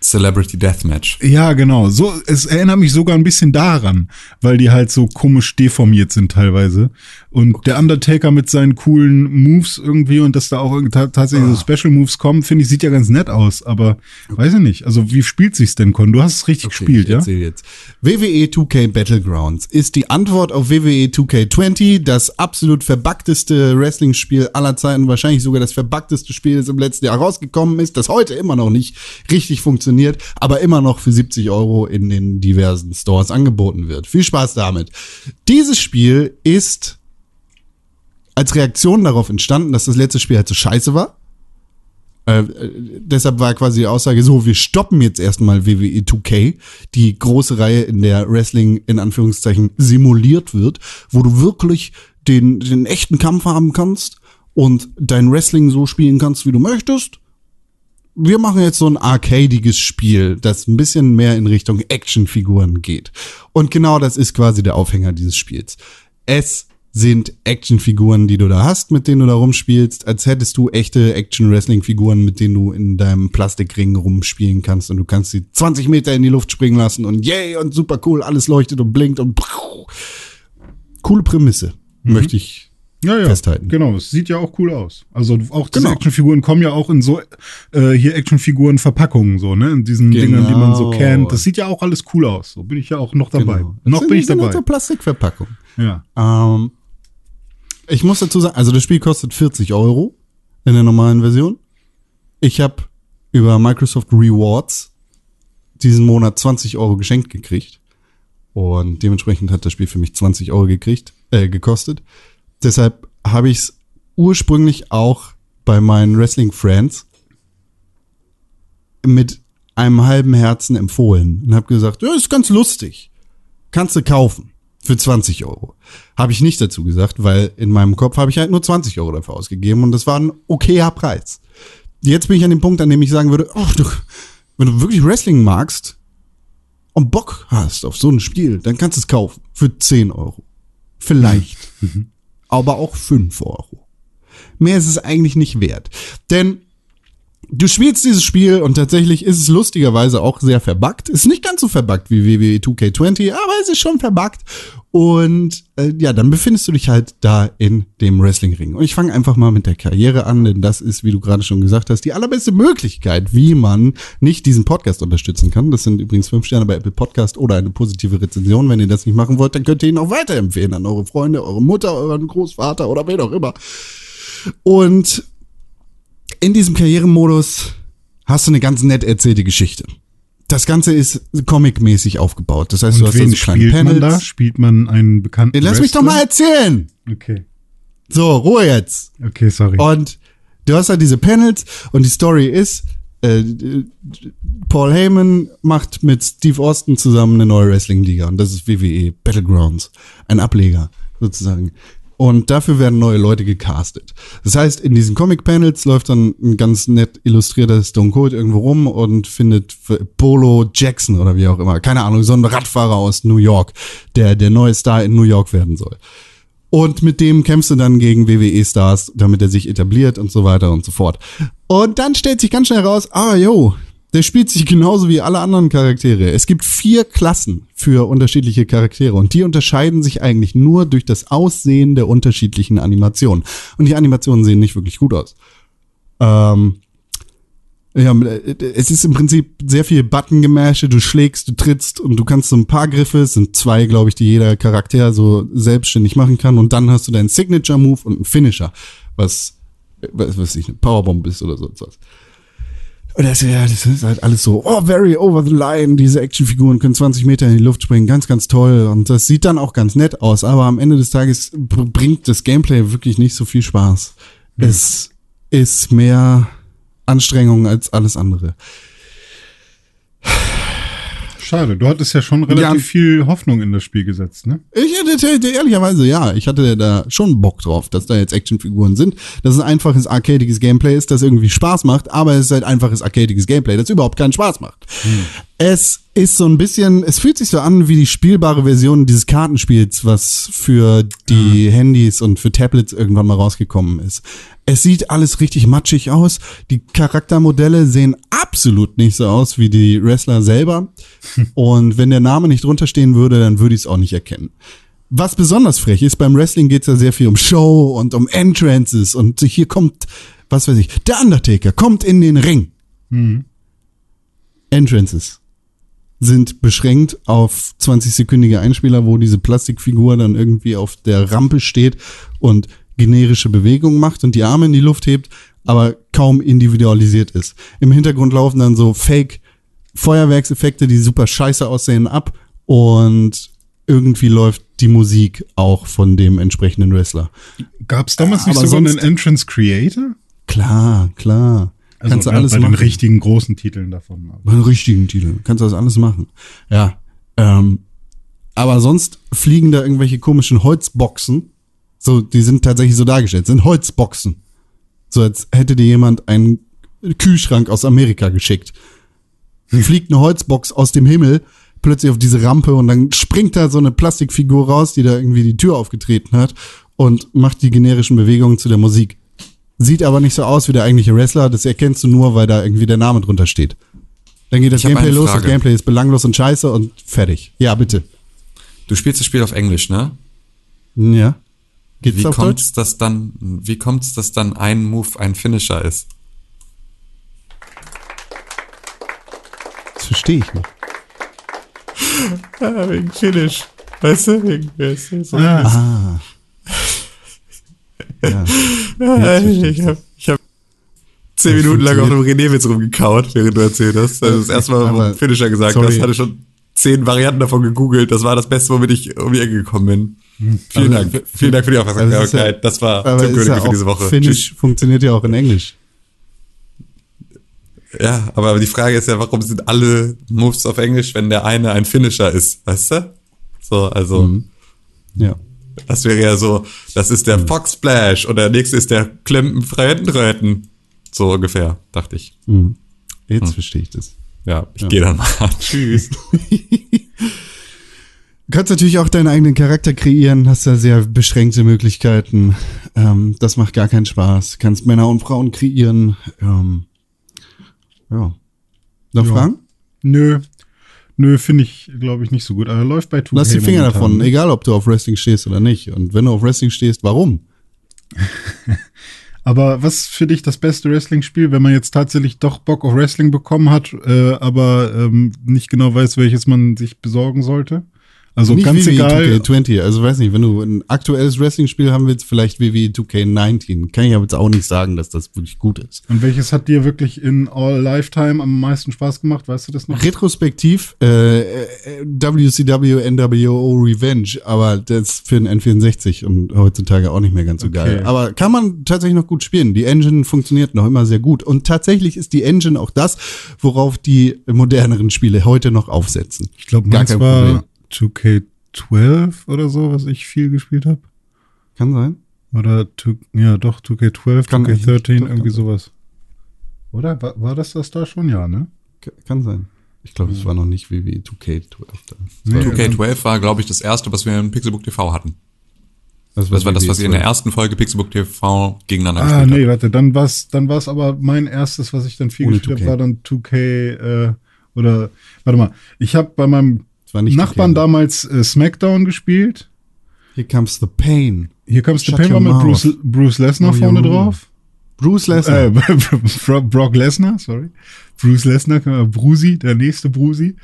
Celebrity Deathmatch. Ja, genau. So, es erinnert mich sogar ein bisschen daran, weil die halt so komisch deformiert sind teilweise. Und der Undertaker mit seinen coolen Moves irgendwie und dass da auch ta tatsächlich so Special Moves kommen, finde ich, sieht ja ganz nett aus. Aber weiß ich nicht. Also wie spielt sich's denn, Con? Du hast es richtig gespielt, ich ja? jetzt. WWE 2K Battlegrounds ist die Antwort auf WWE 2K20, das absolut verbuggteste Wrestling-Spiel aller Zeiten, wahrscheinlich sogar das verbuggteste Spiel, das im letzten Jahr rausgekommen ist, das heute immer noch nicht richtig funktioniert, aber immer noch für 70 Euro in den diversen Stores angeboten wird. Viel Spaß damit. Dieses Spiel ist als Reaktion darauf entstanden, dass das letzte Spiel halt so scheiße war. Äh, äh, deshalb war quasi die Aussage so, wir stoppen jetzt erstmal WWE 2K, die große Reihe, in der Wrestling in Anführungszeichen simuliert wird, wo du wirklich den, den echten Kampf haben kannst und dein Wrestling so spielen kannst, wie du möchtest. Wir machen jetzt so ein arcadiges Spiel, das ein bisschen mehr in Richtung Actionfiguren geht. Und genau das ist quasi der Aufhänger dieses Spiels. Es sind Actionfiguren, die du da hast, mit denen du da rumspielst, als hättest du echte Action-Wrestling-Figuren, mit denen du in deinem Plastikring rumspielen kannst und du kannst sie 20 Meter in die Luft springen lassen und yay und super cool, alles leuchtet und blinkt und coole Prämisse, möchte ich Ja, ja. festhalten. Genau, es sieht ja auch cool aus. Also auch diese Genau. Actionfiguren kommen ja auch in so äh, hier Actionfiguren Verpackungen so, ne? In diesen Dingern, die man so Genau. kennt. Das sieht ja auch alles cool aus. So bin ich ja auch noch dabei. Genau. Noch Das bin ich sind- sind dabei. So Plastikverpackung. Ja. Ähm, ich muss dazu sagen, also das Spiel kostet 40 Euro in der normalen Version. Ich habe über Microsoft Rewards diesen Monat 20 Euro geschenkt gekriegt. Und dementsprechend hat das Spiel für mich 20 Euro gekriegt, äh, gekostet. Deshalb habe ich es ursprünglich auch bei meinen Wrestling Friends mit einem halben Herzen empfohlen und habe gesagt, ja, ist ganz lustig. Kannst du kaufen. Für 20 Euro. Habe ich nicht dazu gesagt, weil in meinem Kopf habe ich halt nur 20 Euro dafür ausgegeben und das war ein okayer Preis. Jetzt bin ich an dem Punkt, an dem ich sagen würde, ach du, wenn du wirklich Wrestling magst und Bock hast auf so ein Spiel, dann kannst du es kaufen. Für 10 Euro. Vielleicht. Aber auch 5 Euro. Mehr ist es eigentlich nicht wert. Denn du spielst dieses Spiel und tatsächlich ist es lustigerweise auch sehr verbuggt. Ist nicht ganz so verbuggt wie WWE 2K20, aber es ist schon verbuggt. Und äh, ja, dann befindest du dich halt da in dem Wrestlingring. Und ich fange einfach mal mit der Karriere an, denn das ist, wie du gerade schon gesagt hast, die allerbeste Möglichkeit, wie man nicht diesen Podcast unterstützen kann. Das sind übrigens fünf Sterne bei Apple Podcast oder eine positive Rezension. Wenn ihr das nicht machen wollt, dann könnt ihr ihn auch weiterempfehlen an eure Freunde, eure Mutter, euren Großvater oder wen auch immer. Und in diesem Karrieremodus hast du eine ganz nett erzählte Geschichte. Das Ganze ist comic-mäßig aufgebaut. Das heißt, du Und hast da wen so kleine spielt man Panels. da? Spielt man einen bekannten Lass mich doch Wrestler? mal erzählen. Okay. So, Ruhe jetzt. Okay, sorry. Und du hast halt diese Panels und die Story ist, äh, Paul Heyman macht mit Steve Austin zusammen eine neue Wrestling-Liga und das ist WWE Battlegrounds, ein Ableger sozusagen. Und dafür werden neue Leute gecastet. Das heißt, in diesen Comic-Panels läuft dann ein ganz nett illustrierter Stone Cold irgendwo rum und findet Polo Jackson oder wie auch immer, keine Ahnung, so ein Radfahrer aus New York, der der neue Star in New York werden soll. Und mit dem kämpfst du dann gegen WWE-Stars, damit er sich etabliert und so weiter und so fort. Und dann stellt sich ganz schnell raus, ah, yo, der spielt sich genauso wie alle anderen Charaktere. Es gibt vier Klassen für unterschiedliche Charaktere und die unterscheiden sich eigentlich nur durch das Aussehen der unterschiedlichen Animationen. Und die Animationen sehen nicht wirklich gut aus. Ähm, ja, es ist im Prinzip sehr viel Button-Gemäsche, du schlägst, du trittst und du kannst so ein paar Griffe, es sind zwei, glaube ich, die jeder Charakter so selbstständig machen kann und dann hast du deinen Signature-Move und einen Finisher, was, was weiß ich, eine Powerbomb ist oder so etwas. Und das, ja, das ist halt alles so, oh, very over the line, diese Actionfiguren können 20 Meter in die Luft springen, ganz, ganz toll und das sieht dann auch ganz nett aus, aber am Ende des Tages br- bringt das Gameplay wirklich nicht so viel Spaß. Es ist mehr Anstrengung als alles andere. Schade, du hattest ja schon relativ Ja. viel Hoffnung in das Spiel gesetzt, ne? Ich hätte ehrlicherweise ja, ich hatte da schon Bock drauf, dass da jetzt Actionfiguren sind, dass es einfaches arcadiges Gameplay ist, das irgendwie Spaß macht, aber es ist halt einfaches arcadiges Gameplay, das überhaupt keinen Spaß macht. Es ist so ein bisschen, es fühlt sich so an wie die spielbare Version dieses Kartenspiels, was für die Handys und für Tablets irgendwann mal rausgekommen ist. Es sieht alles richtig matschig aus. Die Charaktermodelle sehen absolut nicht so aus wie die Wrestler selber. Und wenn der Name nicht drunter stehen würde, dann würde ich es auch nicht erkennen. Was besonders frech ist, beim Wrestling geht es ja sehr viel um Show und um Entrances und hier kommt, was weiß ich, der Undertaker kommt in den Ring. Entrances sind beschränkt auf 20-sekündige Einspieler, wo diese Plastikfigur dann irgendwie auf der Rampe steht und generische Bewegungen macht und die Arme in die Luft hebt, aber kaum individualisiert ist. Im Hintergrund laufen dann so Fake Feuerwerkseffekte, die super scheiße aussehen, ab und irgendwie läuft die Musik auch von dem entsprechenden Wrestler. Gab es damals nicht Aber sogar einen Entrance Creator? Klar, klar. Kannst du bei- alles bei machen. den richtigen großen Titeln davon. Bei den richtigen Titel. Kannst du das alles machen. Ja. Ähm, aber sonst fliegen da irgendwelche komischen Holzboxen. So, die sind tatsächlich so dargestellt. Sind Holzboxen. So als hätte dir jemand einen Kühlschrank aus Amerika geschickt. Fliegt eine Holzbox aus dem Himmel plötzlich auf diese Rampe und dann springt da so eine Plastikfigur raus, die da irgendwie die Tür aufgetreten hat und macht die generischen Bewegungen zu der Musik. Sieht aber nicht so aus wie der eigentliche Wrestler, das erkennst du nur, weil da irgendwie der Name drunter steht. Dann geht das Gameplay los, das. Gameplay ist belanglos und scheiße und fertig. Ja, bitte. Du spielst das Spiel auf Englisch, ne? Ja. Geht's Wie auf Deutsch? kommt's, dass dann, wie kommt's, dass dann ein Move ein Finisher ist? Das verstehe ich nicht. Ja, wegen Finish. Weißt du, wegen, weißt du, so. Ah, Ja. ich hab, ich hab zehn Das Minuten lang auf einem. René-Witz rumgekaut, während du erzählt hast. Also das erste Mal, wo du Finisher gesagt sorry. hast, hatte schon zehn Varianten davon gegoogelt. Das war das Beste, womit ich um die Ecke gekommen bin. Vielen Also, Dank. Vielen Dank für die Also Aufmerksamkeit. ja- das war Tim ist Königke ja für diese Woche. Tschüss. funktioniert ja auch in Englisch. Ja, aber die Frage ist ja, warum sind alle Moves auf Englisch, wenn der eine ein Finisher ist, weißt du? So, also, Mhm. Ja. das wäre ja so, das ist der Fox Splash und der nächste ist der Klempen Freientröten. So ungefähr, dachte ich. Mhm. Jetzt Hm. verstehe ich das. Ja, ich gehe dann mal. Tschüss. Du kannst natürlich auch deinen eigenen Charakter kreieren, hast da sehr beschränkte Möglichkeiten. Ähm, das macht gar keinen Spaß. Kannst Männer und Frauen kreieren. Ähm, ja. Noch Ja. Fragen? nö. Nö, finde ich, glaube ich, nicht so gut. Aber läuft bei 2K Lass die Finger momentan, davon, egal ob du auf Wrestling stehst oder nicht. Und wenn du auf Wrestling stehst, warum? Aber was für dich das beste Wrestling-Spiel, wenn man jetzt tatsächlich doch Bock auf Wrestling bekommen hat, äh, aber ähm, nicht genau weiß, welches man sich besorgen sollte? Also nicht ganz WWE egal. 2K20. Also weiß nicht, wenn du ein aktuelles Wrestling-Spiel haben willst, vielleicht WWE 2K19. Kann ich aber jetzt auch nicht sagen, dass das wirklich gut ist. Und welches hat dir wirklich in All Lifetime am meisten Spaß gemacht? Weißt du das noch? Retrospektiv äh, äh, WCW NWO Revenge, aber das ist für den N64 und heutzutage auch nicht mehr ganz so Okay. geil. Aber kann man tatsächlich noch gut spielen. Die Engine funktioniert noch immer sehr gut. Und tatsächlich ist die Engine auch das, worauf die moderneren Spiele heute noch aufsetzen. Ich glaube, meins war 2K12 oder so, was ich viel gespielt habe. Kann sein. Oder, two, ja doch, 2K12, Kann eigentlich- 2K13, doch, irgendwie kann- sowas. Oder? War, war das das da schon? Ja, ne? Kann sein. Ich glaube, es war noch nicht WWE 2K12 da. Nee, 2K12 war, glaube ich, das erste, was wir in Pixelbook TV hatten. Das war das, was wir in der ersten Folge Pixelbook TV gegeneinander Ah, gespielt nee, haben. warte, dann war's, dann war's aber mein erstes, was ich dann viel Ohne gespielt 2K. habe, war dann 2K, äh, oder, warte mal, ich habe bei meinem Es war nicht Nachbarn 2K. damals äh, Smackdown gespielt. Here comes the pain. Hier du Shut Paper your mit mouth. Bruce, Bruce Lesnar Know vorne drauf. Bruce Lesnar. Äh, Bro- Brock Lesnar, sorry. Bruce Lesnar, Brusi, der nächste Brusi.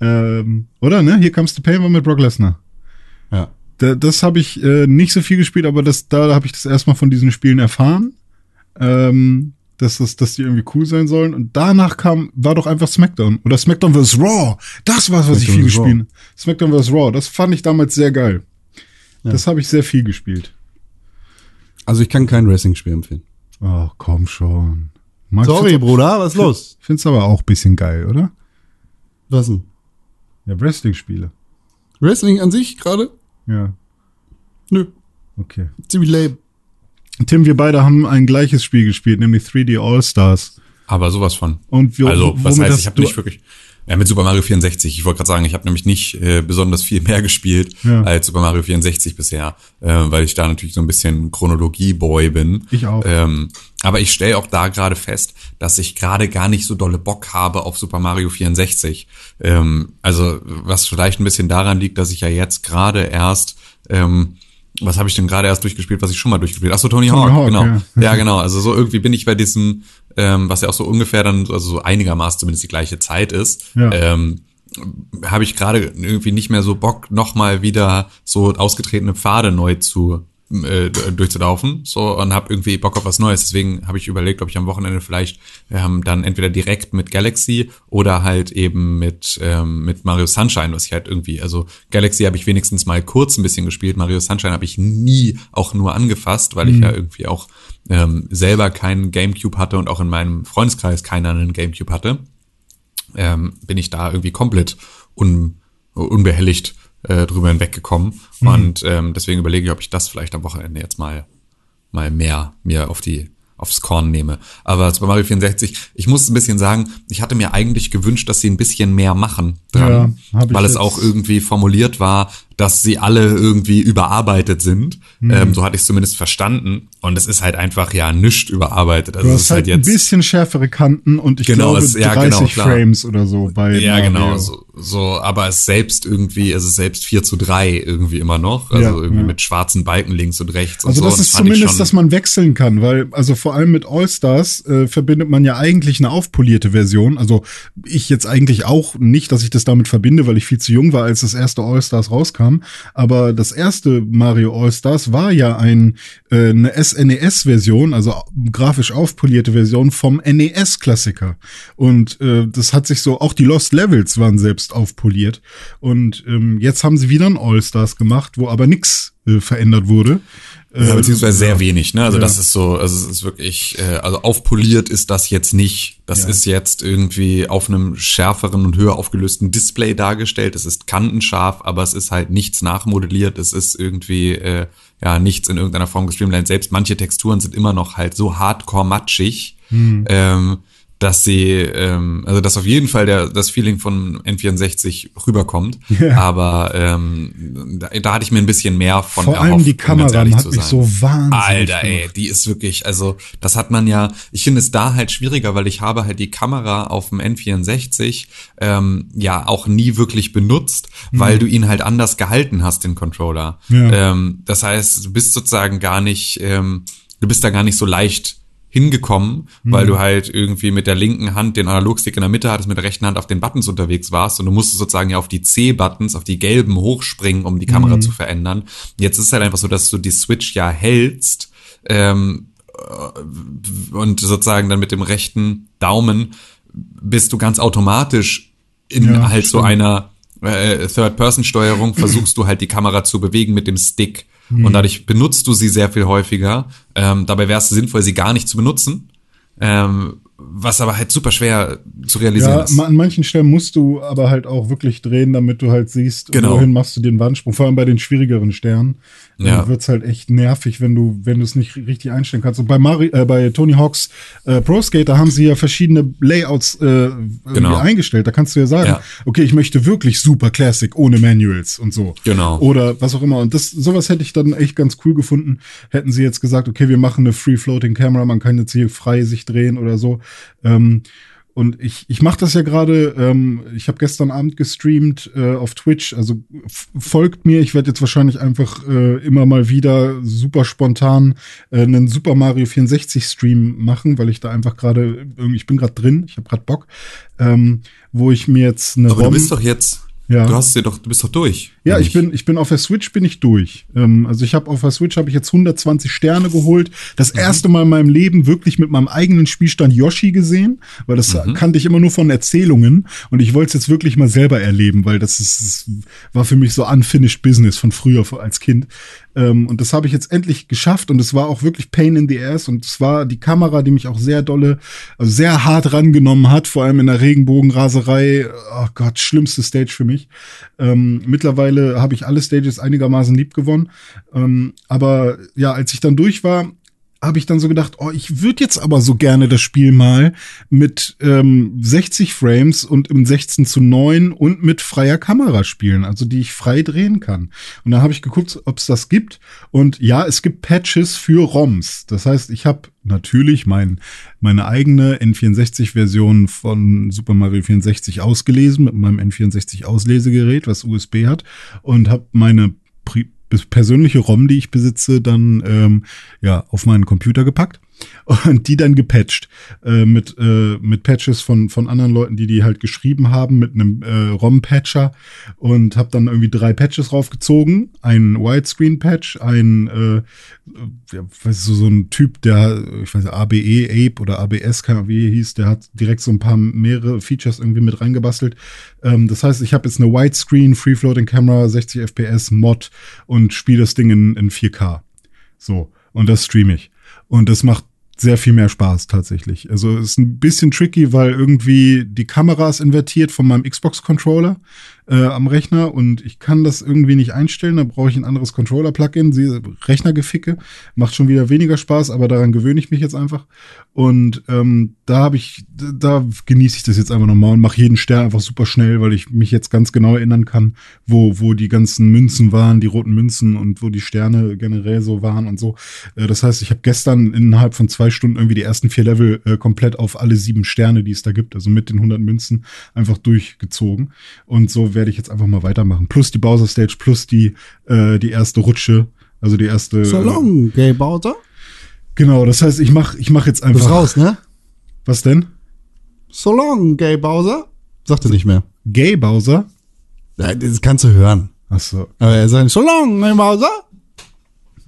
Ähm, oder, ne? Hier kommst du Paper mit Brock Lesnar. ja. Da, das habe ich äh, nicht so viel gespielt, aber das, da habe ich das erstmal von diesen Spielen erfahren, ähm, dass, das, dass die irgendwie cool sein sollen. Und danach kam, war doch einfach SmackDown. Oder SmackDown vs. Raw. Das war's, was ich SmackDown viel vs. Raw. gespielt SmackDown vs. Raw. Das fand ich damals sehr geil. Ja. Das habe ich sehr viel gespielt. Also ich kann kein Wrestling-Spiel empfehlen. Oh, komm schon. Mag- Sorry, Bruder, was ist los? Find's aber auch ein bisschen geil, oder? Was denn? Ja, Wrestling-Spiele. Wrestling an sich gerade? Ja, Nö, okay. ziemlich lame. Tim, wir beide haben ein gleiches Spiel gespielt, nämlich 3D All-Stars. Aber sowas von. Und wir, Also, was heißt, ich habe nicht wirklich. Ja, mit Super Mario 64. Ich wollte gerade sagen, ich habe nämlich nicht äh, besonders viel mehr gespielt Ja. als Super Mario 64 bisher, äh, weil ich da natürlich so ein bisschen Chronologie-Boy bin. Ich auch. Ähm, aber ich stelle auch da gerade fest, dass ich gerade gar nicht so dolle Bock habe auf Super Mario 64. Ähm, also was vielleicht ein bisschen daran liegt, dass ich ja jetzt gerade erst ähm, was habe ich denn gerade erst durchgespielt, was ich schon mal durchgespielt habe? Achso, Tony, Tony Hawk, Hawk, genau. ja. Ja. genau. Also so irgendwie bin ich bei diesem, ähm, was ja auch so ungefähr dann, also so einigermaßen zumindest die gleiche Zeit ist, Ja. ähm, habe ich gerade irgendwie nicht mehr so Bock, nochmal wieder so ausgetretene Pfade neu zu äh, durchzulaufen so und habe irgendwie Bock auf was Neues. Deswegen habe ich überlegt, ob ich am Wochenende vielleicht ähm, dann entweder direkt mit Galaxy oder halt eben mit ähm, mit Mario Sunshine, was ich halt irgendwie, also Galaxy habe ich wenigstens mal kurz ein bisschen gespielt, Mario Sunshine habe ich nie auch nur angefasst, weil ich ja irgendwie auch ähm, selber keinen GameCube hatte und auch in meinem Freundeskreis keiner einen GameCube hatte. Ähm, bin ich da irgendwie komplett un, unbehelligt äh, drüber hinweggekommen. Und ähm, deswegen überlege ich, ob ich das vielleicht am Wochenende jetzt mal, mal mehr mir auf die aufs Korn nehme. Aber Super Mario 64, ich muss ein bisschen sagen, ich hatte mir eigentlich gewünscht, dass sie ein bisschen mehr machen dran, Ja, weil es auch irgendwie formuliert war, dass sie alle irgendwie überarbeitet sind. Mhm. Ähm, so hatte ich es zumindest verstanden. Und es ist halt einfach ja nischt überarbeitet. Also Du es hast ist halt halt ein jetzt bisschen schärfere Kanten und ich Genau, glaube es- ja, 30 genau. Frames oder so bei Ja, Mario. genau, so, so, aber es selbst irgendwie, es ist selbst 4 zu 3 irgendwie immer noch. Also Ja, irgendwie ja. mit schwarzen Balken links und rechts und Also so. das Und ist ich zumindest, dass man wechseln kann, weil also vor allem mit All-Stars äh, verbindet man ja eigentlich eine aufpolierte Version. Also ich jetzt eigentlich auch nicht, dass ich das damit verbinde, weil ich viel zu jung war, als das erste All-Stars rauskam. Aber das erste Mario All-Stars war ja ein, äh, eine SNES-Version, also grafisch aufpolierte Version vom NES-Klassiker. Und äh, das hat sich so, auch die Lost Levels waren selbst aufpoliert. Und ähm, jetzt haben sie wieder ein All-Stars gemacht, wo aber nichts äh, verändert wurde. Ja, Äh, beziehungsweise sehr wenig, ne? Also Ja. das ist so, also es ist wirklich, äh, also aufpoliert ist das jetzt nicht. Das Ja. ist jetzt irgendwie auf einem schärferen und höher aufgelösten Display dargestellt. Es ist kantenscharf, aber es ist halt nichts nachmodelliert. Es ist irgendwie, äh, ja, nichts in irgendeiner Form gestreamlined. Selbst manche Texturen sind immer noch halt so hardcore matschig. Ähm, dass sie, ähm, also dass auf jeden Fall der, das Feeling von N64 rüberkommt. Ja. Aber ähm, da, da hatte ich mir ein bisschen mehr von Vor allem erhofft, die um ganz Kamera ehrlich hat mich so wahnsinnig Alter, ey, gemacht. die ist wirklich, also das hat man ja, ich finde es da halt schwieriger, weil ich habe halt die Kamera auf dem N64 ähm, ja auch nie wirklich benutzt, weil du ihn halt anders gehalten hast, den Controller. Ja. Ähm, das heißt, du bist sozusagen gar nicht, ähm, du bist da gar nicht so leicht hingekommen, weil du halt irgendwie mit der linken Hand den Analogstick in der Mitte hattest, mit der rechten Hand auf den Buttons unterwegs warst und du musstest sozusagen ja auf die C-Buttons, auf die gelben hochspringen, um die Kamera zu verändern. Jetzt ist es halt einfach so, dass du die Switch ja hältst ähm, äh, und sozusagen dann mit dem rechten Daumen bist du ganz automatisch in Ja, halt so stimmt. einer äh, Third-Person-Steuerung versuchst du halt die Kamera zu bewegen mit dem Stick. Hm. Und dadurch benutzt du sie sehr viel häufiger. Ähm, dabei wäre es sinnvoll, sie gar nicht zu benutzen. Ähm, was aber halt super schwer zu realisieren Ja, ist. an manchen Stellen musst du aber halt auch wirklich drehen, damit du halt siehst, Genau. wohin machst du den Wandsprung. Vor allem bei den schwierigeren Sternen Ja. äh, wird's halt echt nervig, wenn du wenn du es nicht richtig einstellen kannst. Und bei Mari äh, bei Tony Hawks äh, Pro Skater haben sie ja verschiedene Layouts äh, Genau. eingestellt. Da kannst du ja sagen, Ja. okay, ich möchte wirklich super Classic ohne Manuals und so. Genau. Oder was auch immer. Und das sowas hätte ich dann echt ganz cool gefunden. Hätten sie jetzt gesagt, okay, wir machen eine Free Floating Camera, man kann jetzt hier frei sich drehen oder so. Ähm, und ich, ich mache das ja gerade, ähm, ich habe gestern Abend gestreamt äh, auf Twitch, also folgt mir, ich werde jetzt wahrscheinlich einfach äh, immer mal wieder super spontan äh, einen Super Mario 64 Stream machen, weil ich da einfach gerade, ich bin gerade drin, ich habe gerade Bock, ähm, wo ich mir jetzt eine aber du ROM- bist doch jetzt, Ja. du hast sie doch, du bist doch durch. ja, ich bin, ich bin auf der Switch bin ich durch. Ähm, also ich habe auf der Switch habe ich jetzt 120 Sterne geholt. Das Mhm. erste Mal in meinem Leben wirklich mit meinem eigenen Spielstand Yoshi gesehen, weil das Mhm. kannte ich immer nur von Erzählungen und ich wollte es jetzt wirklich mal selber erleben, weil das ist, das war für mich so unfinished Business von früher als Kind. Ähm, und das habe ich jetzt endlich geschafft und es war auch wirklich Pain in the Ass und es war die Kamera, die mich auch sehr dolle, also sehr hart rangenommen hat, vor allem in der Regenbogenraserei. Oh Gott, schlimmste Stage für mich. Ähm, mittlerweile habe ich alle Stages einigermaßen lieb gewonnen. Ähm, aber ja, als ich dann durch war, habe ich dann so gedacht, oh, ich würde jetzt aber so gerne das Spiel mal mit ähm, 60 Frames und im 16 zu 9 und mit freier Kamera spielen, also die ich frei drehen kann. Und dann habe ich geguckt, ob es das gibt. Und ja, es gibt Patches für ROMs. Das heißt, ich habe natürlich mein, meine eigene N64-Version von Super Mario 64 ausgelesen mit meinem N64-Auslesegerät, was USB hat, und habe meine persönliche ROM, die ich besitze, dann ähm, ja auf meinen Computer gepackt und die dann gepatcht äh, mit äh, mit Patches von von anderen Leuten, die die halt geschrieben haben mit einem äh, ROM-Patcher und habe dann irgendwie drei Patches raufgezogen, ein Widescreen-Patch, ein äh, ja, weißt du, so ein Typ, der ich weiß nicht, ABE Ape oder ABS, keine Ahnung, wie hieß, der hat direkt so ein paar mehrere Features irgendwie mit reingebastelt. Ähm, das heißt, ich habe jetzt eine Widescreen Free Floating Camera 60 FPS Mod und spiele das Ding in, in 4K. So und das streame ich. Und das macht sehr viel mehr Spaß tatsächlich. Also es ist ein bisschen tricky, weil irgendwie die Kamera ist invertiert von meinem Xbox-Controller äh, am Rechner und ich kann das irgendwie nicht einstellen. Da brauche ich ein anderes Controller-Plugin. Rechnergeficke macht schon wieder weniger Spaß, aber daran gewöhne ich mich jetzt einfach. Und ähm, da habe ich, da genieße ich das jetzt einfach nochmal und mache jeden Stern einfach super schnell, weil ich mich jetzt ganz genau erinnern kann, wo, wo die ganzen Münzen waren, die roten Münzen und wo die Sterne generell so waren und so. Äh, das heißt, ich habe gestern innerhalb von zwei Stunden irgendwie die ersten vier Level äh, komplett auf alle sieben Sterne, die es da gibt, also mit den 100 Münzen, einfach durchgezogen. Und so werde ich jetzt einfach mal weitermachen. Plus die Bowser Stage, plus die, äh, die erste Rutsche, also die erste. So long, Gay Bowser. Genau, das heißt, ich mach, ich mach jetzt Du einfach. bist raus, ne? Was denn? So long, Gay Bowser. Sagt er nicht mehr. Gay Bowser? Ja, das kannst du hören. Ach so, Aber er sagt, so long, Gay Bowser.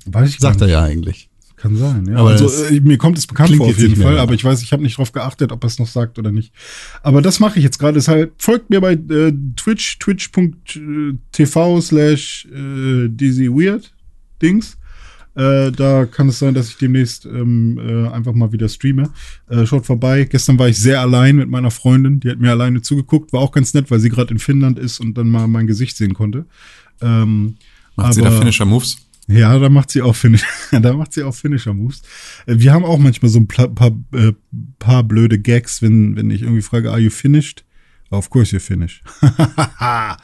weiß ich Sagt gar er nicht. ja eigentlich. Kann sein, ja. Aber also, äh, mir kommt es bekannt vor auf jeden mehr Fall, danach. aber ich weiß, ich habe nicht drauf geachtet, ob er es noch sagt oder nicht. Aber das mache ich jetzt gerade. Deshalb folgt mir bei äh, Twitch, twitch.tv slash äh, dizzyweird Dings. Äh, da kann es sein, dass ich demnächst ähm, äh, einfach mal wieder streame. Äh, schaut vorbei. Gestern war ich sehr allein mit meiner Freundin. Die hat mir alleine zugeguckt. War auch ganz nett, weil sie gerade in Finnland ist und dann mal mein Gesicht sehen konnte. Ähm, Macht sie da Finisher Moves? Ja, da macht sie auch Finish, da macht sie auch Finisher Moves. Äh, Wir haben auch manchmal so ein pla- paar, äh, paar blöde Gags, wenn wenn ich irgendwie frage, are you finished? Of course you're finished.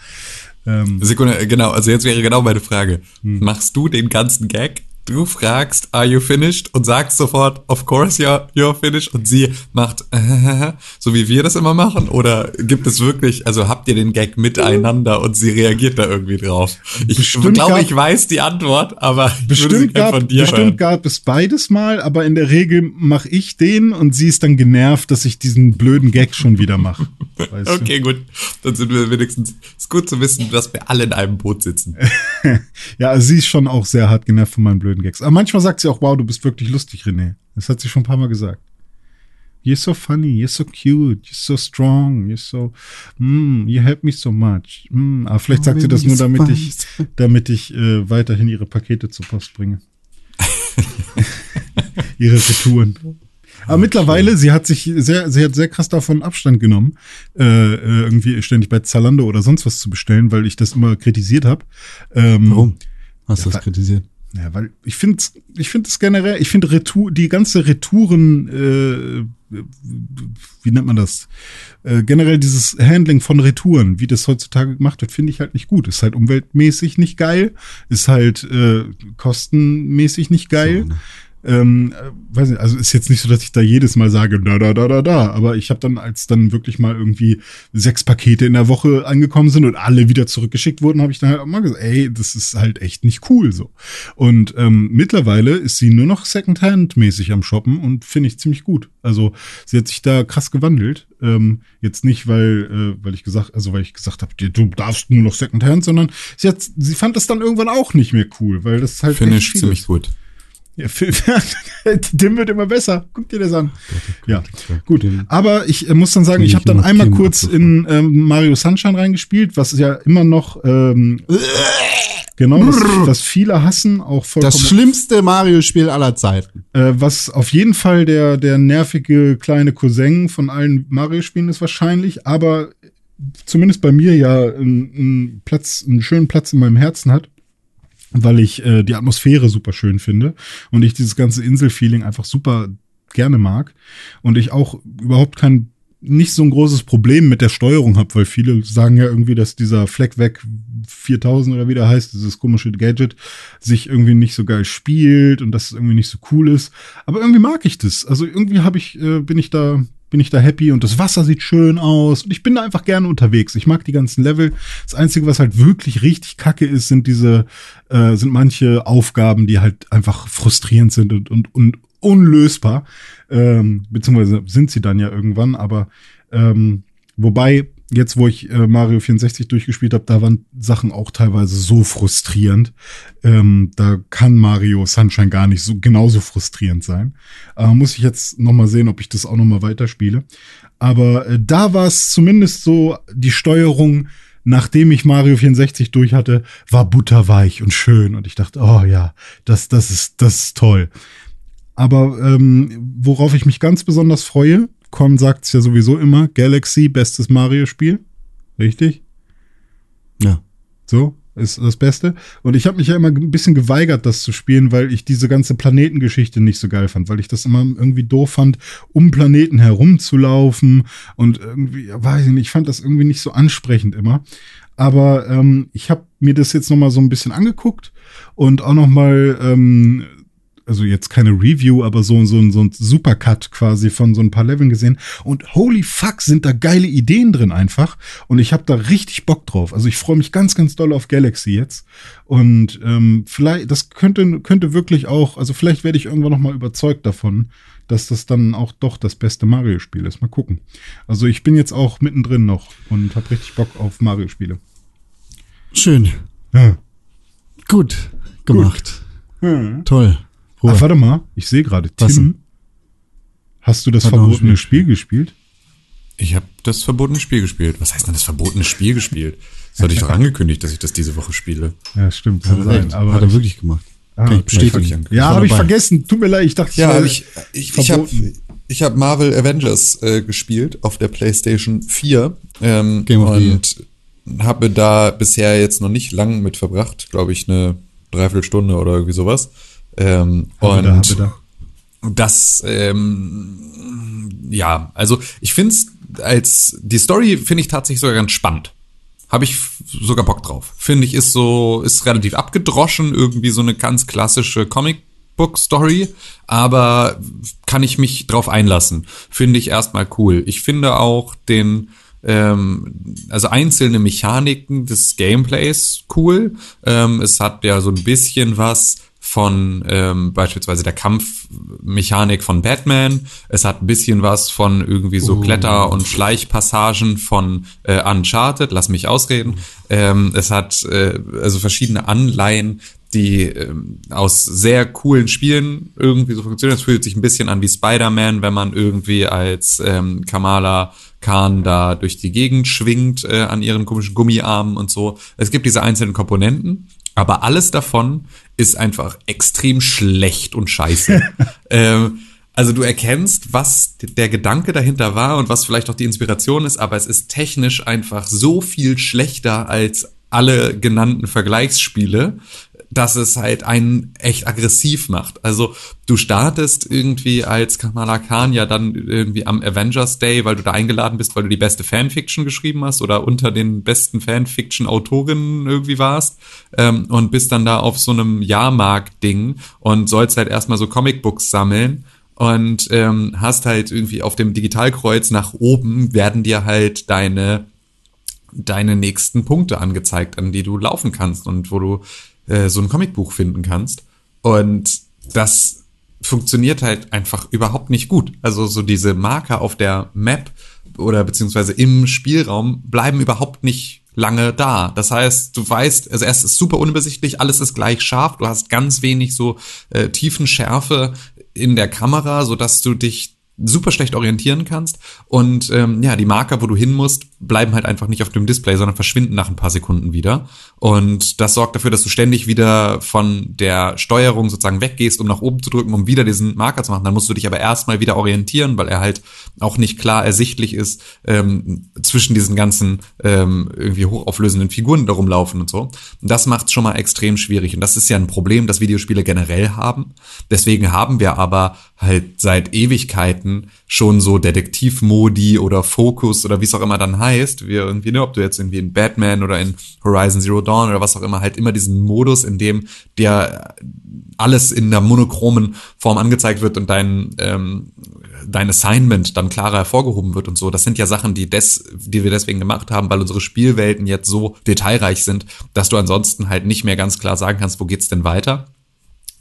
ähm, Sekunde, äh, genau, also jetzt wäre genau meine Frage. Hm. Machst du den ganzen Gag? Du fragst, are you finished? Und sagst sofort, of course you're, you're finished. Und sie macht, äh, so wie wir das immer machen? Oder gibt es wirklich, also habt ihr den Gag miteinander und sie reagiert da irgendwie drauf? Ich glaube, ich weiß die Antwort, aber bestimmt gab, von dir bestimmt hören. gab es beides mal, aber in der Regel mache ich den und sie ist dann genervt, dass ich diesen blöden Gag schon wieder mache. Weißt du? Okay, gut. Dann sind wir wenigstens, ist gut zu wissen, dass wir alle in einem Boot sitzen. Ja, also sie ist schon auch sehr hart genervt von meinen blöden Gags. Aber manchmal sagt sie auch, wow, du bist wirklich lustig, René. Das hat sie schon ein paar Mal gesagt. You're so funny, you're so cute, you're so strong, you're so, mm, you help me so much. Mm. Aber vielleicht sagt sie das nur, damit ich, damit ich äh, weiterhin ihre Pakete zur Post bringe. ihre Retouren. Aber mittlerweile, sie hat sich sehr, sie hat sehr krass davon Abstand genommen, äh, äh, irgendwie ständig bei Zalando oder sonst was zu bestellen, weil ich das immer kritisiert habe. Ähm, Warum? Hast du Ja, das kritisiert? Ja, weil ich finde, ich finde es generell, ich finde Retour, die ganze Retouren, äh, wie nennt man das? Äh, generell dieses Handling von Retouren, wie das heutzutage gemacht wird, finde ich halt nicht gut. Ist halt umweltmäßig nicht geil, ist halt äh, kostenmäßig nicht geil. So, ne? Ähm, äh, weiß nicht, also ist jetzt nicht so, dass ich da jedes Mal sage, da, da, da, da, da. Aber ich habe dann, als dann wirklich mal irgendwie sechs Pakete in der Woche angekommen sind und alle wieder zurückgeschickt wurden, habe ich dann halt auch mal gesagt, ey, das ist halt echt nicht cool so. Und ähm, mittlerweile ist sie nur noch Secondhand-mäßig am Shoppen und finde ich ziemlich gut. Also sie hat sich da krass gewandelt. Ähm, jetzt nicht, weil, äh, weil ich gesagt, also weil ich gesagt habe, du darfst nur noch Secondhand, sondern sie hat, sie fand das dann irgendwann auch nicht mehr cool, weil das halt Finish viel ziemlich ist. gut. Ja, Phil, Tim wird immer besser. Guck dir das an. Ja, gut. Aber ich äh, muss dann sagen, ich habe dann einmal kurz in ähm, Mario Sunshine reingespielt, was ja immer noch ähm, genau, was, was viele hassen, auch vollkommen. Das schlimmste Mario-Spiel aller Zeiten. äh, was auf jeden Fall der, der nervige kleine Cousin von allen Mario-Spielen ist wahrscheinlich, aber zumindest bei mir ja einen, einen Platz, einen schönen Platz in meinem Herzen hat. Weil ich äh, die Atmosphäre super schön finde und ich dieses ganze Inselfeeling einfach super gerne mag und ich auch überhaupt kein nicht so ein großes Problem mit der Steuerung habe, weil viele sagen ja irgendwie, dass dieser Fleck weg 4000 oder wie der heißt, dieses komische Gadget, sich irgendwie nicht so geil spielt und dass es irgendwie nicht so cool ist. Aber irgendwie mag ich das. Also irgendwie habe ich, äh, bin ich da, bin ich da happy und das Wasser sieht schön aus und ich bin da einfach gerne unterwegs. Ich mag die ganzen Level. Das Einzige, was halt wirklich richtig kacke ist, sind diese, äh, sind manche Aufgaben, die halt einfach frustrierend sind und, und, und unlösbar. Ähm, beziehungsweise sind sie dann ja irgendwann, aber ähm, wobei jetzt, wo ich äh, Mario 64 durchgespielt habe, da waren Sachen auch teilweise so frustrierend. Ähm, da kann Mario Sunshine gar nicht so genauso frustrierend sein. Äh, muss ich jetzt noch mal sehen, ob ich das auch noch mal weiterspiele. Aber äh, da war es zumindest so, die Steuerung, nachdem ich Mario 64 durch hatte, war butterweich und schön. Und ich dachte, oh ja, das, das ist, das ist toll. Aber ähm, worauf ich mich ganz besonders freue, Con sagt es ja sowieso immer, Galaxy, bestes Mario-Spiel. Richtig? Ja. So, ist das Beste. Und ich habe mich ja immer ein bisschen geweigert, das zu spielen, weil ich diese ganze Planetengeschichte nicht so geil fand, weil ich das immer irgendwie doof fand, um Planeten herumzulaufen und irgendwie, weiß ich nicht, ich fand das irgendwie nicht so ansprechend immer. Aber ähm, ich habe mir das jetzt noch mal so ein bisschen angeguckt und auch noch mal ähm, also jetzt keine Review, aber so, so, so ein Supercut quasi von so ein paar Leveln gesehen. Und holy fuck, sind da geile Ideen drin einfach. Und ich habe da richtig Bock drauf. Also ich freue mich ganz, ganz doll auf Galaxy jetzt. Und ähm, vielleicht, das könnte, könnte wirklich auch, also vielleicht werde ich irgendwann noch mal überzeugt davon, dass das dann auch doch das beste Mario-Spiel ist. Mal gucken. Also ich bin jetzt auch mittendrin noch und habe richtig Bock auf Mario-Spiele. Schön. Ja. Gut gemacht. Hm. Toll. Ruhe. Ach, warte mal, ich sehe gerade, Tim, denn? hast du das noch verbotene. Spiel gespielt? Ich habe das verbotene Spiel gespielt. Was heißt denn das verbotene Spiel gespielt? Das hatte ich doch angekündigt, dass ich das diese Woche spiele. Ja, stimmt, kann Hat er sein. recht. Aber Hat er wirklich gemacht. Ah, okay. bestätigen. Ja, habe ich vergessen. Tut mir leid, ich dachte, es Ja, ich, ich, ich habe ich hab Marvel Avengers äh, gespielt auf der PlayStation 4 ähm, Game of und habe da bisher jetzt noch nicht lang mit verbracht, glaube ich, eine Dreiviertelstunde oder irgendwie sowas. Ähm, und da, da. das, ähm, ja, also ich finde es als, die Story finde ich tatsächlich sogar ganz spannend. Habe ich sogar Bock drauf. Finde ich, ist so, ist relativ abgedroschen, irgendwie so eine ganz klassische Comic-Book-Story, aber kann ich mich drauf einlassen. Finde ich erstmal cool. Ich finde auch den, ähm, also einzelne Mechaniken des Gameplays cool. Ähm, es hat ja so ein bisschen was von ähm, beispielsweise der Kampfmechanik von Batman. Es hat ein bisschen was von irgendwie so Kletter- und Schleichpassagen von äh, Uncharted. Lass mich ausreden. Ähm, es hat äh, also verschiedene Anleihen, die ähm, aus sehr coolen Spielen irgendwie so funktionieren. Es fühlt sich ein bisschen an wie Spider-Man, wenn man irgendwie als ähm, Kamala Khan da durch die Gegend schwingt äh, an ihren komischen Gummiarmen und so. Es gibt diese einzelnen Komponenten, aber alles davon ist einfach extrem schlecht und scheiße. ähm, also du erkennst, was der Gedanke dahinter war und was vielleicht auch die Inspiration ist, aber es ist technisch einfach so viel schlechter als alle genannten Vergleichsspiele, dass es halt einen echt aggressiv macht. Also du startest irgendwie als Kamala Khan ja dann irgendwie am Avengers Day, weil du da eingeladen bist, weil du die beste Fanfiction geschrieben hast oder unter den besten Fanfiction-Autorinnen irgendwie warst ähm, und bist dann da auf so einem Jahrmarkt-Ding und sollst halt erstmal so Comicbooks sammeln und ähm, hast halt irgendwie auf dem Digitalkreuz nach oben werden dir halt deine deine nächsten Punkte angezeigt, an die du laufen kannst und wo du äh, so ein Comicbuch finden kannst. Und das funktioniert halt einfach überhaupt nicht gut. Also so diese Marker auf der Map oder beziehungsweise im Spielraum bleiben überhaupt nicht lange da. Das heißt, du weißt, also erst ist super unübersichtlich, alles ist gleich scharf, du hast ganz wenig so äh, Tiefenschärfe in der Kamera, so dass du dich super schlecht orientieren kannst. Und ähm, ja, die Marker, wo du hin musst, bleiben halt einfach nicht auf dem Display, sondern verschwinden nach ein paar Sekunden wieder. Und das sorgt dafür, dass du ständig wieder von der Steuerung sozusagen weggehst, um nach oben zu drücken, um wieder diesen Marker zu machen. Dann musst du dich aber erstmal wieder orientieren, weil er halt auch nicht klar ersichtlich ist ähm, zwischen diesen ganzen ähm, irgendwie hochauflösenden Figuren, die da rumlaufen und so. Und das macht es schon mal extrem schwierig. Und das ist ja ein Problem, das Videospiele generell haben. Deswegen haben wir aber halt seit Ewigkeiten schon so Detektivmodi oder Fokus oder wie es auch immer dann heißt, wie irgendwie, ne, ob du jetzt irgendwie in Batman oder in Horizon Zero Dawn oder was auch immer, halt immer diesen Modus, in dem dir alles in der monochromen Form angezeigt wird und dein ähm, dein Assignment dann klarer hervorgehoben wird und so. Das sind ja Sachen, die, des, die wir deswegen gemacht haben, weil unsere Spielwelten jetzt so detailreich sind, dass du ansonsten halt nicht mehr ganz klar sagen kannst, wo geht's denn weiter.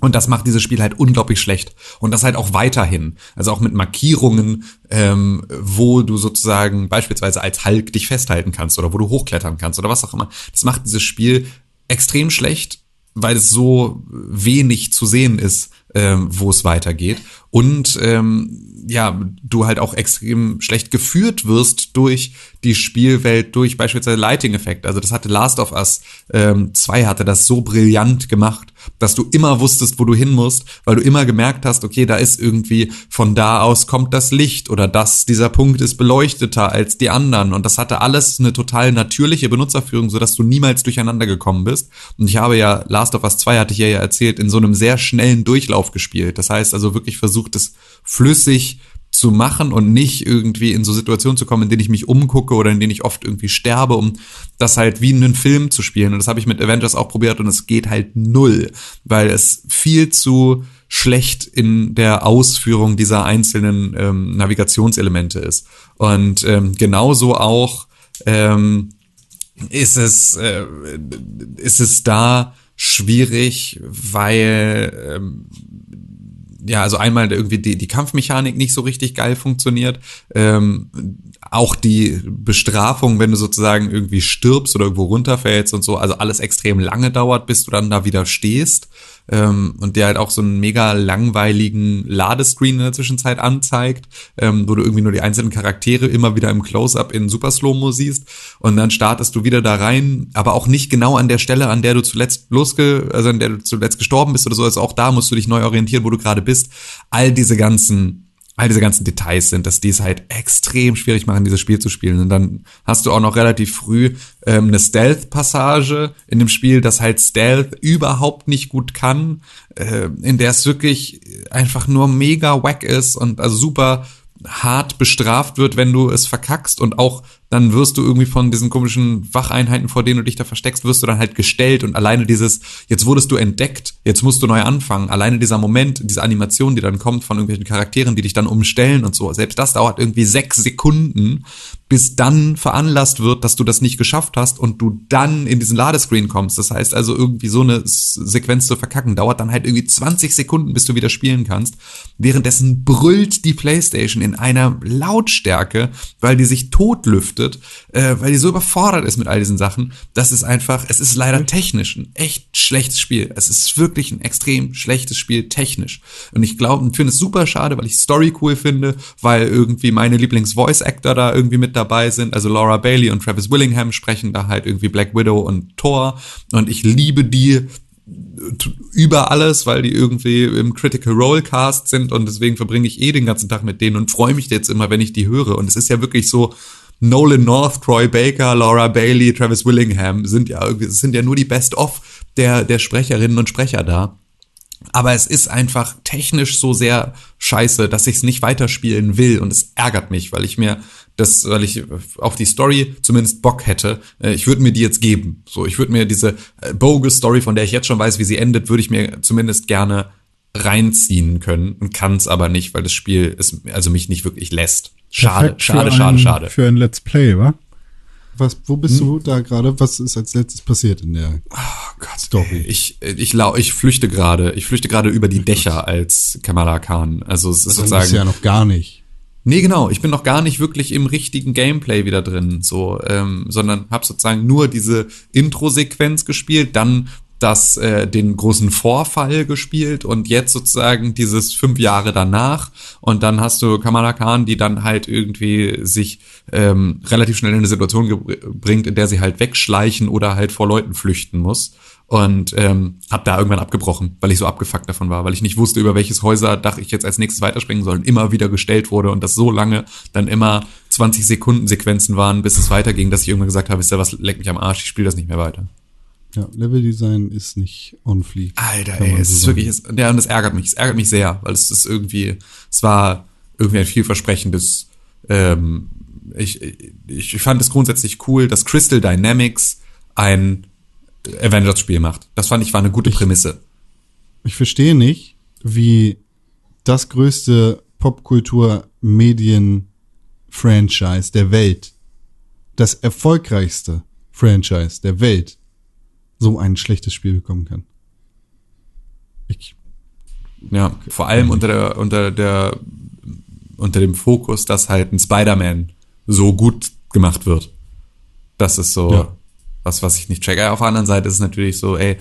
Und das macht dieses Spiel halt unglaublich schlecht. Und das halt auch weiterhin. Also auch mit Markierungen, ähm, wo du sozusagen beispielsweise als Hulk dich festhalten kannst oder wo du hochklettern kannst oder was auch immer. Das macht dieses Spiel extrem schlecht, weil es so wenig zu sehen ist, ähm, wo es weitergeht. Und ähm, ja, du halt auch extrem schlecht geführt wirst durch die Spielwelt, durch beispielsweise Lighting-Effekt. Also das hatte Last of Us ähm, 2 hatte das so brillant gemacht, dass du immer wusstest, wo du hin musst, weil du immer gemerkt hast, okay, da ist irgendwie von da aus kommt das Licht oder das, dieser Punkt ist beleuchteter als die anderen. Und das hatte alles eine total natürliche Benutzerführung, sodass du niemals durcheinander gekommen bist. Und ich habe ja Last of Us 2, hatte ich ja erzählt, in so einem sehr schnellen Durchlauf gespielt. Das heißt also wirklich versucht, es flüssig zu machen und nicht irgendwie in so Situationen zu kommen, in denen ich mich umgucke oder in denen ich oft irgendwie sterbe, um das halt wie einen Film zu spielen. Und das habe ich mit Avengers auch probiert und es geht halt null, weil es viel zu schlecht in der Ausführung dieser einzelnen ähm, Navigationselemente ist. Und ähm, genauso auch ähm, ist es äh, ist es da schwierig, weil ähm, ja, also einmal irgendwie die, die Kampfmechanik nicht so richtig geil funktioniert. Ähm, auch die Bestrafung, wenn du sozusagen irgendwie stirbst oder irgendwo runterfällst und so, also alles extrem lange dauert, bis du dann da wieder stehst ähm, und der halt auch so einen mega langweiligen Ladescreen in der Zwischenzeit anzeigt, ähm, wo du irgendwie nur die einzelnen Charaktere immer wieder im Close-up in Super Slow-Mo siehst und dann startest du wieder da rein, aber auch nicht genau an der Stelle, an der du zuletzt losge, also an der du zuletzt gestorben bist oder so, also auch da musst du dich neu orientieren, wo du gerade bist. All diese ganzen all diese ganzen Details sind, dass die es halt extrem schwierig machen, dieses Spiel zu spielen. Und dann hast du auch noch relativ früh ähm, eine Stealth-Passage in dem Spiel, das halt Stealth überhaupt nicht gut kann, äh, in der es wirklich einfach nur mega wack ist und also super hart bestraft wird, wenn du es verkackst und auch dann wirst du irgendwie von diesen komischen Wacheinheiten, vor denen du dich da versteckst, wirst du dann halt gestellt und alleine dieses, jetzt wurdest du entdeckt, jetzt musst du neu anfangen, alleine dieser Moment, diese Animation, die dann kommt von irgendwelchen Charakteren, die dich dann umstellen und so, selbst das dauert irgendwie sechs Sekunden, bis dann veranlasst wird, dass du das nicht geschafft hast und du dann in diesen Ladescreen kommst. Das heißt also irgendwie so eine Sequenz zu verkacken, dauert dann halt irgendwie 20 Sekunden, bis du wieder spielen kannst. Währenddessen brüllt die Playstation in einer Lautstärke, weil die sich totlüftet, äh, weil die so überfordert ist mit all diesen Sachen. Das ist einfach, es ist leider technisch ein echt schlechtes Spiel. Es ist wirklich ein extrem schlechtes Spiel technisch. Und ich glaube, ich finde es super schade, weil ich Story cool finde, weil irgendwie meine Lieblings-Voice-Actor da irgendwie mit dabei sind. Also Laura Bailey und Travis Willingham sprechen da halt irgendwie Black Widow und Thor. Und ich liebe die über alles, weil die irgendwie im Critical Role Cast sind und deswegen verbringe ich eh den ganzen Tag mit denen und freue mich jetzt immer, wenn ich die höre. Und es ist ja wirklich so, Nolan North, Troy Baker, Laura Bailey, Travis Willingham sind ja sind ja nur die Best-of der, der Sprecherinnen und Sprecher da. Aber es ist einfach technisch so sehr scheiße, dass ich es nicht weiterspielen will und es ärgert mich, weil ich mir das, weil ich auf die Story zumindest Bock hätte. Äh, ich würde mir die jetzt geben. So, ich würde mir diese äh, bogus Story, von der ich jetzt schon weiß, wie sie endet, würde ich mir zumindest gerne reinziehen können und kann es aber nicht, weil das Spiel es also mich nicht wirklich lässt. Schade, Perfekt schade, schade, ein, schade. Für ein Let's Play, wa? Was, wo bist du da gerade? Was ist als letztes passiert in der Oh Gott, Story? Ich, ich, lau, ich flüchte gerade. Ich flüchte gerade über die Dächer als Kamala Khan. Also es ist Das sozusagen. ist ja noch gar nicht. Nee, genau. Ich bin noch gar nicht wirklich im richtigen Gameplay wieder drin, so, ähm, sondern habe sozusagen nur diese Intro-Sequenz gespielt, dann das äh, den großen Vorfall gespielt und jetzt sozusagen dieses fünf Jahre danach und dann hast du Kamala Khan, die dann halt irgendwie sich ähm, relativ schnell in eine Situation bringt, in der sie halt wegschleichen oder halt vor Leuten flüchten muss und ähm, hab da irgendwann abgebrochen, weil ich so abgefuckt davon war, weil ich nicht wusste, über welches Häuserdach ich jetzt als nächstes weiterspringen soll und immer wieder gestellt wurde und das so lange dann immer 20 Sekunden Sequenzen waren, bis es weiterging, dass ich irgendwann gesagt habe, ist ja was, leck mich am Arsch, ich spiele das nicht mehr weiter. Ja, Leveldesign ist nicht on fleek. Alter, ey, es so ist sagen. wirklich, es, ja, und es ärgert mich, es ärgert mich sehr, weil es ist irgendwie, es war irgendwie ein vielversprechendes, ähm, ich, ich, ich fand es grundsätzlich cool, dass Crystal Dynamics ein Avengers-Spiel macht. Das fand ich war eine gute ich, Prämisse. Ich verstehe nicht, wie das größte Popkultur-Medien-Franchise der Welt, das erfolgreichste Franchise der Welt, so ein schlechtes Spiel bekommen kann. Ich. Ja, vor allem unter der, unter der, unter dem Fokus, dass halt ein Spider-Man so gut gemacht wird. Das ist so ja. was, was ich nicht checke. Auf der anderen Seite ist es natürlich so, ey,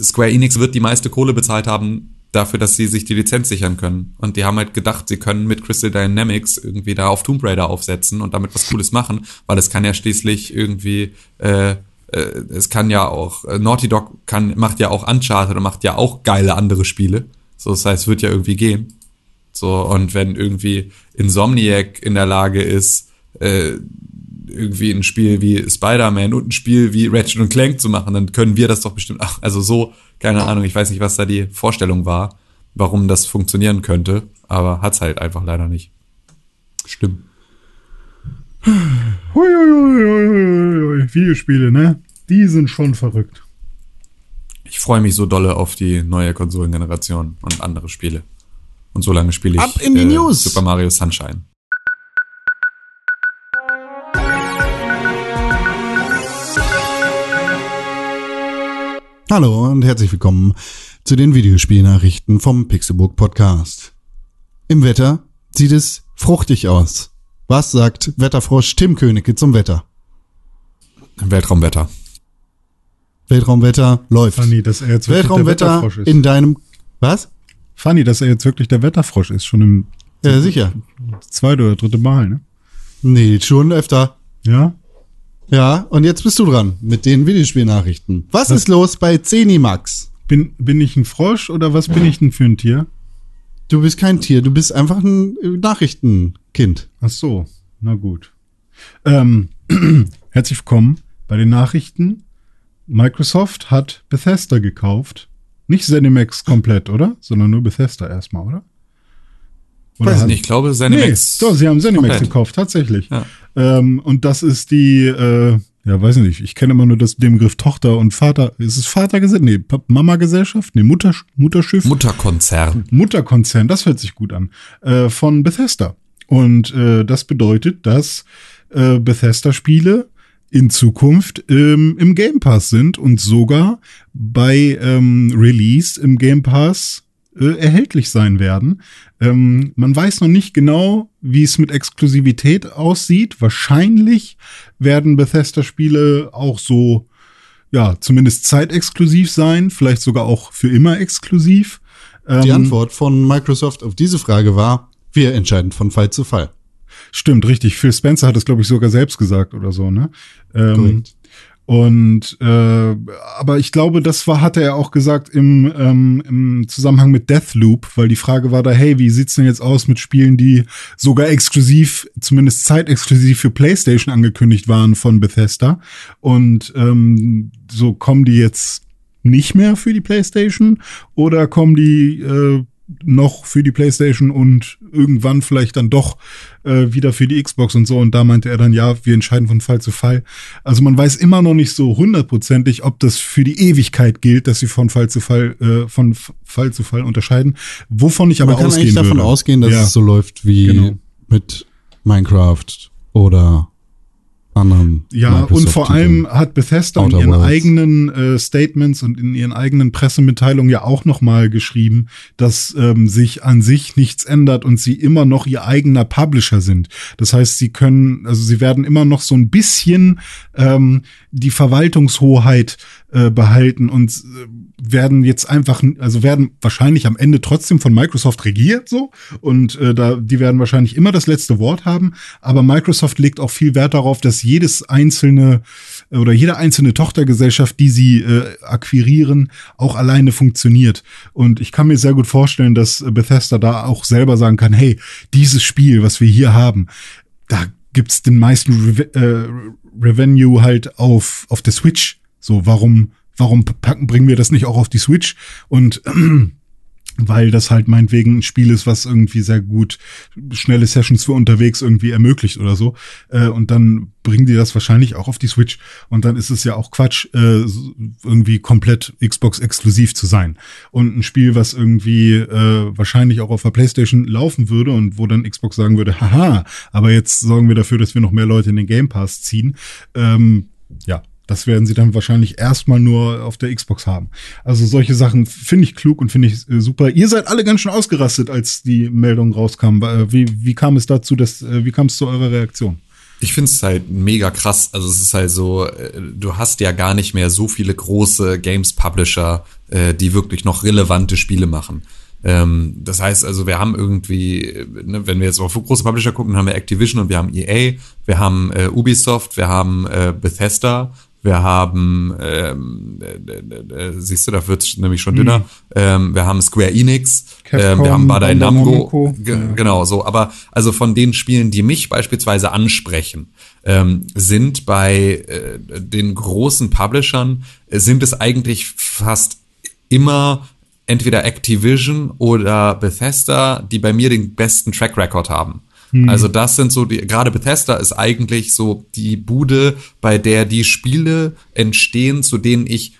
Square Enix wird die meiste Kohle bezahlt haben dafür, dass sie sich die Lizenz sichern können. Und die haben halt gedacht, sie können mit Crystal Dynamics irgendwie da auf Tomb Raider aufsetzen und damit was Cooles machen, weil es kann ja schließlich irgendwie äh, äh, es kann ja auch, äh, Naughty Dog kann, macht ja auch Uncharted und macht ja auch geile andere Spiele. So, das heißt, es wird ja irgendwie gehen. So, und wenn irgendwie Insomniac in der Lage ist, äh, irgendwie ein Spiel wie Spider-Man und ein Spiel wie Ratchet und Clank zu machen, dann können wir das doch bestimmt auch. Also so, keine Ahnung, ich weiß nicht, was da die Vorstellung war, warum das funktionieren könnte, aber hat's halt einfach leider nicht. Stimmt. Videospiele, ne? Die sind schon verrückt. Ich freue mich so dolle auf die neue Konsolengeneration und andere Spiele. Und so lange spiele ich Ab in die äh, News. Super Mario Sunshine. Hallo und herzlich willkommen zu den Videospielnachrichten vom Pixelbook Podcast. Im Wetter sieht es fruchtig aus. Was sagt Wetterfrosch Tim Königke zum Wetter? Weltraumwetter. Weltraumwetter läuft. Funny, dass er jetzt wirklich Weltraumwetter der Wetterfrosch ist. in deinem Was? Funny, dass er jetzt wirklich der Wetterfrosch ist, schon im Ja, sicher. Zweite oder dritte Mal, ne? Nee, schon öfter. Ja? Ja, und jetzt bist du dran mit den Videospielnachrichten. Was, was ist los bei Zenimax? Bin, bin ich ein Frosch oder was bin ich denn für ein Tier? Du bist kein Tier, du bist einfach ein Nachrichtenkind. Ach so, na gut. Ähm, herzlich willkommen bei den Nachrichten. Microsoft hat Bethesda gekauft. Nicht ZeniMax komplett, oder? Sondern nur Bethesda erstmal, oder? oder Weiß nicht, ich glaube ZeniMax. Nee, so, sie haben ZeniMax gekauft, tatsächlich. Ja. Ähm, und das ist die, äh, ja, weiß nicht, ich kenne immer nur das, den Begriff Tochter und Vater. Ist es Vatergesellschaft? Nee, Mama-Gesellschaft? Nee, Mutter, Mutterschiff? Mutterkonzern. Mutterkonzern, das hört sich gut an. Äh, von Bethesda. Und äh, das bedeutet, dass äh, Bethesda-Spiele in Zukunft ähm, im Game Pass sind und sogar bei ähm, Release im Game Pass äh, erhältlich sein werden. Ähm, man weiß noch nicht genau, wie es mit Exklusivität aussieht. Wahrscheinlich werden Bethesda-Spiele auch so, ja, zumindest zeitexklusiv sein, vielleicht sogar auch für immer exklusiv. Die ähm, Antwort von Microsoft auf diese Frage war, wir entscheiden von Fall zu Fall. Stimmt, richtig. Phil Spencer hat es, glaube ich, sogar selbst gesagt oder so, ne? Ähm, Korrekt. Und äh, aber ich glaube, das war, hatte er auch gesagt im, ähm, im Zusammenhang mit Deathloop, weil die Frage war da, hey, wie sieht's denn jetzt aus mit Spielen, die sogar exklusiv, zumindest zeitexklusiv für PlayStation angekündigt waren von Bethesda? Und ähm, so kommen die jetzt nicht mehr für die PlayStation oder kommen die äh, noch für die PlayStation und irgendwann vielleicht dann doch äh, wieder für die Xbox und so. Und da meinte er dann, ja, wir entscheiden von Fall zu Fall. Also man weiß immer noch nicht so hundertprozentig, ob das für die Ewigkeit gilt, dass sie von Fall zu Fall, äh, von Fall zu Fall unterscheiden. Wovon ich aber man kann ausgehen davon würde. ausgehen, dass ja. es so läuft wie genau. mit Minecraft oder anderem. Ja, Microsoft und vor allem hat Bethesda in Outer ihren Worlds. eigenen äh, Statements und in ihren eigenen Pressemitteilungen ja auch nochmal geschrieben, dass ähm, sich an sich nichts ändert und sie immer noch ihr eigener Publisher sind. Das heißt, sie können, also sie werden immer noch so ein bisschen ähm, die Verwaltungshoheit äh, behalten und äh, werden jetzt einfach, also werden wahrscheinlich am Ende trotzdem von Microsoft regiert so und äh, da die werden wahrscheinlich immer das letzte Wort haben, aber Microsoft legt auch viel Wert darauf, dass jedes einzelne äh, oder jede einzelne Tochtergesellschaft, die sie äh, akquirieren, auch alleine funktioniert. Und ich kann mir sehr gut vorstellen, dass äh, Bethesda da auch selber sagen kann, hey, dieses Spiel, was wir hier haben, da gibt's den meisten Reve äh, Revenue halt auf, auf der Switch. So, warum, warum packen, bringen wir das nicht auch auf die Switch? Und weil das halt meinetwegen ein Spiel ist, was irgendwie sehr gut schnelle Sessions für unterwegs irgendwie ermöglicht oder so. Äh, und dann bringen die das wahrscheinlich auch auf die Switch. Und dann ist es ja auch Quatsch, äh, irgendwie komplett Xbox-exklusiv zu sein. Und ein Spiel, was irgendwie äh, wahrscheinlich auch auf der PlayStation laufen würde und wo dann Xbox sagen würde, haha, aber jetzt sorgen wir dafür, dass wir noch mehr Leute in den Game Pass ziehen. Ähm, ja, das werden sie dann wahrscheinlich erstmal nur auf der Xbox haben. Also solche Sachen finde ich klug und finde ich äh, super. Ihr seid alle ganz schön ausgerastet, als die Meldung rauskam. Äh, Wie, wie kam es dazu, dass, äh, wie kam es zu eurer Reaktion? Ich finde es halt mega krass. Also es ist halt so, äh, du hast ja gar nicht mehr so viele große Games-Publisher, äh, die wirklich noch relevante Spiele machen. Ähm, das heißt also, wir haben irgendwie, ne, wenn wir jetzt auf große Publisher gucken, haben wir Activision und wir haben EA, wir haben äh, Ubisoft, wir haben äh, Bethesda, wir haben, ähm, äh, äh, äh, siehst du, da wird's nämlich schon dünner. Ähm, wir haben Square Enix, ähm, wir haben Bandai Bandai Namco, ja. genau so. Aber also von den Spielen, die mich beispielsweise ansprechen, ähm, sind bei äh, den großen Publishern sind es eigentlich fast immer entweder Activision oder Bethesda, die bei mir den besten Track Record haben. Also das sind so die, gerade Bethesda ist eigentlich so die Bude, bei der die Spiele entstehen, zu denen ich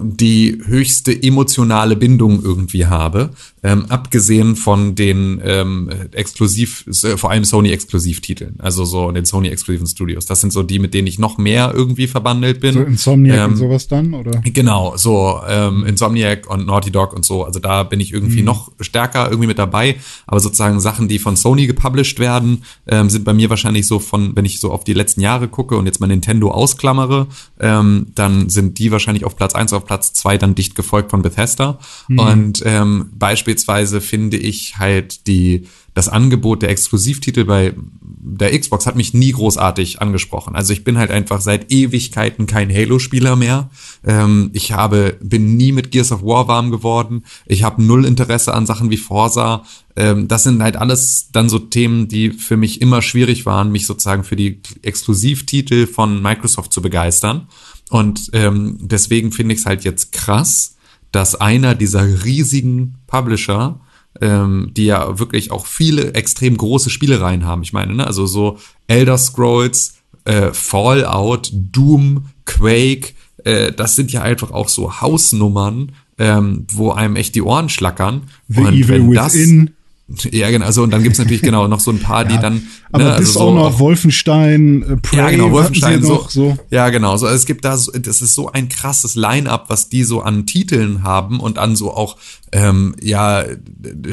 die höchste emotionale Bindung irgendwie habe, ähm, abgesehen von den ähm, exklusiv, äh, vor allem Sony-Exklusivtiteln, also so den Sony-exklusiven Studios. Das sind so die, mit denen ich noch mehr irgendwie verbandelt bin. So Insomniac Ähm, und sowas dann, oder? Genau, so ähm, Insomniac und Naughty Dog und so. Also da bin ich irgendwie noch stärker irgendwie mit dabei. Aber sozusagen Sachen, die von Sony gepublished werden, ähm, sind bei mir wahrscheinlich so von, wenn ich so auf die letzten Jahre gucke und jetzt mal Nintendo ausklammere, ähm, dann sind die wahrscheinlich auf Platz eins, auf Platz zwei dann dicht gefolgt von Bethesda. Und ähm, beispielsweise finde ich halt die das Angebot der Exklusivtitel bei der Xbox hat mich nie großartig angesprochen. Also ich bin halt einfach seit Ewigkeiten kein Halo-Spieler mehr. Ähm, ich habe, bin nie mit Gears of War warm geworden. Ich habe null Interesse an Sachen wie Forza. Ähm, das sind halt alles dann so Themen, die für mich immer schwierig waren, mich sozusagen für die Exklusivtitel von Microsoft zu begeistern. Und ähm, deswegen finde ich es halt jetzt krass, dass einer dieser riesigen Publisher ähm, die ja wirklich auch viele extrem große Spielereien haben. Ich meine, ne? also so Elder Scrolls, äh, Fallout, Doom, Quake, äh, das sind ja einfach auch so Hausnummern, ähm, wo einem echt die Ohren schlackern. The Und Evil wenn das- Within. Ja, genau. Also, und dann gibt's natürlich genau noch so ein paar, die dann. Aber ne, bis also auch so noch Wolfenstein, äh, Prey, ja, genau, Wolfenstein so, noch, so. Ja, genau. So, also es gibt da, so, das ist so ein krasses Line-up, was die so an Titeln haben und an so auch ähm, ja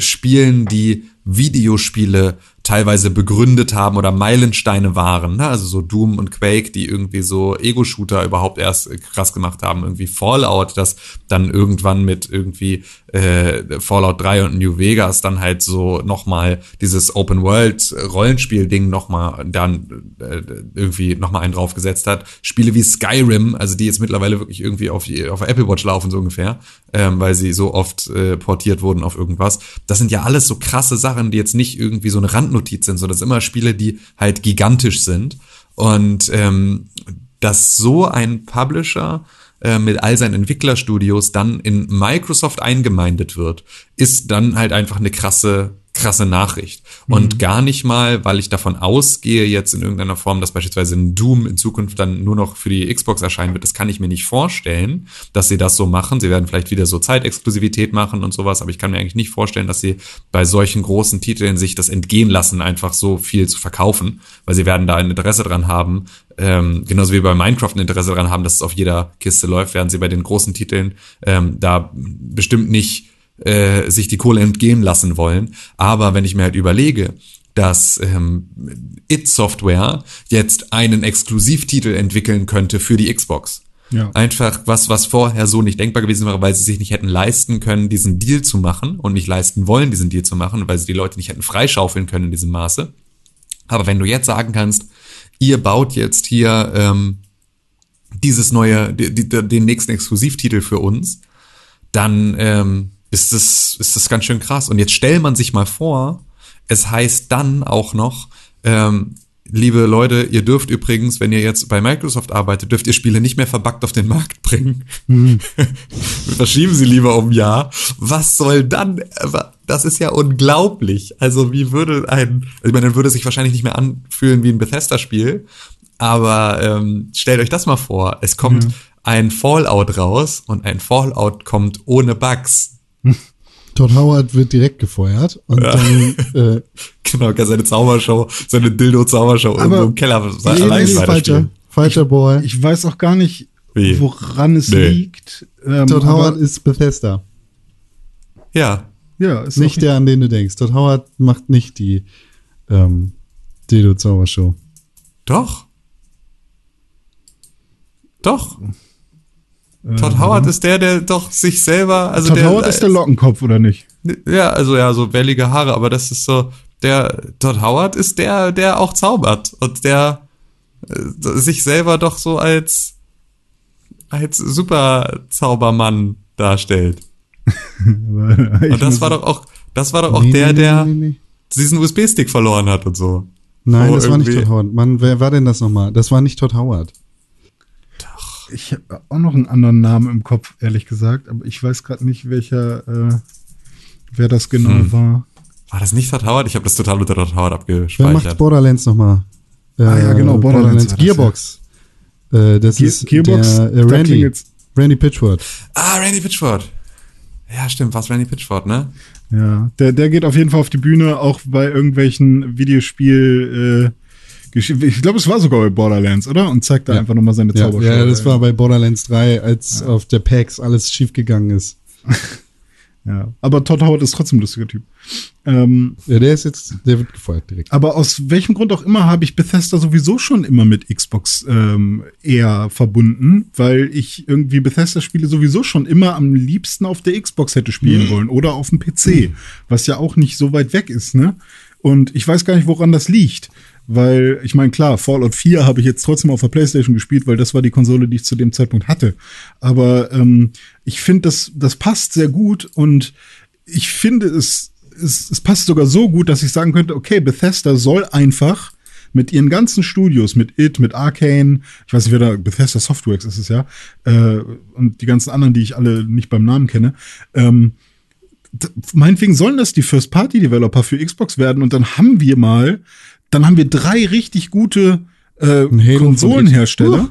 Spielen, die Videospiele teilweise begründet haben oder Meilensteine waren. Ne? Also so Doom und Quake, die irgendwie so Ego-Shooter überhaupt erst äh, krass gemacht haben. Irgendwie Fallout, das dann irgendwann mit irgendwie äh, Fallout 3 und New Vegas dann halt so nochmal dieses Open-World-Rollenspiel-Ding nochmal dann äh, irgendwie nochmal einen draufgesetzt hat. Spiele wie Skyrim, also die jetzt mittlerweile wirklich irgendwie auf, auf Apple Watch laufen, so ungefähr, ähm, weil sie so oft äh, portiert wurden auf irgendwas. Das sind ja alles so krasse Sachen, die jetzt nicht irgendwie so eine Randnotiz sind, sondern das sind immer Spiele, die halt gigantisch sind. Und ähm, dass so ein Publisher äh, mit all seinen Entwicklerstudios dann in Microsoft eingemeindet wird, ist dann halt einfach eine krasse krasse Nachricht. Und gar nicht mal, weil ich davon ausgehe, jetzt in irgendeiner Form, dass beispielsweise ein Doom in Zukunft dann nur noch für die Xbox erscheinen wird. Das kann ich mir nicht vorstellen, dass sie das so machen. Sie werden vielleicht wieder so Zeitexklusivität machen und sowas, aber ich kann mir eigentlich nicht vorstellen, dass sie bei solchen großen Titeln sich das entgehen lassen, einfach so viel zu verkaufen, weil sie werden da ein Interesse dran haben, ähm, genauso wie bei Minecraft ein Interesse daran haben, dass es auf jeder Kiste läuft, werden sie bei den großen Titeln ähm, da bestimmt nicht äh, sich die Kohle entgehen lassen wollen. Aber wenn ich mir halt überlege, dass ähm, It Software jetzt einen Exklusivtitel entwickeln könnte für die Xbox. Ja. Einfach was, was vorher so nicht denkbar gewesen wäre, weil sie sich nicht hätten leisten können, diesen Deal zu machen und nicht leisten wollen, diesen Deal zu machen, weil sie die Leute nicht hätten freischaufeln können in diesem Maße. Aber wenn du jetzt sagen kannst, ihr baut jetzt hier ähm, dieses neue, die, die, den nächsten Exklusivtitel für uns, dann ähm, ist das, ist das ganz schön krass. Und jetzt stellt man sich mal vor, es heißt dann auch noch, ähm, liebe Leute, ihr dürft übrigens, wenn ihr jetzt bei Microsoft arbeitet, dürft ihr Spiele nicht mehr verbuggt auf den Markt bringen. Verschieben sie lieber um ein Jahr. Was soll dann? Das ist ja unglaublich. Also wie würde ein, also ich meine, dann würde es sich wahrscheinlich nicht mehr anfühlen wie ein Bethesda-Spiel. Aber ähm, stellt euch das mal vor. Es kommt ein Fallout raus und ein Fallout kommt ohne Bugs. Todd Howard wird direkt gefeuert und dann äh, Genau, kann seine Zaubershow, seine Dildo-Zaubershow irgendwo im Keller nee, allein nee, falscher, falscher Boy. Ich weiß auch gar nicht, Wie? woran es Nee. liegt. Ähm, Todd Howard ist Bethesda. Ja, ja, ist Nicht auch- der, an den du denkst. Todd Howard macht nicht die ähm, Dildo Zaubershow. doch. Doch. Todd Howard ist der, der doch sich selber, also Todd der, Howard ist der Lockenkopf, oder nicht? ja, also ja, so wellige Haare, aber das ist so, der, Todd Howard ist der, der auch zaubert und der äh, sich selber doch so als, als super Zaubermann darstellt. Und das war doch auch, das war doch auch Nee, der, der nee, nee, diesen USB-Stick verloren hat und so. Nein, Wo das war nicht irgendwie- Todd Howard. Mann, wer war denn das nochmal? Das war nicht Todd Howard. Ich habe auch noch einen anderen Namen im Kopf, ehrlich gesagt, aber ich weiß gerade nicht, welcher, äh, wer das genau Hm. war. War das nicht Todd Howard? Ich habe das total unter Todd Howard Wer macht abgespeichert. Borderlands nochmal? Ah ja, genau, Borderlands war das, Gearbox. Äh, das Ge- ist Gearbox, der, äh, da Randy. Randy Pitchford. Ah, Randy Pitchford. Ja, stimmt, war's Randy Pitchford, ne? Ja, der, der geht auf jeden Fall auf die Bühne, auch bei irgendwelchen Videospiel, äh, ich glaube, es war sogar bei Borderlands, oder? Und zeigt da Ja. einfach nochmal seine Ja, Zaubershow. ja, das war bei Borderlands 3, als auf der PAX alles schiefgegangen ist. Ja, aber Todd Howard ist trotzdem ein lustiger Typ. Ähm, Ja, der ist jetzt, der wird gefeuert direkt. aber aus welchem Grund auch immer habe ich Bethesda sowieso schon immer mit Xbox ähm, eher verbunden, weil ich irgendwie Bethesda-Spiele sowieso schon immer am liebsten auf der Xbox hätte spielen wollen oder auf dem PC, was ja auch nicht so weit weg ist, ne? Und ich weiß gar nicht, woran das liegt. Weil, ich meine, klar, Fallout 4 habe ich jetzt trotzdem auf der Playstation gespielt, weil das war die Konsole, die ich zu dem Zeitpunkt hatte. Aber ähm, ich finde, das, das passt sehr gut und ich finde, es, es, es passt sogar so gut, dass ich sagen könnte, okay, Bethesda soll einfach mit ihren ganzen Studios, mit It, mit Arcane, ich weiß nicht, wer da, Bethesda Softworks ist es ja, äh, und die ganzen anderen, die ich alle nicht beim Namen kenne, ähm, meinetwegen sollen das die First-Party-Developer für Xbox werden und dann haben wir mal, dann haben wir drei richtig gute äh, Konsolenhersteller.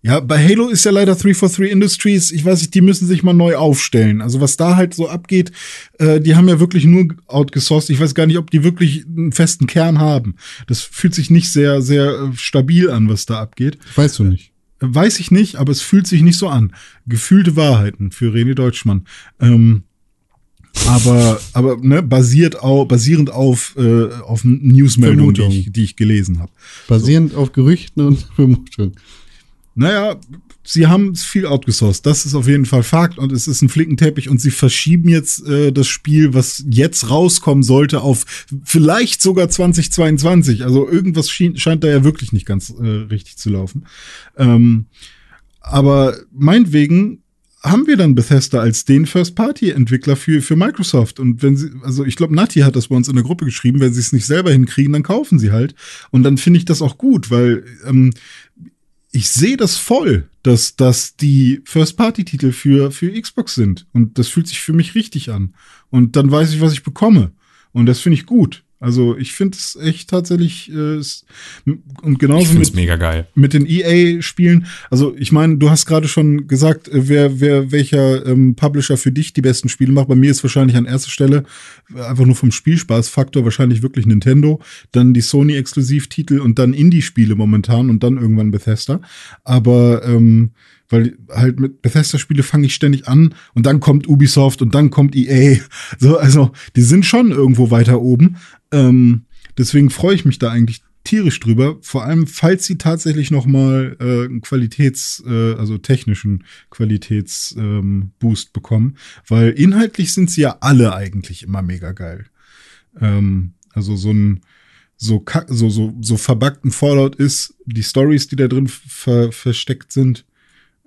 Ja, bei Halo ist ja leider 343 Industries, ich weiß nicht, die müssen sich mal neu aufstellen. Also was da halt so abgeht, äh, die haben ja wirklich nur outgesourced. Ich weiß gar nicht, ob die wirklich einen festen Kern haben. Das fühlt sich nicht sehr, sehr äh, stabil an, was da abgeht. Weißt du nicht. Weiß ich nicht, aber es fühlt sich nicht so an. Gefühlte Wahrheiten für René Deutschmann. Ähm, aber, aber ne, basiert au, basierend auf, äh, auf Newsmeldungen, die ich, die ich gelesen habe. Basierend auf Gerüchten und Vermutungen. Naja, sie haben es viel outgesourced. Das ist auf jeden Fall Fakt und es ist ein Flickenteppich und sie verschieben jetzt äh, das Spiel, was jetzt rauskommen sollte, auf vielleicht sogar 2022. Also irgendwas schien, scheint da ja wirklich nicht ganz äh, richtig zu laufen. Ähm, aber meinetwegen haben wir dann Bethesda als den First-Party-Entwickler für, für Microsoft. Und wenn sie, also ich glaube, Nati hat das bei uns in der Gruppe geschrieben, wenn sie es nicht selber hinkriegen, dann kaufen sie halt. Und dann finde ich das auch gut, weil ähm, ich sehe das voll, dass das die First-Party-Titel für, für Xbox sind. Und das fühlt sich für mich richtig an. Und dann weiß ich, was ich bekomme. Und das finde ich gut. Also ich finde es echt tatsächlich äh, und genauso mit, mega geil. mit den EA-Spielen. Also ich meine, du hast gerade schon gesagt, äh, wer, wer welcher ähm, Publisher für dich die besten Spiele macht. Bei mir ist wahrscheinlich an erster Stelle äh, einfach nur vom Spielspaßfaktor wahrscheinlich wirklich Nintendo, dann die Sony-Exklusivtitel und dann Indie-Spiele momentan und dann irgendwann Bethesda. Aber ähm, weil halt mit Bethesda-Spiele fange ich ständig an und dann kommt Ubisoft und dann kommt EA. So, also die sind schon irgendwo weiter oben. Ähm, deswegen freue ich mich da eigentlich tierisch drüber. Vor allem, falls sie tatsächlich noch mal äh, einen Qualitäts, äh, also technischen Qualitätsboost ähm, bekommen, weil inhaltlich sind sie ja alle eigentlich immer mega geil. Ähm, also so ein so, so, so, so verbackten Fallout ist, die Stories, die da drin ver versteckt sind,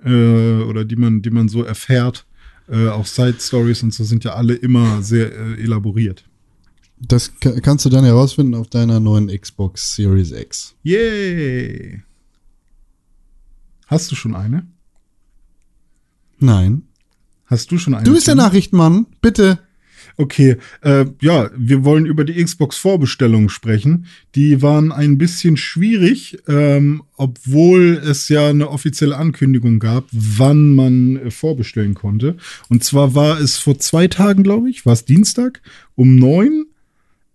äh, oder die man, die man so erfährt, äh, auch Side Stories und so sind ja alle immer sehr äh, elaboriert. Das ka- kannst du dann herausfinden auf deiner neuen Xbox Series X. Yay! Hast du schon eine? Nein. Hast du schon eine? Du bist der Tim? Nachrichtenmann. Bitte. Okay, äh, ja, wir wollen über die Xbox-Vorbestellungen sprechen. Die waren ein bisschen schwierig, ähm, obwohl es ja eine offizielle Ankündigung gab, wann man äh, vorbestellen konnte. Und zwar war es vor zwei Tagen, glaube ich, war es Dienstag um neun.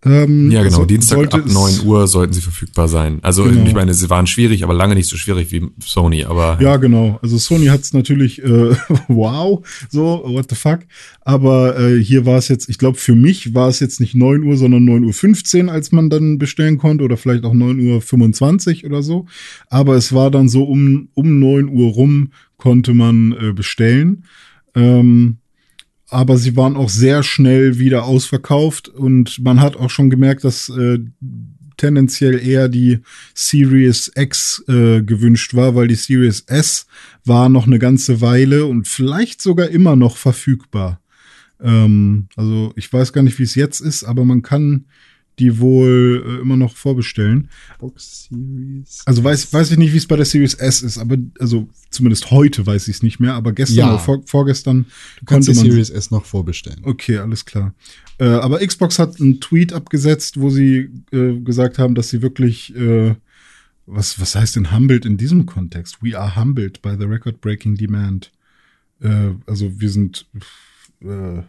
Ähm, Ja, genau. so- Dienstag ab es- 9 Uhr sollten sie verfügbar sein. Also Genau. ich meine, sie waren schwierig, aber lange nicht so schwierig wie Sony. Aber Ja, genau. Also Sony hat es natürlich, äh, wow, so, what the fuck. Aber äh, hier war es jetzt, ich glaube, für mich war es jetzt nicht 9 Uhr, sondern 9.15 Uhr, als man dann bestellen konnte oder vielleicht auch 9.25 Uhr oder so. Aber es war dann so um, um 9 Uhr rum konnte man äh, bestellen. Ähm, aber sie waren auch sehr schnell wieder ausverkauft und man hat auch schon gemerkt, dass äh, tendenziell eher die Series X äh, gewünscht war, weil die Series S war noch eine ganze Weile und vielleicht sogar immer noch verfügbar. Ähm, also ich weiß gar nicht, wie es jetzt ist, aber man kann die wohl äh, immer noch vorbestellen. Xbox Series. Also weiß, weiß ich nicht, wie es bei der Series S ist, aber also zumindest heute weiß ich es nicht mehr, aber gestern Ja. oder vor, vorgestern Du kannst konnte die man Series S noch vorbestellen. Okay, alles klar. Äh, aber Xbox hat einen Tweet abgesetzt, wo sie äh, gesagt haben, dass sie wirklich, äh, was, was heißt denn humbled in diesem Kontext? We are humbled by the record-breaking demand. Äh, also wir sind äh,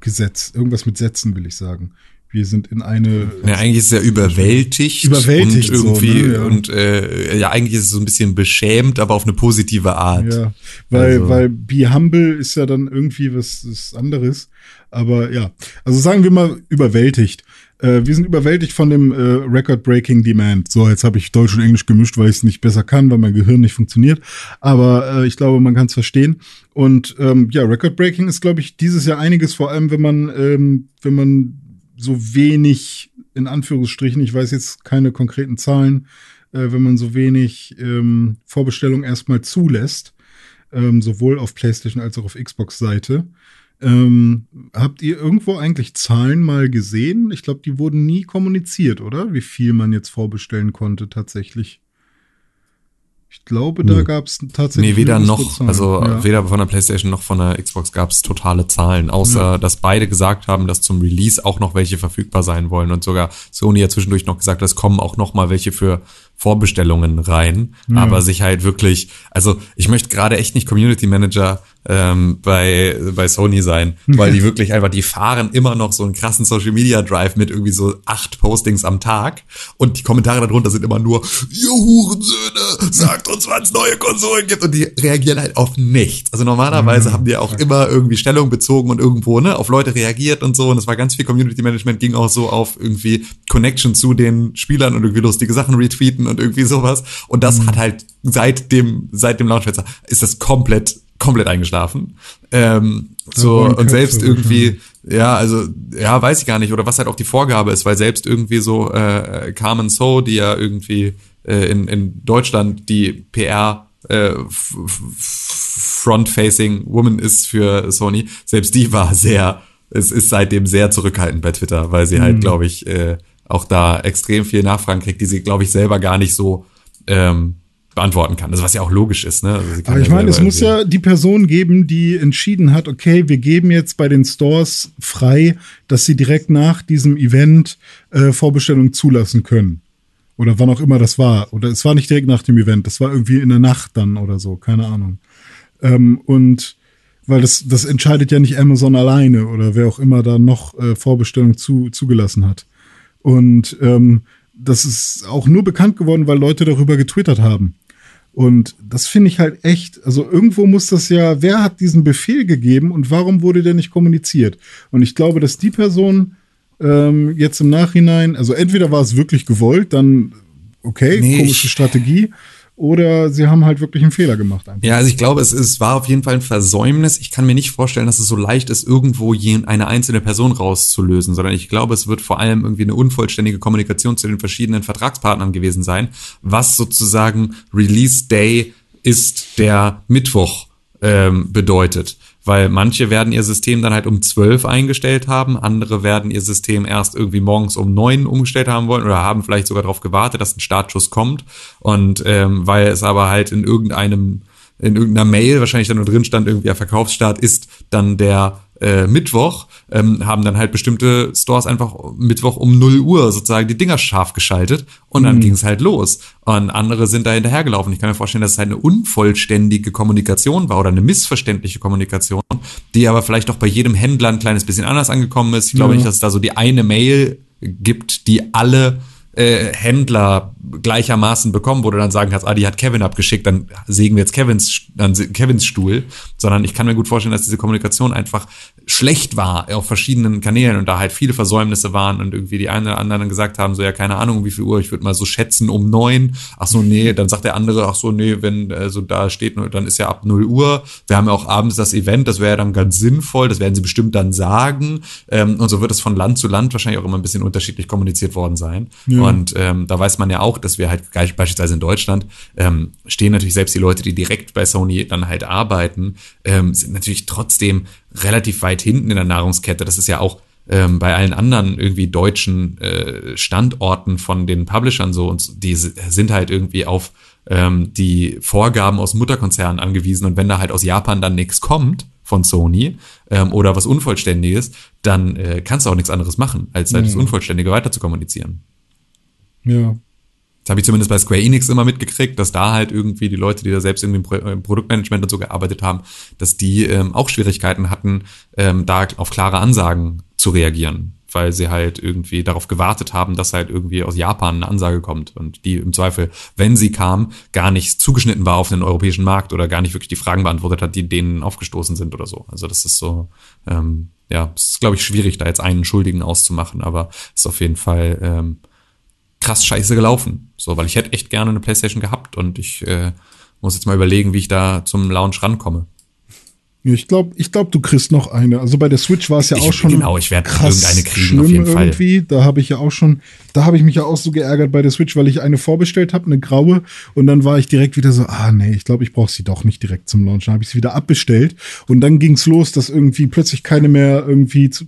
Gesetz, irgendwas mit Sätzen will ich sagen. Wir sind in eine Ja, eigentlich ist es ja überwältigt. Überwältigt und so, irgendwie ne, ja. und äh, ja, eigentlich ist es so ein bisschen beschämt, aber auf eine positive Art. Ja, weil, Also- weil Be Humble ist ja dann irgendwie was, was anderes. Aber ja, also sagen wir mal überwältigt. Äh, wir sind überwältigt von dem äh, Record-Breaking Demand. So, jetzt habe ich Deutsch und Englisch gemischt, weil ich es nicht besser kann, weil mein Gehirn nicht funktioniert. Aber äh, ich glaube, man kann es verstehen. Und ähm, ja, Record-Breaking ist, glaube ich, dieses Jahr einiges, vor allem wenn man, ähm, wenn man so wenig, in Anführungsstrichen, ich weiß jetzt keine konkreten Zahlen, äh, wenn man so wenig ähm, Vorbestellungen erstmal zulässt, ähm, sowohl auf PlayStation als auch auf Xbox-Seite. Ähm, habt ihr irgendwo eigentlich Zahlen mal gesehen? Ich glaube, die wurden nie kommuniziert, oder? Wie viel man jetzt vorbestellen konnte tatsächlich. Ich glaube, da Nö. gab es tatsächlich. Nee, weder noch, also ja. weder von der PlayStation noch von der Xbox gab es totale Zahlen, außer Ja. dass beide gesagt haben, dass zum Release auch noch welche verfügbar sein wollen und sogar Sony ja zwischendurch noch gesagt, es kommen auch noch mal welche für Vorbestellungen rein, Ja. aber sich halt wirklich, also ich möchte gerade echt nicht Community Manager ähm, bei bei Sony sein, weil die wirklich einfach, die fahren immer noch so einen krassen Social Media Drive mit irgendwie so acht Postings am Tag und die Kommentare darunter sind immer nur, ihr Hurensöhne, sagt uns, wann es neue Konsolen gibt und die reagieren halt auf nichts. Also normalerweise haben die auch immer irgendwie Stellung bezogen und irgendwo ne auf Leute reagiert und so. Und es war ganz viel Community Management ging auch so auf irgendwie Connection zu den Spielern und irgendwie lustige Sachen retweeten und irgendwie sowas. Und das hat halt seit dem seit dem Launchfenster ist das komplett komplett eingeschlafen. Ähm, so wollen und selbst irgendwie ja, also ja, weiß ich gar nicht. Oder was halt auch die Vorgabe ist, weil selbst irgendwie so äh, Carmen So, die ja irgendwie äh, in in Deutschland die PR äh, Front-facing Woman ist für Sony, selbst die war sehr, es ist seitdem sehr zurückhaltend bei Twitter, weil sie halt, glaube ich, äh, auch da extrem viel Nachfragen kriegt, die sie, glaube ich, selber gar nicht so ähm, beantworten kann. Also was ja auch logisch ist. Ne? Also Aber ich meine, es muss ja die Person geben, die entschieden hat, okay, wir geben jetzt bei den Stores frei, dass sie direkt nach diesem Event äh, Vorbestellungen zulassen können. Oder wann auch immer das war. Oder es war nicht direkt nach dem Event, das war irgendwie in der Nacht dann oder so, keine Ahnung. Ähm, und weil das, das entscheidet ja nicht Amazon alleine oder wer auch immer da noch äh, Vorbestellungen zu, zugelassen hat. Und ähm, das ist auch nur bekannt geworden, weil Leute darüber getwittert haben. Und das finde ich halt echt, also irgendwo muss das ja, wer hat diesen Befehl gegeben und warum wurde der nicht kommuniziert? Und ich glaube, dass die Person ähm, jetzt im Nachhinein, also entweder war es wirklich gewollt, dann okay, nee, komische Strategie, oder sie haben halt wirklich einen Fehler gemacht. Einfach. Ja, also ich glaube, es, es war auf jeden Fall ein Versäumnis. Ich kann mir nicht vorstellen, dass es so leicht ist, irgendwo eine einzelne Person rauszulösen, sondern ich glaube, es wird vor allem irgendwie eine unvollständige Kommunikation zu den verschiedenen Vertragspartnern gewesen sein, was sozusagen Release Day ist der Mittwoch ähm, bedeutet weil manche werden ihr System dann halt um zwölf eingestellt haben, andere werden ihr System erst irgendwie morgens um neun umgestellt haben wollen oder haben vielleicht sogar darauf gewartet, dass ein Startschuss kommt. Und ähm, weil es aber halt in irgendeinem in irgendeiner Mail wahrscheinlich dann nur drin stand, irgendwie der Verkaufsstart ist dann der äh, Mittwoch, ähm, haben dann halt bestimmte Stores einfach Mittwoch um 0 Uhr sozusagen die Dinger scharf geschaltet und dann mhm. ging es halt los. Und andere sind da hinterhergelaufen. Ich kann mir vorstellen, dass es halt eine unvollständige Kommunikation war oder eine missverständliche Kommunikation, die aber vielleicht auch bei jedem Händler ein kleines bisschen anders angekommen ist. Ich glaube ja. nicht, dass es da so die eine Mail gibt, die alle äh, Händler gleichermaßen bekommen, wo du dann sagen kannst, ah, die hat Kevin abgeschickt, dann sägen wir jetzt Kevins, dann Kevins Stuhl, sondern ich kann mir gut vorstellen, dass diese Kommunikation einfach schlecht war auf verschiedenen Kanälen und da halt viele Versäumnisse waren und irgendwie die einen oder anderen gesagt haben, so ja, keine Ahnung, wie viel Uhr, ich würde mal so schätzen um neun. Ach so, nee, dann sagt der andere, ach so, nee, wenn äh, so da steht, dann ist ja ab null Uhr. Wir haben ja auch abends das Event, das wäre ja dann ganz sinnvoll, das werden sie bestimmt dann sagen. Ähm, und so wird es von Land zu Land wahrscheinlich auch immer ein bisschen unterschiedlich kommuniziert worden sein. Ja. Und ähm, da weiß man ja auch, dass wir halt beispielsweise in Deutschland ähm, stehen natürlich selbst die Leute, die direkt bei Sony dann halt arbeiten, ähm, sind natürlich trotzdem relativ weit hinten in der Nahrungskette. Das ist ja auch ähm, bei allen anderen irgendwie deutschen äh, Standorten von den Publishern so und die sind halt irgendwie auf ähm, die Vorgaben aus Mutterkonzernen angewiesen und wenn da halt aus Japan dann nichts kommt von Sony ähm, oder was Unvollständiges, dann äh, kannst du auch nichts anderes machen, als halt mhm. das Unvollständige weiter zu kommunizieren. Ja. Das habe ich zumindest bei Square Enix immer mitgekriegt, dass da halt irgendwie die Leute, die da selbst irgendwie im, Pro im Produktmanagement und so gearbeitet haben, dass die ähm, auch Schwierigkeiten hatten, ähm, da auf klare Ansagen zu reagieren, weil sie halt irgendwie darauf gewartet haben, dass halt irgendwie aus Japan eine Ansage kommt und die im Zweifel, wenn sie kam, gar nicht zugeschnitten war auf den europäischen Markt oder gar nicht wirklich die Fragen beantwortet hat, die denen aufgestoßen sind oder so. Also das ist so, ähm, ja, es ist glaube ich schwierig, da jetzt einen Schuldigen auszumachen, aber ist auf jeden Fall ähm, krass scheiße gelaufen. So, weil ich hätte echt gerne eine Playstation gehabt und ich äh, muss jetzt mal überlegen, wie ich da zum Launch rankomme. Ich glaube, ich glaub, du kriegst noch eine. Also bei der Switch war es ja ich, auch schon. Genau, ich werde irgendeine kriegen auf jeden Fall. Irgendwie. Da habe ich ja auch schon, da habe ich mich ja auch so geärgert bei der Switch, weil ich eine vorbestellt habe, eine graue, und dann war ich direkt wieder so, ah nee, ich glaube, ich brauche sie doch nicht direkt zum Launch. Dann habe ich sie wieder abbestellt und dann ging's los, dass irgendwie plötzlich keine mehr irgendwie zu,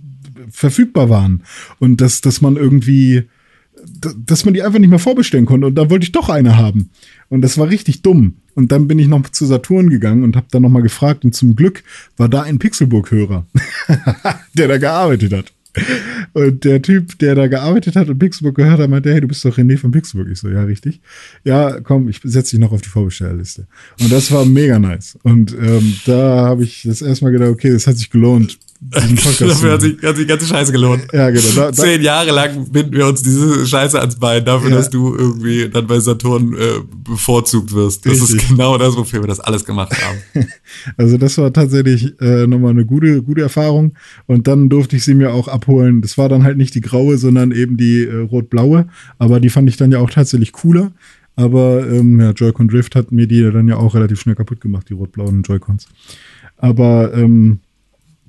verfügbar waren und dass, dass man irgendwie dass man die einfach nicht mehr vorbestellen konnte. Und da wollte ich doch eine haben. Und das war richtig dumm. Und dann bin ich noch zu Saturn gegangen und habe dann noch mal gefragt. Und zum Glück war da ein Pixelburg-Hörer, der da gearbeitet hat. Und der Typ, der da gearbeitet hat und Pixelburg gehört hat, meinte, hey, du bist doch René von Pixelburg. Ich so, ja, richtig. Ja, komm, ich setze dich noch auf die Vorbestellerliste. Und das war mega nice. Und ähm, da habe ich das erstmal gedacht, okay, das hat sich gelohnt, dafür hat sich, hat sich ganze Scheiße gelohnt. Ja, genau. Da, Zehn Jahre lang binden wir uns diese Scheiße ans Bein, dafür, ja. dass du irgendwie dann bei Saturn äh, bevorzugt wirst. Das Richtig. ist genau das, wofür wir das alles gemacht haben. Also das war tatsächlich äh, nochmal eine gute, gute Erfahrung. Und dann durfte ich sie mir auch abholen. Das war dann halt nicht die graue, sondern eben die äh, rot-blaue. Aber die fand ich dann ja auch tatsächlich cooler. Aber ähm, ja, Joy-Con Drift hat mir die dann ja auch relativ schnell kaputt gemacht, die rot-blauen Joy-Cons. Aber ähm,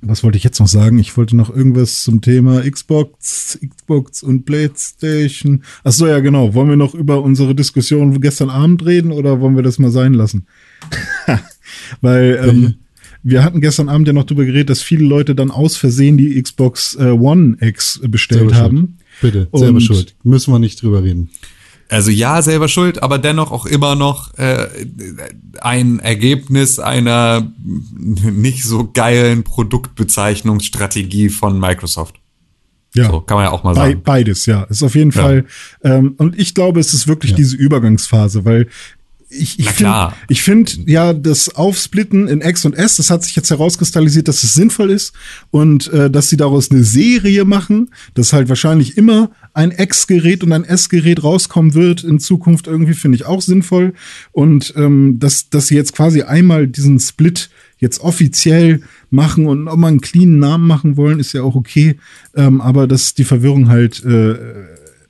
was wollte ich jetzt noch sagen? Ich wollte noch irgendwas zum Thema Xbox, Xbox und PlayStation. Ach so, ja, genau. Wollen wir noch über unsere Diskussion gestern Abend reden oder wollen wir das mal sein lassen? Weil ähm, wir hatten gestern Abend ja noch darüber geredet, dass viele Leute dann aus Versehen die Xbox äh, One X bestellt haben. Bitte, selber und schuld. Müssen wir nicht drüber reden. Also ja, selber schuld, aber dennoch auch immer noch äh, ein Ergebnis einer nicht so geilen Produktbezeichnungsstrategie von Microsoft. Ja. So, kann man ja auch mal sagen. beides, ja. Ist auf jeden Ja. Fall. Ähm, und ich glaube, es ist wirklich diese Übergangsphase, weil ich, ich finde, ich finde ja das Aufsplitten in X und S, das hat sich jetzt herauskristallisiert, dass es sinnvoll ist und äh, dass sie daraus eine Serie machen, dass halt wahrscheinlich immer ein X-Gerät und ein S-Gerät rauskommen wird in Zukunft irgendwie, finde ich auch sinnvoll. Und ähm, dass, dass sie jetzt quasi einmal diesen Split jetzt offiziell machen und auch mal einen cleanen Namen machen wollen, ist ja auch okay. Ähm, aber dass die Verwirrung halt äh,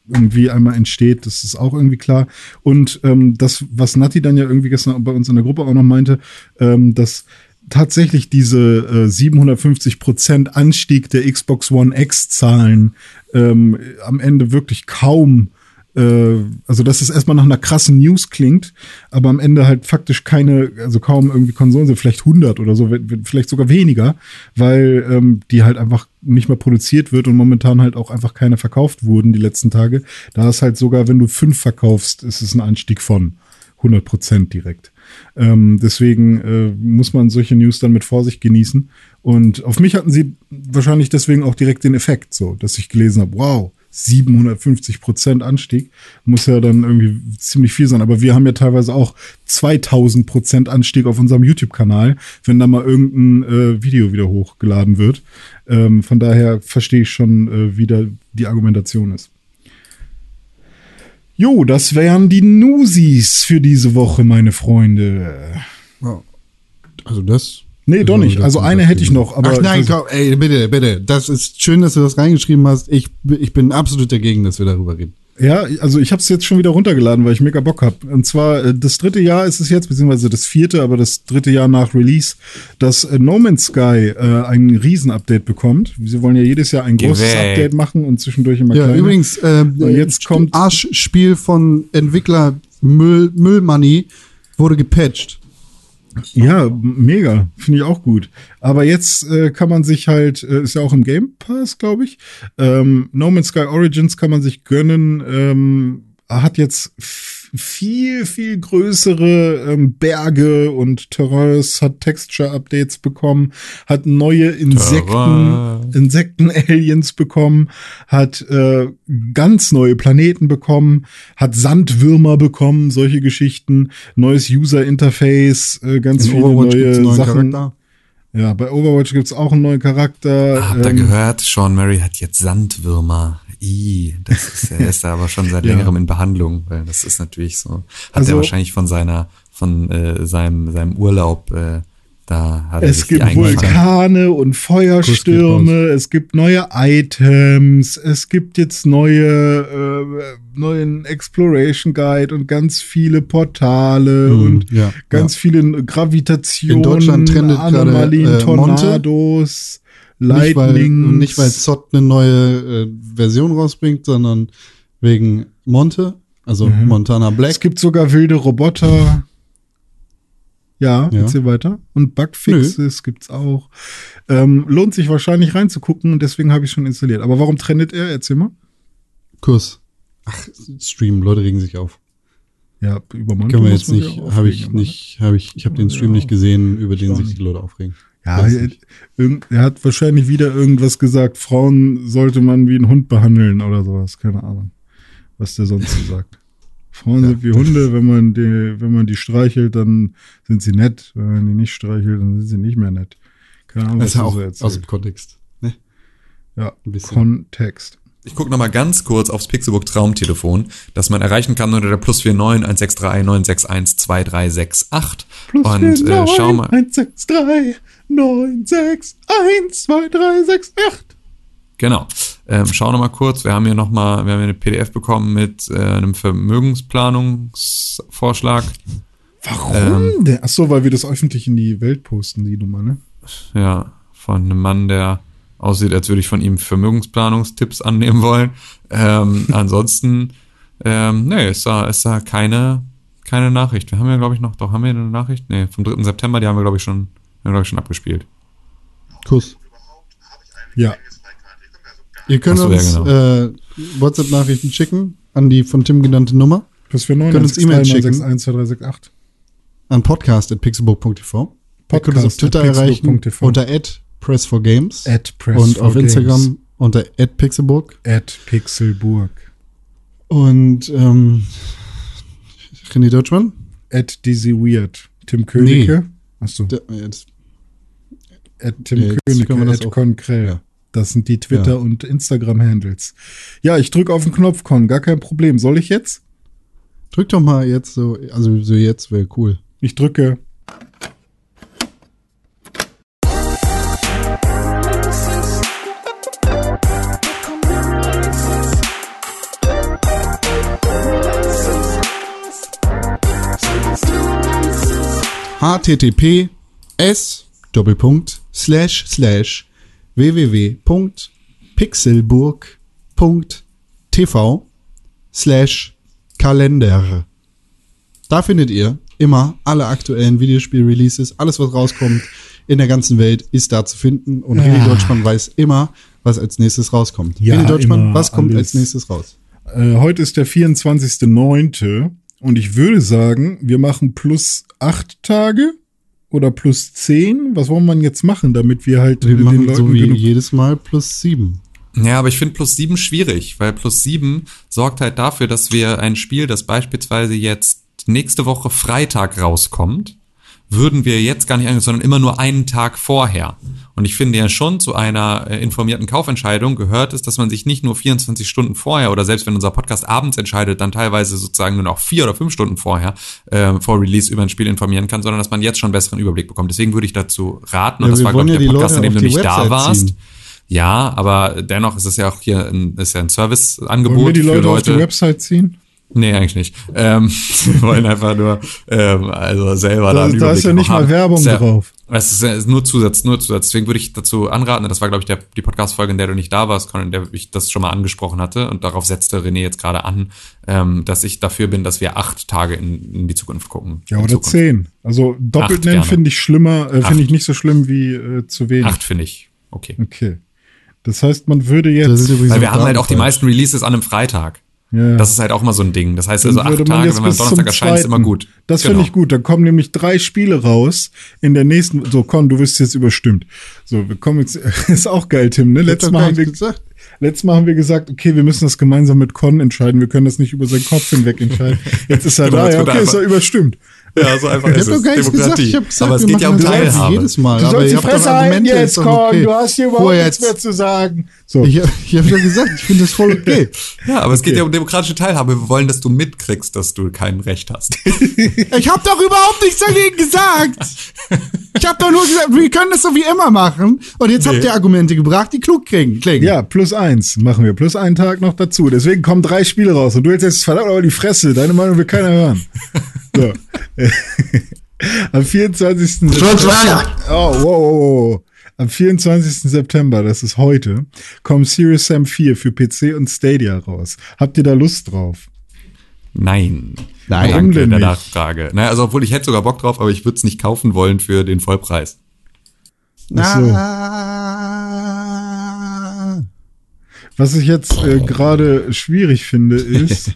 irgendwie einmal entsteht, das ist auch irgendwie klar. Und ähm, das, was Nati dann ja irgendwie gestern bei uns in der Gruppe auch noch meinte, ähm, dass tatsächlich diese äh, 750 Prozent Anstieg der Xbox One X Zahlen ähm, am Ende wirklich kaum äh, also dass es erstmal nach einer krassen News klingt, aber am Ende halt faktisch keine, also kaum irgendwie Konsolen sind, vielleicht 100 oder so, vielleicht sogar weniger, weil ähm, die halt einfach nicht mehr produziert wird und momentan halt auch einfach keine verkauft wurden die letzten Tage. Da ist halt sogar, wenn du fünf verkaufst, ist es ein Anstieg von 100 Prozent direkt. Ähm, deswegen äh, muss man solche News dann mit Vorsicht genießen. Und auf mich hatten sie wahrscheinlich deswegen auch direkt den Effekt, so, dass ich gelesen habe, wow, 750 Prozent Anstieg, muss ja dann irgendwie ziemlich viel sein. Aber wir haben ja teilweise auch 2000 Prozent Anstieg auf unserem YouTube-Kanal, wenn da mal irgendein äh, Video wieder hochgeladen wird. Ähm, von daher verstehe ich schon, äh, wie da die Argumentation ist. Jo, das wären die Nusis für diese Woche, meine Freunde. Also das. Nee, doch nicht. Also eine hätte ich noch, aber Ach nein, komm, ey, bitte, bitte. Das ist schön, dass du das reingeschrieben hast. Ich, ich bin absolut dagegen, dass wir darüber reden. Ja, also ich habe es jetzt schon wieder runtergeladen, weil ich mega Bock hab. Und zwar äh, das dritte Jahr ist es jetzt, beziehungsweise das vierte, aber das dritte Jahr nach Release, dass äh, No Man's Sky äh, ein Riesen-Update bekommt. Sie wollen ja jedes Jahr ein Geh großes weg. Update machen und zwischendurch immer Ja, übrigens, äh, jetzt kommt- Arschspiel von Entwickler Müll, Müllmoney wurde gepatcht. Ja, mega. Finde ich auch gut. Aber jetzt äh, kann man sich halt, äh, ist ja auch im Game Pass, glaube ich. Ähm, no Man's Sky Origins kann man sich gönnen. Ähm, hat jetzt viel, viel größere ähm, Berge und Terrains, hat Texture-Updates bekommen, hat neue Insekten. Insekten-Aliens bekommen, hat äh, ganz neue Planeten bekommen, hat Sandwürmer bekommen, solche Geschichten, neues User-Interface, äh, ganz In viele Overwatch neue Sachen. Charakter. Ja, bei Overwatch gibt's auch einen neuen Charakter. Habt ihr ähm, gehört? Sean Murray hat jetzt Sandwürmer. I, das ist, er ist da aber schon seit Ja. längerem in Behandlung, weil das ist natürlich so. Hat Also- er wahrscheinlich von seiner, von äh, seinem, seinem Urlaub, äh, da hat Es gibt. Vulkane und Feuerstürme, es gibt neue Items, es gibt jetzt neue äh, neuen Exploration Guide und ganz viele Portale Mhm, und ja, ganz viele Gravitationen, In Deutschland trendet gerade, Anomalien, äh. Tornados, Lightning. nicht weil Zott eine neue äh, Version rausbringt, sondern wegen Monte, also Mhm. Montana Es Black. gibt sogar wilde Roboter. Ja, Ja. erzähl weiter. Und Bugfixes gibt's auch. Ähm, lohnt sich wahrscheinlich reinzugucken und deswegen habe ich schon installiert. Aber warum trendet er? Erzähl mal. Kurs. Ach, Stream, Leute regen sich auf. Ja, über Monte Können wir jetzt nicht, habe ich nicht, habe ich, ich habe den Stream Ja. nicht gesehen, über den sich die Leute aufregen. Ja, er, hat wahrscheinlich wieder irgendwas gesagt. Frauen sollte man wie ein Hund behandeln oder sowas. Keine Ahnung, was der sonst so sagt. Frauen Ja. sind wie Hunde, wenn man die, wenn man die streichelt, dann sind sie nett. Wenn man die nicht streichelt, dann sind sie nicht mehr nett. Keine Ahnung, Das ist ja er auch so aus dem Kontext. Ne? Ja, ein bisschen. Kontext. Ich gucke noch mal ganz kurz aufs Pixelbook Traumtelefon, das man erreichen kann unter der plus 49 163 961 2368. Plus Und vier, äh, neun, schau mal. 1, 6, 3, 9, 6, 1, 2, 3, 6, 8. Genau. Ähm, schau noch mal kurz. Wir haben hier noch mal, wir haben hier eine PDF bekommen mit äh, einem Vermögensplanungsvorschlag. Warum Ähm. denn? Ach so, weil wir das öffentlich in die Welt posten, die Nummer, ne? Ja, von einem Mann, der aussieht, als würde ich von ihm Vermögensplanungstipps annehmen wollen. Ähm, ansonsten, ähm, nee, ist da, ist da keine, keine Nachricht. Wir haben ja, glaube ich, noch, doch, haben wir eine Nachricht? Nee, vom 3. September, die haben wir, glaube ich, schon, wir, glaube ich, schon abgespielt. Kuss. Ja. Ihr könnt so, ja, uns genau. äh, WhatsApp-Nachrichten schicken an die von Tim genannte Nummer. Plus für Können uns E-Mails schicken. 963 an podcast.pixelbook.tv. Ihr könnt uns auf Twitter erreichen unter press4games At press und auf games. Instagram unter pixelbook. At Pixelburg. Und ähm, René Deutschmann? At Dizzy Weird. Tim Königke. Achso. Der, jetzt, Tim Ja, At auch- Konkrell. Ja. Das sind die Twitter- Ja. und Instagram-Handles. Ja, ich drücke auf den Knopf, Con. Gar kein Problem. Soll ich jetzt? drück doch mal jetzt so, also so jetzt wäre cool. Ich drücke. https Doppelpunkt slash slash www.pixelburg.tv slash Kalender. Da findet ihr immer alle aktuellen Videospiel-Releases, alles was rauskommt in der ganzen Welt ist da zu finden und René Ah. Deutschmann weiß immer, was als nächstes rauskommt. Ja, René Deutschmann, was kommt alles. als nächstes raus? Äh, heute ist der 24.09. Und ich würde sagen, wir machen plus acht Tage oder plus zehn. Was wollen wir jetzt machen, damit wir halt Wir den machen Leuten so wie jedes Mal plus sieben. Ja, aber ich finde plus sieben schwierig, weil plus sieben sorgt halt dafür, dass wir ein Spiel, das beispielsweise jetzt nächste Woche Freitag rauskommt, würden wir jetzt gar nicht angehen, sondern immer nur einen Tag vorher. Und ich finde ja schon, zu einer äh, informierten Kaufentscheidung gehört es, dass man sich nicht nur 24 Stunden vorher oder selbst wenn unser Podcast abends entscheidet, dann teilweise sozusagen nur noch vier oder fünf Stunden vorher äh, vor Release über ein Spiel informieren kann, sondern dass man jetzt schon einen besseren Überblick bekommt. Deswegen würde ich dazu raten, und Ja, das war, glaube wollen ich, der Podcast, Leute in dem du nicht da Website warst. ziehen. Ja, aber dennoch ist es ja auch hier ein, ist ja ein Wollen Serviceangebot wir die für Leute auf die Leute. Website ziehen? Nee, eigentlich nicht. Ähm, wir wollen einfach nur ähm, also selber Da, da, einen da ist ja nicht noch mal haben. Werbung Ist ja, drauf. Es ist, ist nur Zusatz, nur Zusatz. Deswegen würde ich dazu anraten, das war, glaube ich, der, die Podcast-Folge, in der du nicht da warst, Colin, in der ich das schon mal angesprochen hatte. Und darauf setzte René jetzt gerade an, ähm, dass ich dafür bin, dass wir acht Tage in, in die Zukunft gucken. Ja, oder Zukunft. zehn. Also doppelt Acht nennen finde ich schlimmer, äh, finde ich nicht so schlimm wie äh, zu wenig. Acht finde ich. Okay. Okay. Das heißt, man würde jetzt. Weil wir haben halt auch die meisten Releases an einem Freitag. Ja, Das ist halt auch immer so ein Ding. Das heißt also Dann acht würde man Tage, wenn man Donnerstag erscheint, ist immer gut. Das Genau. finde ich gut. Da kommen nämlich drei Spiele raus in der nächsten. So, Con, du wirst jetzt überstimmt. So, wir kommen jetzt. ist auch geil, Tim. Ne? Letztes Mal, haben wir, gesagt. letztes Mal haben wir gesagt, okay, wir müssen das gemeinsam mit Con entscheiden. Wir können das nicht über seinen Kopf hinweg entscheiden. Jetzt ist er Genau, da. Ja, er okay, ist er überstimmt. Ja, so einfach Ich ist habe es. doch gar nichts gesagt. Demokratie. Ich habe gesagt, Aber es wir geht ja um Teilhabe. jedes Mal. Du sollst die habt Fresse halten jetzt, Con. okay. Du hast hier überhaupt Vorher nichts mehr zu sagen. So. Ich, ich habe ja gesagt, ich finde das voll okay. Ja, aber es geht Okay. ja um demokratische Teilhabe. Wir wollen, dass du mitkriegst, dass du kein Recht hast. Ich habe doch überhaupt nichts dagegen gesagt. Ich habe doch nur gesagt, wir können das so wie immer machen. Und jetzt habt Nee. ihr Argumente gebracht, die klug klingen. klingen. Ja, plus eins machen wir. Plus einen Tag noch dazu. Deswegen kommen drei Spiele raus. Und du hältst jetzt verdammt aber die Fresse. Deine Meinung will keiner hören. So. Am 24. September. Oh, wow, wow, wow. Am 24. September, das ist heute, kommt Serious Sam 4 für PC und Stadia raus. Habt ihr da Lust drauf? Nein. Nein. Warum Danke denn der nicht? Nachfrage. Naja, also obwohl ich hätte sogar Bock drauf, aber ich würde es nicht kaufen wollen für den Vollpreis. So. Was ich jetzt äh, gerade schwierig finde, ist,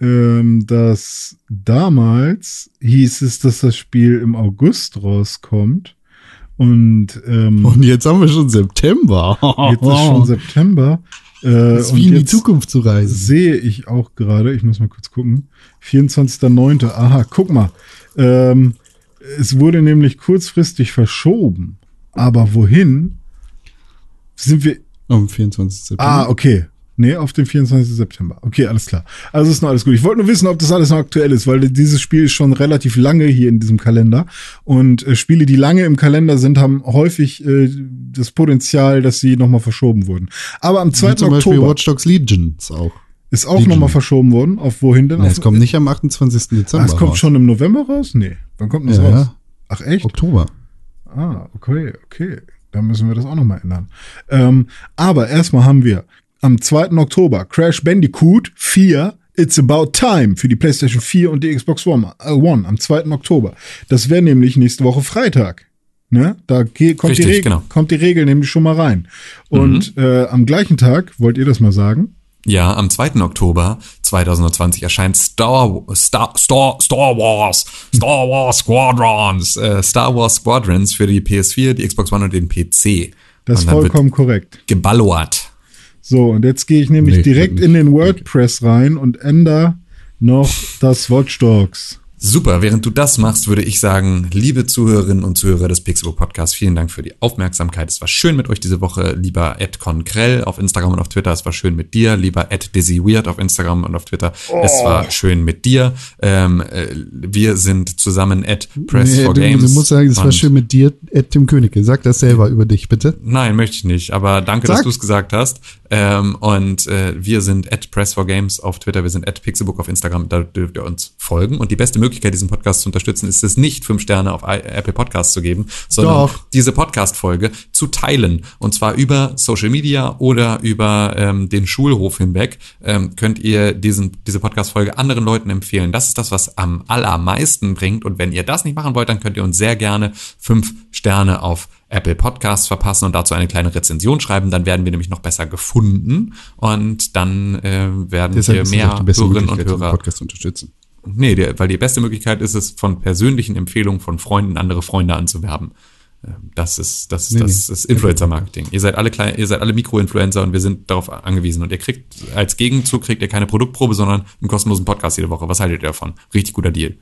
ähm, dass damals hieß es, dass das Spiel im August rauskommt. Und ähm, Und jetzt haben wir schon September. jetzt ist schon September. Äh, Das ist wie in die Zukunft zu reisen. Sehe ich auch gerade, ich muss mal kurz gucken. 24.09. Aha, guck mal. Ähm, es wurde nämlich kurzfristig verschoben. Aber wohin? Sind wir Am 24. September. Ah, okay. Nee, auf den 24. September. Okay, alles klar. Also ist noch alles gut. Ich wollte nur wissen, ob das alles noch aktuell ist, weil dieses Spiel ist schon relativ lange hier in diesem Kalender. Und äh, Spiele, die lange im Kalender sind, haben häufig äh, das Potenzial, dass sie nochmal verschoben wurden. Aber am 2. Wie zum Beispiel Oktober Watch Dogs Legions auch. ist auch nochmal verschoben worden. Auf wohin denn? Nee, es kommt nicht am 28. Dezember. Ah, es kommt raus. schon im November raus? Nee. Wann kommt das Ja, raus? Ach echt? Oktober. Ah, okay, okay. Dann müssen wir das auch nochmal ändern. Ähm, aber erstmal haben wir am 2. Oktober Crash Bandicoot 4 It's About Time für die PlayStation 4 und die Xbox One, äh, One am 2. Oktober. Das wäre nämlich nächste Woche Freitag. Ne? Da kommt, die Richtig, Regel, genau. kommt die Regel nämlich schon mal rein. Und äh, am gleichen Tag, wollt ihr das mal sagen? Ja, am 2. Oktober 2020 erscheint Star, Star, Star, Star Wars, Star Wars Squadrons, äh, Star Wars Squadrons für die PS4, die Xbox One und den PC. Das ist vollkommen korrekt. geballert. So, und jetzt gehe ich nämlich Nee, direkt in den WordPress rein und ändere noch das Watch Dogs. Super, während du das machst, würde ich sagen, liebe Zuhörerinnen und Zuhörer des Pixelbook Podcasts, vielen Dank für die Aufmerksamkeit. Es war schön mit euch diese Woche, lieber Ed Konkrell auf Instagram und auf Twitter. Es war schön mit dir, lieber Ed Weird auf Instagram und auf Twitter. Es Oh. war schön mit dir. Ähm, äh, wir sind zusammen Ed Press Nee, for du, Games. du musst sagen, es war schön mit dir, Ed Tim Königke. Sag das selber über dich, bitte. Nein, möchte ich nicht. Aber danke, dass Sag. du es gesagt hast. Ähm, und äh, wir sind at Press for Games auf Twitter, wir sind at Pixelbook auf Instagram, da dürft ihr uns folgen. Und die beste Möglichkeit, diesen Podcast zu unterstützen, ist es nicht, fünf Sterne auf Apple Podcasts zu geben, sondern Doch. diese Podcast-Folge zu teilen. Und zwar über Social Media oder über ähm, den Schulhof hinweg ähm, könnt ihr diesen, diese Podcast-Folge anderen Leuten empfehlen. Das ist das, was am allermeisten bringt. Und wenn ihr das nicht machen wollt, dann könnt ihr uns sehr gerne fünf Sterne auf Apple Podcasts verpassen und dazu eine kleine Rezension schreiben. Dann werden wir nämlich noch besser gefunden und dann äh, werden Deshalb wir mehr Hörerinnen und Möglichkeit, Hörer Podcast unterstützen. Nee, der, weil die beste Möglichkeit ist es, von persönlichen Empfehlungen von Freunden andere Freunde anzuwerben. Ähm, Das ist, das ist, Nee, das nee. ist Influencer-Marketing. Ihr seid alle klein, ihr seid alle Mikroinfluencer und wir sind darauf angewiesen. Und ihr kriegt, als Gegenzug kriegt ihr keine Produktprobe, sondern einen kostenlosen Podcast jede Woche. Was haltet ihr davon? Richtig guter Deal.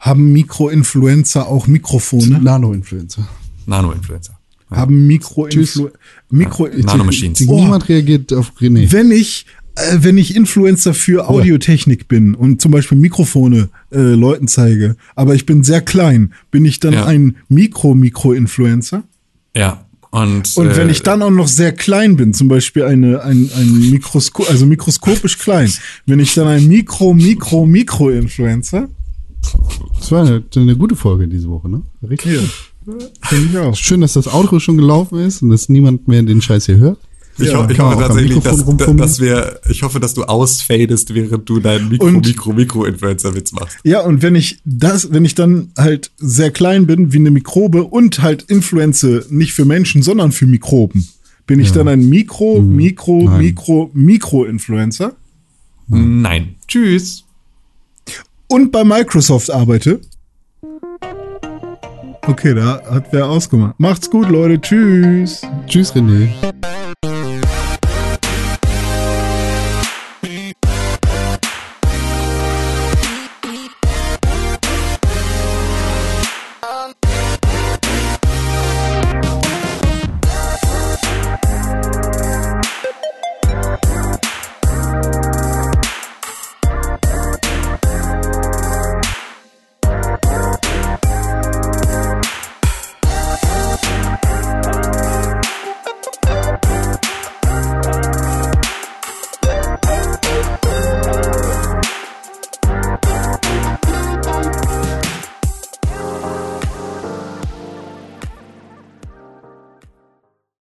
Haben Mikroinfluencer auch Mikrofone? Nano-Influencer. Nano-Influencer. Haben Mikroinflu Mikro Nanomachines. Oh, Niemand reagiert auf René. wenn ich wenn ich Influencer für Audiotechnik bin und zum Beispiel Mikrofone äh, Leuten zeige, aber ich bin sehr klein, bin ich dann Ja. ein Mikro-Mikro-Influencer? Ja. Und, Und wenn äh, ich dann auch noch sehr klein bin, zum Beispiel eine, ein, ein Mikroskop, also mikroskopisch klein, wenn ich dann ein Mikro, Mikro, Mikro-Influencer, Das war eine, eine gute Folge diese Woche, ne? Richtig. hier, finde ich auch. Schön, dass das Outro schon gelaufen ist und dass niemand mehr den Scheiß hier hört. Ich, Ja, ho ich hoffe tatsächlich, dass, dass wir, ich hoffe, dass du ausfadest, während du deinen Mikro, Und- Mikro, Mikro-Influencer-Witz machst. Ja, und wenn ich das, wenn ich dann halt sehr klein bin, wie eine Mikrobe und halt Influenze nicht für Menschen, sondern für Mikroben, bin ich dann ein Mikro, Mikro, Nein. Mikro, Mikro-Influencer Nein. Tschüss. und bei Microsoft arbeite. Okay, da hat wer ausgemacht. Macht's gut, Leute. Tschüss. Tschüss, René.